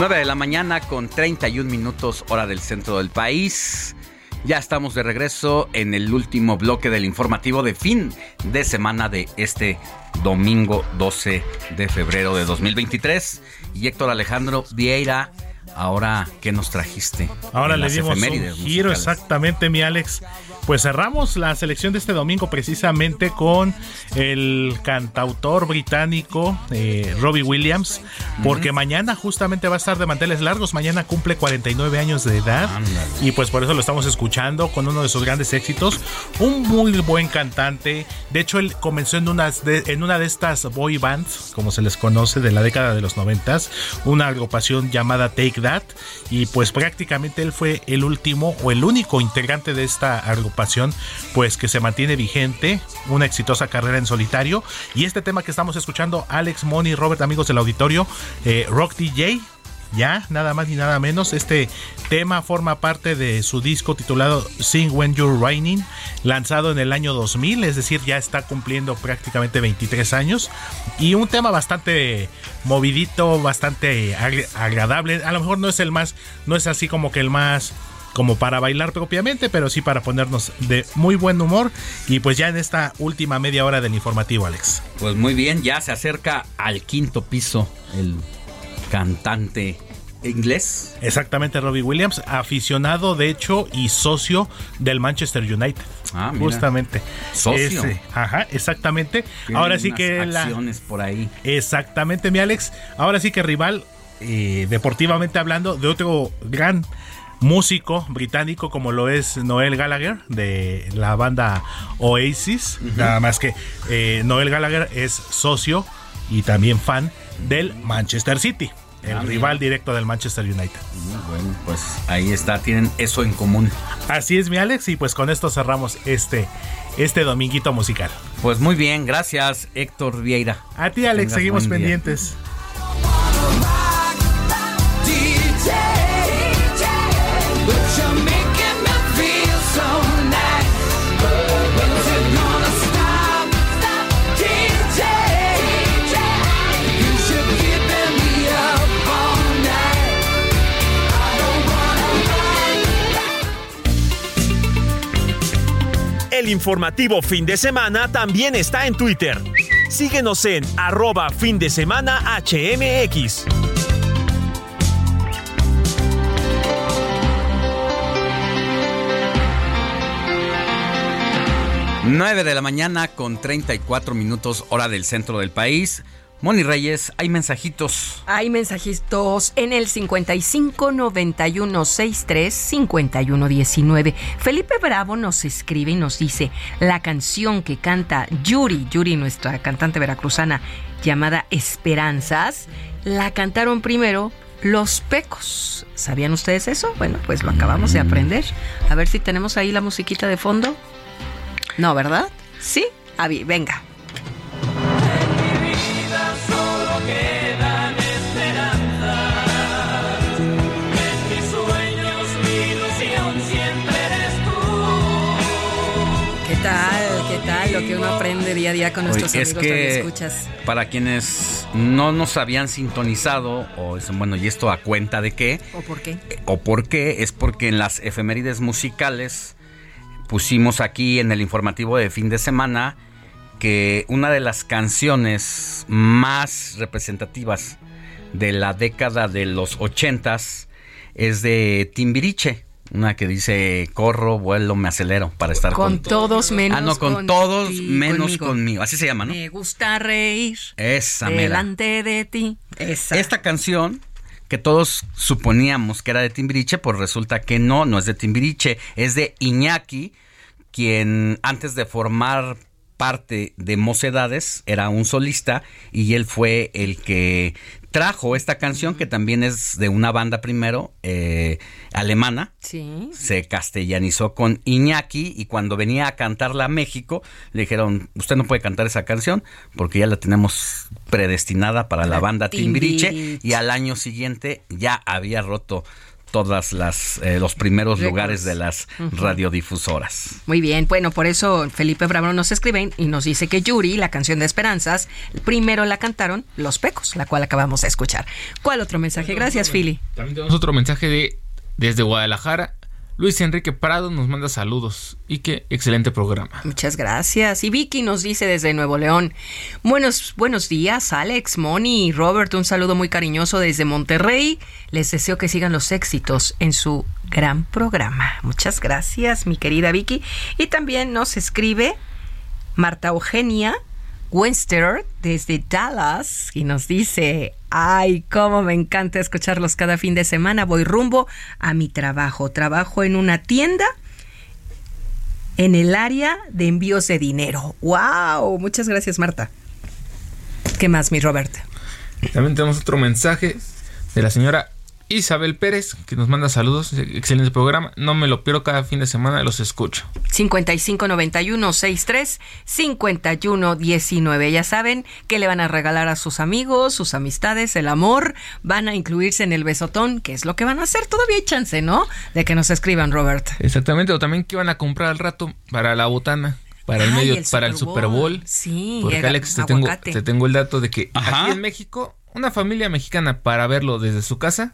9 de la mañana con 31 minutos hora del centro del país. Ya estamos de regreso en el último bloque del informativo de fin de semana de este domingo 12 de febrero de 2023. Y Héctor Alejandro Vieira, ahora, ¿qué nos trajiste? Ahora le dimos un giro musicales? exactamente, mi Alex. Pues cerramos la selección de este domingo precisamente con el cantautor británico eh, Robbie Williams, porque mañana justamente va a estar de manteles largos, mañana cumple 49 años de edad. Y pues por eso lo estamos escuchando con uno de sus grandes éxitos, un muy buen cantante, de hecho él comenzó en, unas de, en una de estas boy bands, como se les conoce, de la década de los 90, una agrupación llamada Take That. Y pues prácticamente él fue el último o el único integrante de esta agrupación pues que se mantiene vigente, una exitosa carrera en solitario y este tema que estamos escuchando Alex Money, Robert amigos del auditorio, eh, Rock DJ ya, nada más ni nada menos. Este tema forma parte de su disco titulado Sing When You're Raining, lanzado en el año 2000, es decir, ya está cumpliendo prácticamente 23 años. Y un tema bastante movidito, bastante ag- agradable. A lo mejor no es el más, no es así como que el más como para bailar propiamente, pero sí para ponernos de muy buen humor. Y pues ya en esta última media hora del informativo, Alex. Pues muy bien, ya se acerca al quinto piso el cantante inglés. Exactamente, Robbie Williams, aficionado de hecho y socio del Manchester United. Ah, mira. Justamente. Socio. Ese, ajá, exactamente. Tiene Ahora sí que la, acciones por ahí. Exactamente, mi Alex. Ahora sí que rival, eh, deportivamente hablando, de otro gran músico británico como lo es Noel Gallagher de la banda Oasis. Nada más que eh, Noel Gallagher es socio y también fan del Manchester City, el Ah, rival directo del Manchester United. Bueno, pues ahí está, tienen eso en común. Así es, mi Alex, y pues con esto cerramos este, este dominguito musical. Pues muy bien, gracias Héctor Vieira. A ti, Alex, Tengas seguimos día. El informativo fin de semana también está en Twitter. Síguenos en arroba fin de semana HMX. 9 de la mañana con 34 minutos hora del centro del país. Moni Reyes, hay mensajitos. Hay mensajitos en el 55 91 63 51 19. Felipe Bravo nos escribe y nos dice la canción que canta Yuri, Yuri, nuestra cantante veracruzana llamada Esperanzas, la cantaron primero los Pecos. ¿Sabían ustedes eso? Bueno, pues lo acabamos de aprender. A ver si tenemos ahí la musiquita de fondo. No, ¿verdad? Sí. Avi, venga. Que uno aprende día a día con nuestros Oye, es amigos que escuchas. para quienes no nos habían sintonizado o dicen, bueno, ¿y esto a cuenta de qué? ¿O por qué? ¿O por qué? Es porque en las efemérides musicales pusimos aquí en el informativo de fin de semana que una de las canciones más representativas de la década de los ochentas es de Timbiriche. Una que dice, corro, vuelo, me acelero para estar Con con... todos menos Ah, no, con todos menos conmigo. conmigo. Así se llama, ¿no? Me gusta reír Esa mera. delante de ti. Esa. Esta canción que todos suponíamos que era de Timbiriche, pues resulta que no, no es de Timbiriche, es de Iñaki, quien antes de formar parte de Mocedades era un solista y él fue el que trajo esta canción que también es de una banda primero eh, alemana Sí. se castellanizó con Iñaki y cuando venía a cantarla a México le dijeron, usted no puede cantar esa canción porque ya la tenemos predestinada para la banda Timbiriche Timbiriche. y al año siguiente ya había roto todas las eh, los primeros lugares de las radiodifusoras. Muy bien, bueno, por eso Felipe Bravo nos escribe y nos dice que Yuri, la canción de Esperanzas, primero la cantaron Los Pecos, la cual acabamos de escuchar. ¿Cuál otro mensaje? Gracias, Philly. También tenemos otro mensaje de desde Guadalajara. Luis Enrique Prado nos manda saludos y que excelente programa. Muchas gracias. Y Vicky nos dice desde Nuevo León. Buenos, buenos días, Alex, Moni y Robert. Un saludo muy cariñoso desde Monterrey. Les deseo que sigan los éxitos en su gran programa. Muchas gracias, mi querida Vicky. Y también nos escribe Marta Eugenia Wenster desde Dallas y nos dice, ay, cómo me encanta escucharlos cada fin de semana. Voy rumbo a mi trabajo. Trabajo en una tienda en el área de envíos de dinero. ¡Wow! Muchas gracias, Marta. ¿Qué más, mi Robert? También tenemos otro mensaje de la señora Isabel Pérez que nos manda saludos. Excelente programa. No me lo pierdo cada fin de semana, los escucho. 5591 63 51 19. Ya saben que le van a regalar a sus amigos, sus amistades, el amor. Van a incluirse en el besotón, que es lo que van a hacer. Todavía hay chance, ¿no? De que nos escriban, Robert. Exactamente, o también que iban a comprar al rato para la botana, para el Ay, medio, el para el Super Bowl. Sí, Porque Alex, te tengo, te tengo el dato de que Ajá. aquí en México, una familia mexicana para verlo desde su casa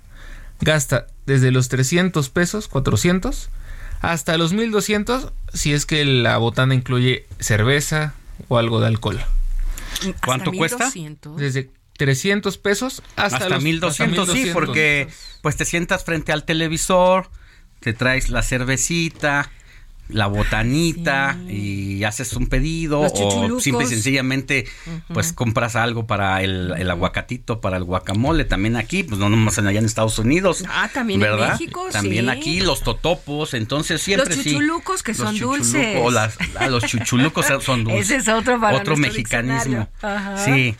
gasta desde los 300 pesos, 400, hasta los 1200 si es que la botana incluye cerveza o algo de alcohol. ¿Cuánto cuesta? Desde 300 pesos hasta, Hasta, los 1200, sí, porque pues te sientas frente al televisor, te traes la cervecita, la botanita y haces un pedido Los o simple y sencillamente pues compras algo para el, el aguacatito, para el guacamole, también aquí, pues no nomás allá en Estados Unidos. Ah, también en ¿verdad? México, También sí. aquí los totopos, entonces siempre Los sí. chuchulucos que Los son chuchulucos, dulces. o las- ah, los chuchulucos son dulces. Ese es otro para Otro mexicanismo. Ajá. Sí.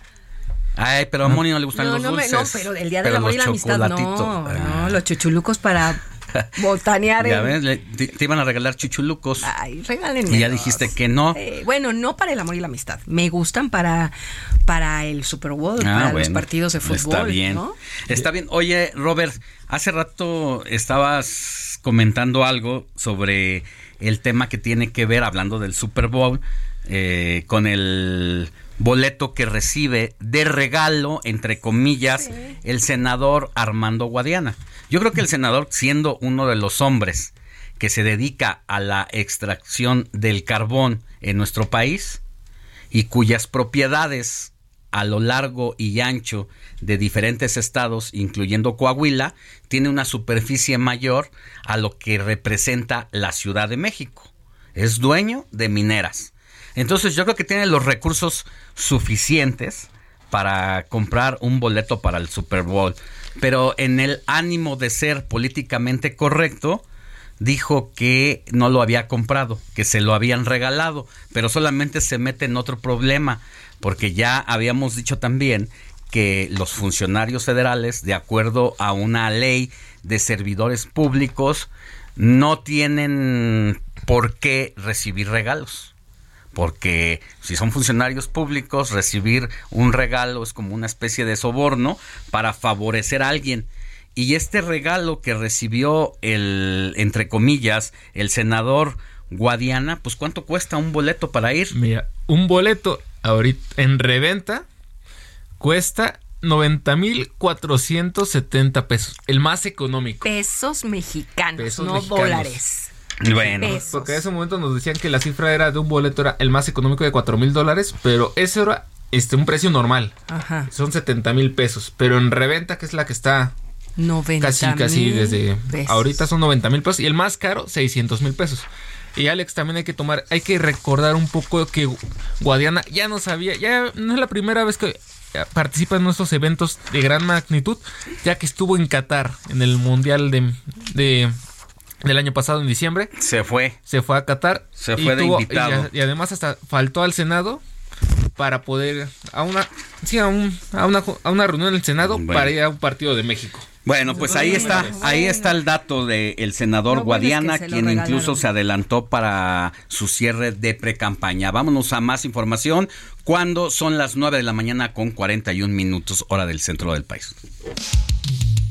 Ay, pero a Moni no le gustan No, los no, me- dulces. no, pero el día del amor y los la amistad chocolatitos, no, ah. no, los chuchulucos para botanear. Ya en- ves, le- te, te iban a regalar chuchulucos. Ay, regálenme. y ya dijiste que no. Eh, bueno, no para el amor y la amistad. Me gustan para, para el Super Bowl, para los Ah, partidos de fútbol. Está bien. ¿no? Está bien. Oye, Robert, hace rato estabas comentando algo sobre el tema que tiene que ver, hablando del Super Bowl, eh, con el boleto que recibe de regalo, entre comillas, el senador Armando Guadiana. Yo creo que el senador, siendo uno de los hombres que se dedica a la extracción del carbón en nuestro país, y cuyas propiedades a lo largo y ancho de diferentes estados, incluyendo Coahuila, tiene una superficie mayor a lo que representa la Ciudad de México. Es dueño de mineras. Entonces yo creo que tiene los recursos suficientes para comprar un boleto para el Super Bowl. Pero en el ánimo de ser políticamente correcto, dijo que no lo había comprado, que se lo habían regalado, pero solamente se mete en otro problema, porque ya habíamos dicho también que los funcionarios federales, de acuerdo a una ley de servidores públicos, no tienen por qué recibir regalos. Porque si son funcionarios públicos, recibir un regalo es como una especie de soborno para favorecer a alguien. Y este regalo que recibió el, entre comillas, el senador Guadiana, pues ¿cuánto cuesta un boleto para ir? Mira, un boleto ahorita en reventa cuesta 90,470 pesos. El más económico. Pesos mexicanos, Pesos no mexicanos. dólares. Bueno. Pesos. Porque en ese momento nos decían que la cifra era de un boleto era el más económico de 4 mil dólares, pero ese era este, un precio normal. Ajá. Son 70 mil pesos. Pero en reventa, que es la que está 90 casi, casi desde pesos. ahorita son 90 mil pesos. Y el más caro, 600 mil pesos. Y Alex, también hay que tomar, hay que recordar un poco que Guadiana ya no sabía, ya no es la primera vez que participa en nuestros eventos de gran magnitud, ya que estuvo en Qatar en el Mundial de, de- del año pasado en diciembre. Se fue. Se fue a Qatar. Se y fue de tuvo- invitado. Y, y además hasta faltó al Senado para poder a una sí, a, un- a una a una reunión del Senado Bueno. para ir a un partido de México. Bueno, pues ahí está, ahí está el dato del senador es que Guadiana, se quien incluso se adelantó para su cierre de precampaña. Vámonos a más información cuando son las 9 de la mañana con 41 minutos hora del centro del país.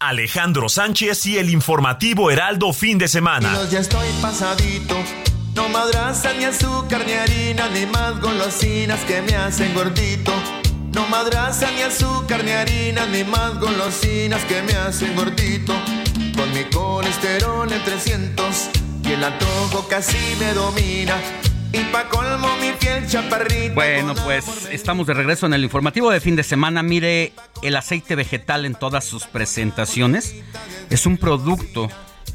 Alejandro Sánchez y el informativo Heraldo fin de semana. Ya estoy pasadito. No madraza ni azúcar ni harina ni más golosinas que me hacen gordito. No madraza ni azúcar ni harina ni más golosinas que me hacen gordito. Con mi colesterol en 300 y el antojo casi me domina. Y pa' colmo mi piel chaparrita. Bueno, pues estamos de regreso en el informativo de fin de semana. Mire, el aceite vegetal en todas sus presentaciones es un producto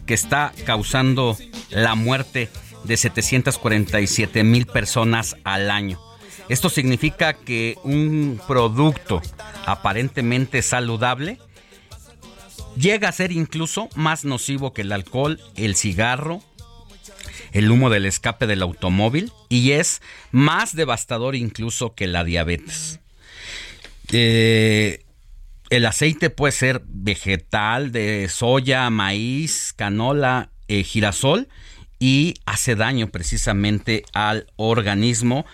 que está causando la muerte de 747 mil personas al año. Esto significa que un producto aparentemente saludable llega a ser incluso más nocivo que el alcohol, el cigarro, el humo del escape del automóvil y es más devastador incluso que la diabetes. Eh, el aceite puede ser vegetal, de soya, maíz, canola, eh, girasol y hace daño precisamente al organismo.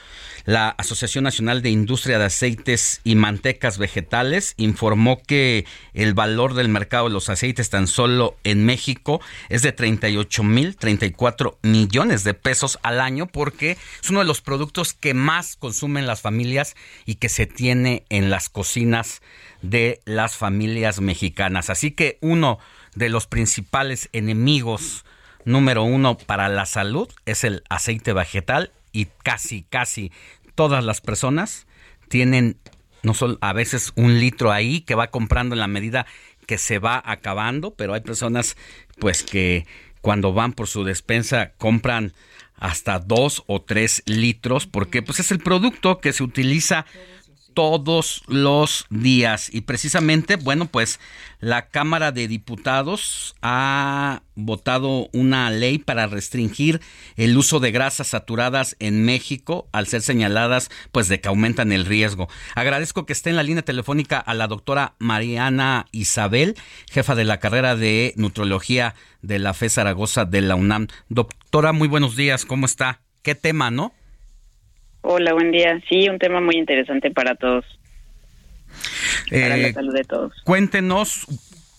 La Asociación Nacional de Industria de Aceites y Mantecas Vegetales informó que el valor del mercado de los aceites tan solo en México es de 38 mil 34 millones de pesos al año porque es uno de los productos que más consumen las familias y que se tiene en las cocinas de las familias mexicanas. Así que uno de los principales enemigos número uno para la salud es el aceite vegetal y casi, casi todas las personas tienen no solo a veces un litro ahí que va comprando en la medida que se va acabando, pero hay personas pues que cuando van por su despensa compran hasta dos o tres litros porque pues es el producto que se utiliza todos los días. Y precisamente, bueno, pues la Cámara de Diputados ha votado una ley para restringir el uso de grasas saturadas en México al ser señaladas pues de que aumentan el riesgo. Agradezco que esté en la línea telefónica a la doctora Mariana Isabel, jefa de la carrera de nutrología de la FE Zaragoza de la UNAM. Doctora, muy buenos días, ¿cómo está? ¿Qué tema, no? Hola, buen día. Sí, un tema muy interesante para todos. para la Eh, salud de todos. Cuéntenos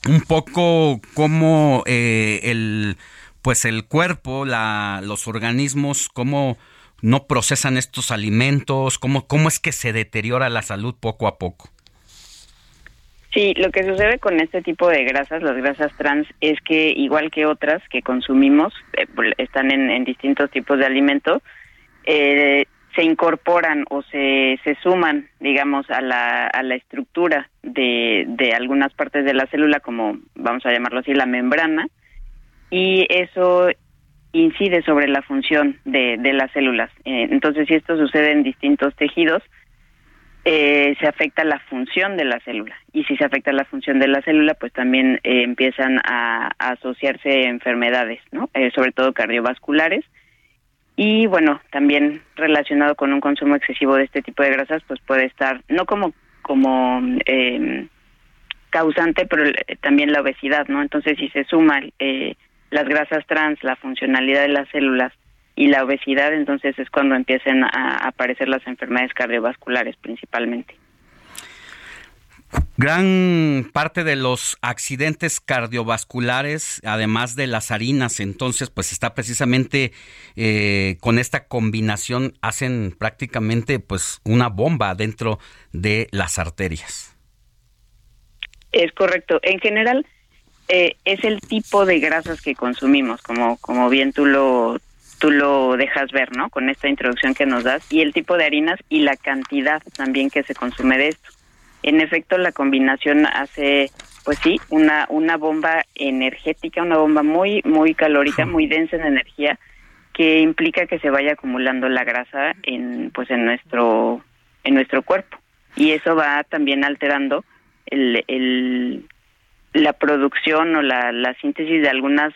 un poco cómo eh, el pues el cuerpo, la, los organismos, cómo no procesan estos alimentos, cómo, cómo es que se deteriora la salud poco a poco. Sí, lo que sucede con este tipo de grasas, las grasas trans, es que igual que otras que consumimos, eh, están en, en distintos tipos de alimentos, eh, se incorporan o se, se suman, digamos, a la, a la estructura de, de algunas partes de la célula, como vamos a llamarlo así, la membrana, y eso incide sobre la función de, de las células. Eh, entonces, si esto sucede en distintos tejidos, eh, se afecta la función de la célula. Y si se afecta la función de la célula, pues también eh, empiezan a, a asociarse enfermedades, ¿no? Sobre todo cardiovasculares. Y bueno, también relacionado con un consumo excesivo de este tipo de grasas, pues puede estar, no como, como eh, causante, pero eh, también la obesidad, ¿no? Entonces, si se suma eh, las grasas trans, la funcionalidad de las células y la obesidad, entonces es cuando empiezan a aparecer las enfermedades cardiovasculares principalmente. Gran parte de los accidentes cardiovasculares, además de las harinas, entonces, pues está precisamente eh, con esta combinación, hacen prácticamente pues una bomba dentro de las arterias. Es correcto. En general, eh, es el tipo de grasas que consumimos, como, como bien tú lo, tú lo dejas ver, ¿no? Con esta introducción que nos das, y el tipo de harinas y la cantidad también que se consume de esto. En efecto, la combinación hace, pues sí, una, una bomba energética, una bomba muy, muy calórica, muy densa en energía, que implica que se vaya acumulando la grasa en, pues en nuestro, en nuestro cuerpo. Y eso va también alterando el, el, la producción o la, la síntesis de algunas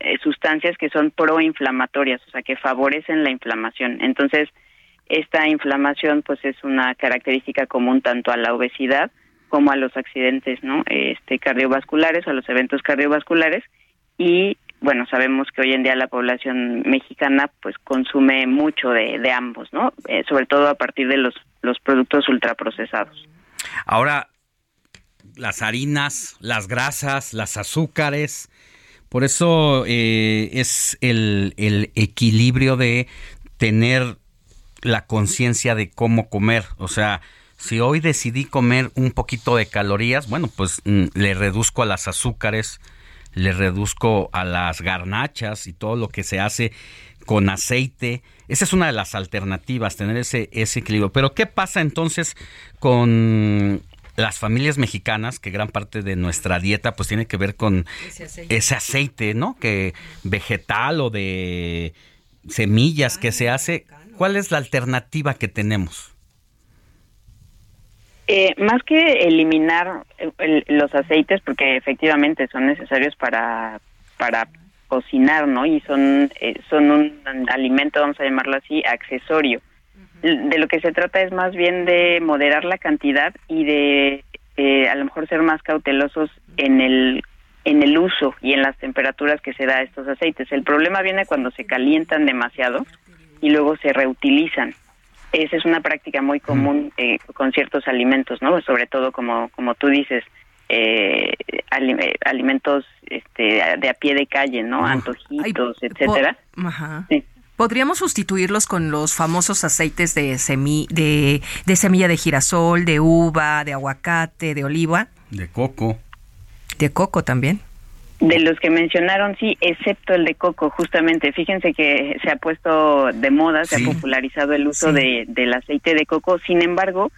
eh, sustancias que son proinflamatorias, o sea, que favorecen la inflamación. Entonces, esta inflamación pues es una característica común tanto a la obesidad como a los accidentes no este cardiovasculares a los eventos cardiovasculares. Y bueno sabemos que hoy en día la población mexicana pues consume mucho de, de ambos no eh, sobre todo a partir de los los productos ultraprocesados. Ahora, las harinas, las grasas, las azúcares, por eso eh, es el, el equilibrio de tener la conciencia de cómo comer. O sea, si hoy decidí comer un poquito de calorías, bueno, pues mm, le reduzco a las azúcares, le reduzco a las garnachas y todo lo que se hace con aceite. Esa es una de las alternativas, tener ese, ese equilibrio. Pero ¿qué pasa entonces con las familias mexicanas, que gran parte de nuestra dieta pues tiene que ver con Ese aceite. ese aceite, ¿no? Que vegetal o de semillas que se hace. ¿Cuál es la alternativa que tenemos? Eh, más que eliminar el- el- los aceites, porque efectivamente son necesarios para, para cocinar, ¿no? Y son, eh, son un alimento, vamos a llamarlo así, accesorio. De lo que se trata es más bien de moderar la cantidad y de eh, a lo mejor ser más cautelosos en el en el uso y en las temperaturas que se da a estos aceites. El problema viene cuando se calientan demasiado y luego se reutilizan. esa es una práctica muy común eh, con ciertos alimentos, ¿no? Sobre todo como como tú dices, eh, ali- eh, alimentos este, de a pie de calle, ¿no? Antojitos, etcétera. Ajá. Podríamos sustituirlos con los famosos aceites de, semi, de, de semilla de girasol, de uva, de aguacate, de oliva, De coco. de coco también. De los que mencionaron, sí, excepto el de coco, justamente. Fíjense que se ha puesto de moda, se ha popularizado el uso Sí. de, del aceite de coco. Sin embargo,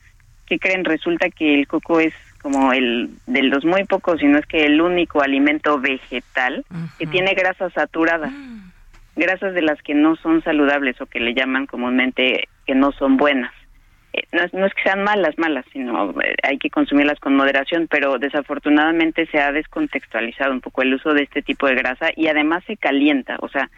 ¿qué creen? Resulta que el coco es como el de los muy pocos, si no es que el único alimento vegetal que tiene grasas saturadas. Grasas de las que no son saludables o que le llaman comúnmente que no son buenas. No, es- no es que sean malas, malas, sino eh, hay que consumirlas con moderación, pero desafortunadamente se ha descontextualizado un poco el uso de este tipo de grasa y además se calienta, o sea,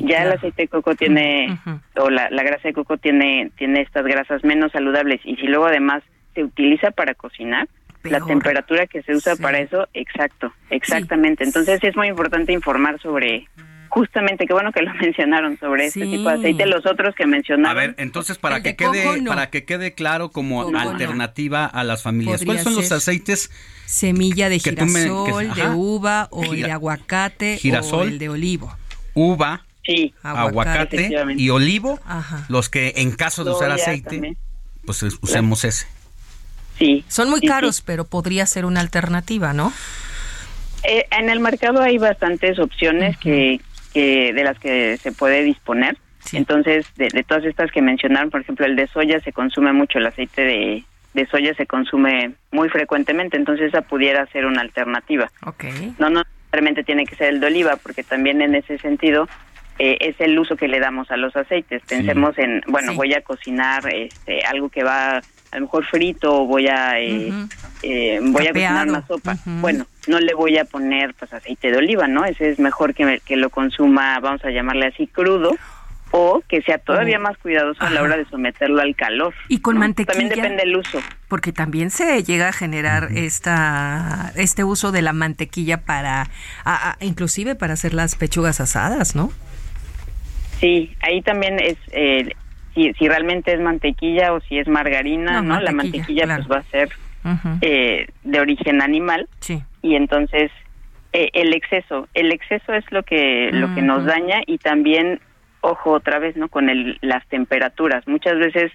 ya el aceite de coco tiene, o la, la grasa de coco tiene, tiene estas grasas menos saludables y si luego además se utiliza para cocinar, la temperatura que se usa para eso, exacto, exactamente. Entonces es muy importante informar sobre, justamente, qué bueno que lo mencionaron, sobre este tipo de aceite, los otros que mencionaron. A ver, entonces para El que de quede coco, no. para que quede claro como Coco, no. alternativa a las familias. ¿Cuáles son los aceites? Semilla de me- que- girasol, de uva o el de aguacate girasol. o el de olivo. Uva, sí, aguacate, y olivo. Ajá. Los que en caso de usar aceite, también. pues es- usemos ese. Sí. Son muy Sí, sí. caros, pero podría ser una alternativa, ¿no? Eh, en el mercado hay bastantes opciones que, que de las que se puede disponer. Entonces, de, de todas estas que mencionaron, por ejemplo, el de soya se consume mucho, el aceite de, de soya se consume muy frecuentemente, entonces esa pudiera ser una alternativa. Ok. No, no necesariamente tiene que ser el de oliva, porque también en ese sentido eh, es el uso que le damos a los aceites. Pensemos en, bueno, Sí. voy a cocinar este, algo que va a lo mejor frito o voy a eh, eh, voy a cocinar una sopa. Bueno, no le voy a poner pues aceite de oliva, ¿no? Ese es mejor que, me- que lo consuma, vamos a llamarle así, crudo o que sea todavía Oh. más cuidadoso a la hora de someterlo al calor. Y con ¿no? mantequilla. También depende del uso. Porque también se llega a generar esta este uso de la mantequilla para, a- a- inclusive para hacer las pechugas asadas, ¿no? Sí, ahí también es eh, si, si realmente es mantequilla o si es margarina, No, ¿no? La mantequilla, claro. pues va a ser eh, de origen animal Sí. y entonces eh, el exceso, el exceso es lo que lo que nos daña y también ojo otra vez, ¿no? Con el, las temperaturas. Muchas veces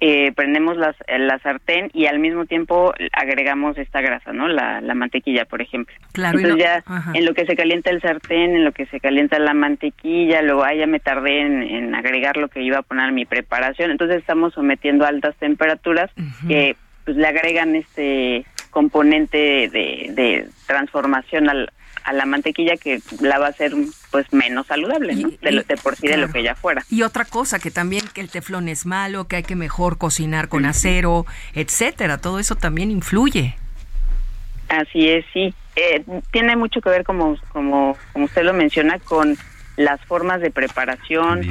eh, prendemos las, la sartén y al mismo tiempo agregamos esta grasa, ¿no? La, la mantequilla, por ejemplo. Claro, Entonces ya ajá. en lo que se calienta el sartén, en lo que se calienta la mantequilla, luego ah, ya me tardé en, en agregar lo que iba a poner a mi preparación. Entonces estamos sometiendo a altas temperaturas que pues le agregan este componente de, de transformación al, a la mantequilla que la va a hacer pues menos saludable, ¿no? De, lo- de por sí de lo que ya fuera. Y otra cosa, que también que el teflón es malo, que hay que mejor cocinar con acero, etcétera. Todo eso también influye. Así es, sí. Eh, tiene mucho que ver, como, como, como usted lo menciona, con las formas de preparación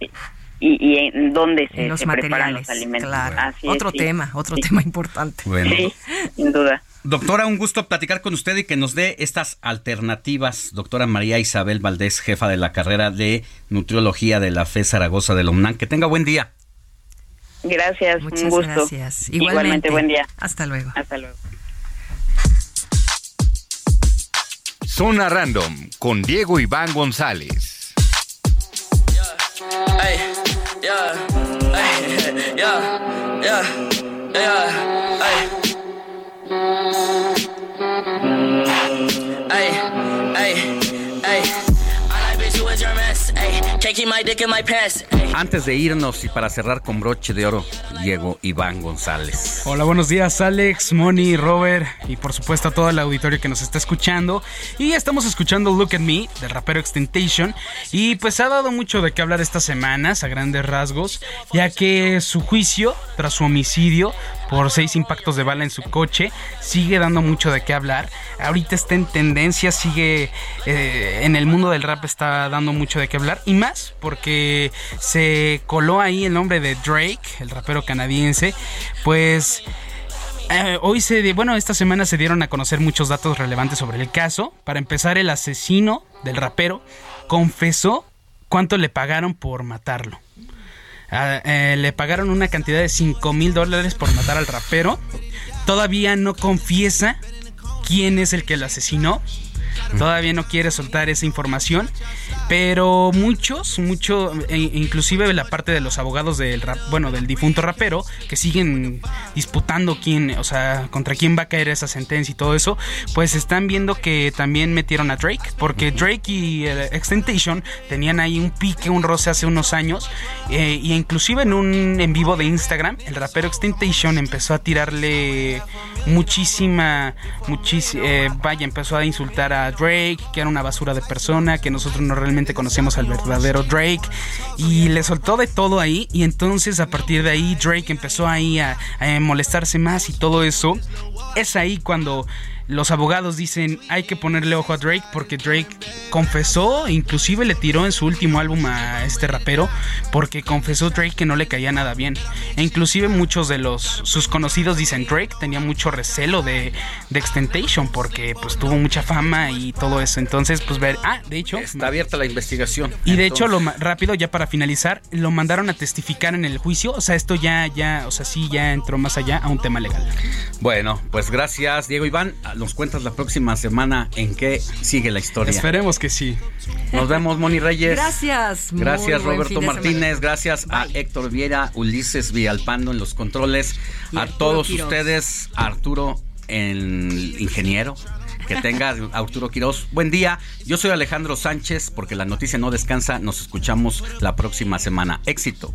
y, y en dónde se, En los se preparan materiales. los alimentos. Claro. Así otro es, sí. tema, otro Sí. tema importante. Bueno. Sí, sin duda. Doctora, un gusto platicar con usted y que nos dé estas alternativas. Doctora María Isabel Valdés, jefa de la carrera de nutriología de la FE Zaragoza de la UNAM. Que tenga buen día. Gracias, Muchas un gusto. gracias. Igualmente. Igualmente. buen día. Hasta luego. Hasta luego. Zona Random con Diego Iván González. Ay, yeah, ay, yeah, yeah, yeah, Antes de irnos y para cerrar con broche de oro, Diego Iván González. Hola, buenos días Alex, Moni, Robert y por supuesto a todo el auditorio que nos está escuchando. Y estamos escuchando Look at Me del rapero Extentation y pues ha dado mucho de qué hablar estas semanas a grandes rasgos, ya que su juicio tras su homicidio por seis impactos de bala en su coche sigue dando mucho de qué hablar. Ahorita está en tendencia, sigue eh, en el mundo del rap está dando mucho de qué hablar y más porque se coló ahí el nombre de Drake, el rapero canadiense, pues eh, hoy se, bueno, esta semana se dieron a conocer muchos datos relevantes sobre el caso. Para empezar, el asesino del rapero confesó cuánto le pagaron por matarlo. Ah, eh, le pagaron una cantidad de 5 mil dólares por matar al rapero. Todavía no confiesa quién es el que lo asesinó. Todavía no quiere soltar esa información. Pero muchos, mucho, e- inclusive la parte de los abogados del rap, bueno, del difunto rapero, que siguen disputando quién, o sea, contra quién va a caer esa sentencia y todo eso, pues están viendo que también metieron a Drake, porque Drake y eh, Extentation tenían ahí un pique, un roce hace unos años, eh, y inclusive en un en vivo de Instagram, el rapero Extentation empezó a tirarle muchísima, muchísima, vaya, empezó a insultar a Drake, que era una basura de persona, que nosotros no realmente conocemos al verdadero Drake, y le soltó de todo ahí, y entonces a partir de ahí Drake empezó ahí a, a molestarse más y todo eso. Es ahí cuando los abogados dicen hay que ponerle ojo a Drake porque Drake confesó, inclusive le tiró en su último álbum a este rapero porque confesó Drake que no le caía nada bien. E inclusive muchos de los sus conocidos dicen Drake tenía mucho recelo de, de Extentation porque pues tuvo mucha fama y todo eso. Entonces pues ver, ah, de hecho Está abierta la investigación. y de hecho, lo rápido, ya para finalizar, lo mandaron a testificar en el juicio. O sea, esto ya, ya, o sea, sí, ya entró más allá a un tema legal. Bueno, pues gracias, Diego Iván. Nos cuentas la próxima semana en qué sigue la historia. Esperemos que sí. Nos vemos, Moni Reyes. Gracias. Gracias, Roberto Martínez. Gracias a Héctor Viera, Ulises Villalpando en los controles. Y a Arturo todos Quiroz. ustedes, a Arturo, el ingeniero. Que tenga Arturo Quiroz. Buen día. Yo soy Alejandro Sánchez, porque la noticia no descansa. Nos escuchamos la próxima semana. Éxito.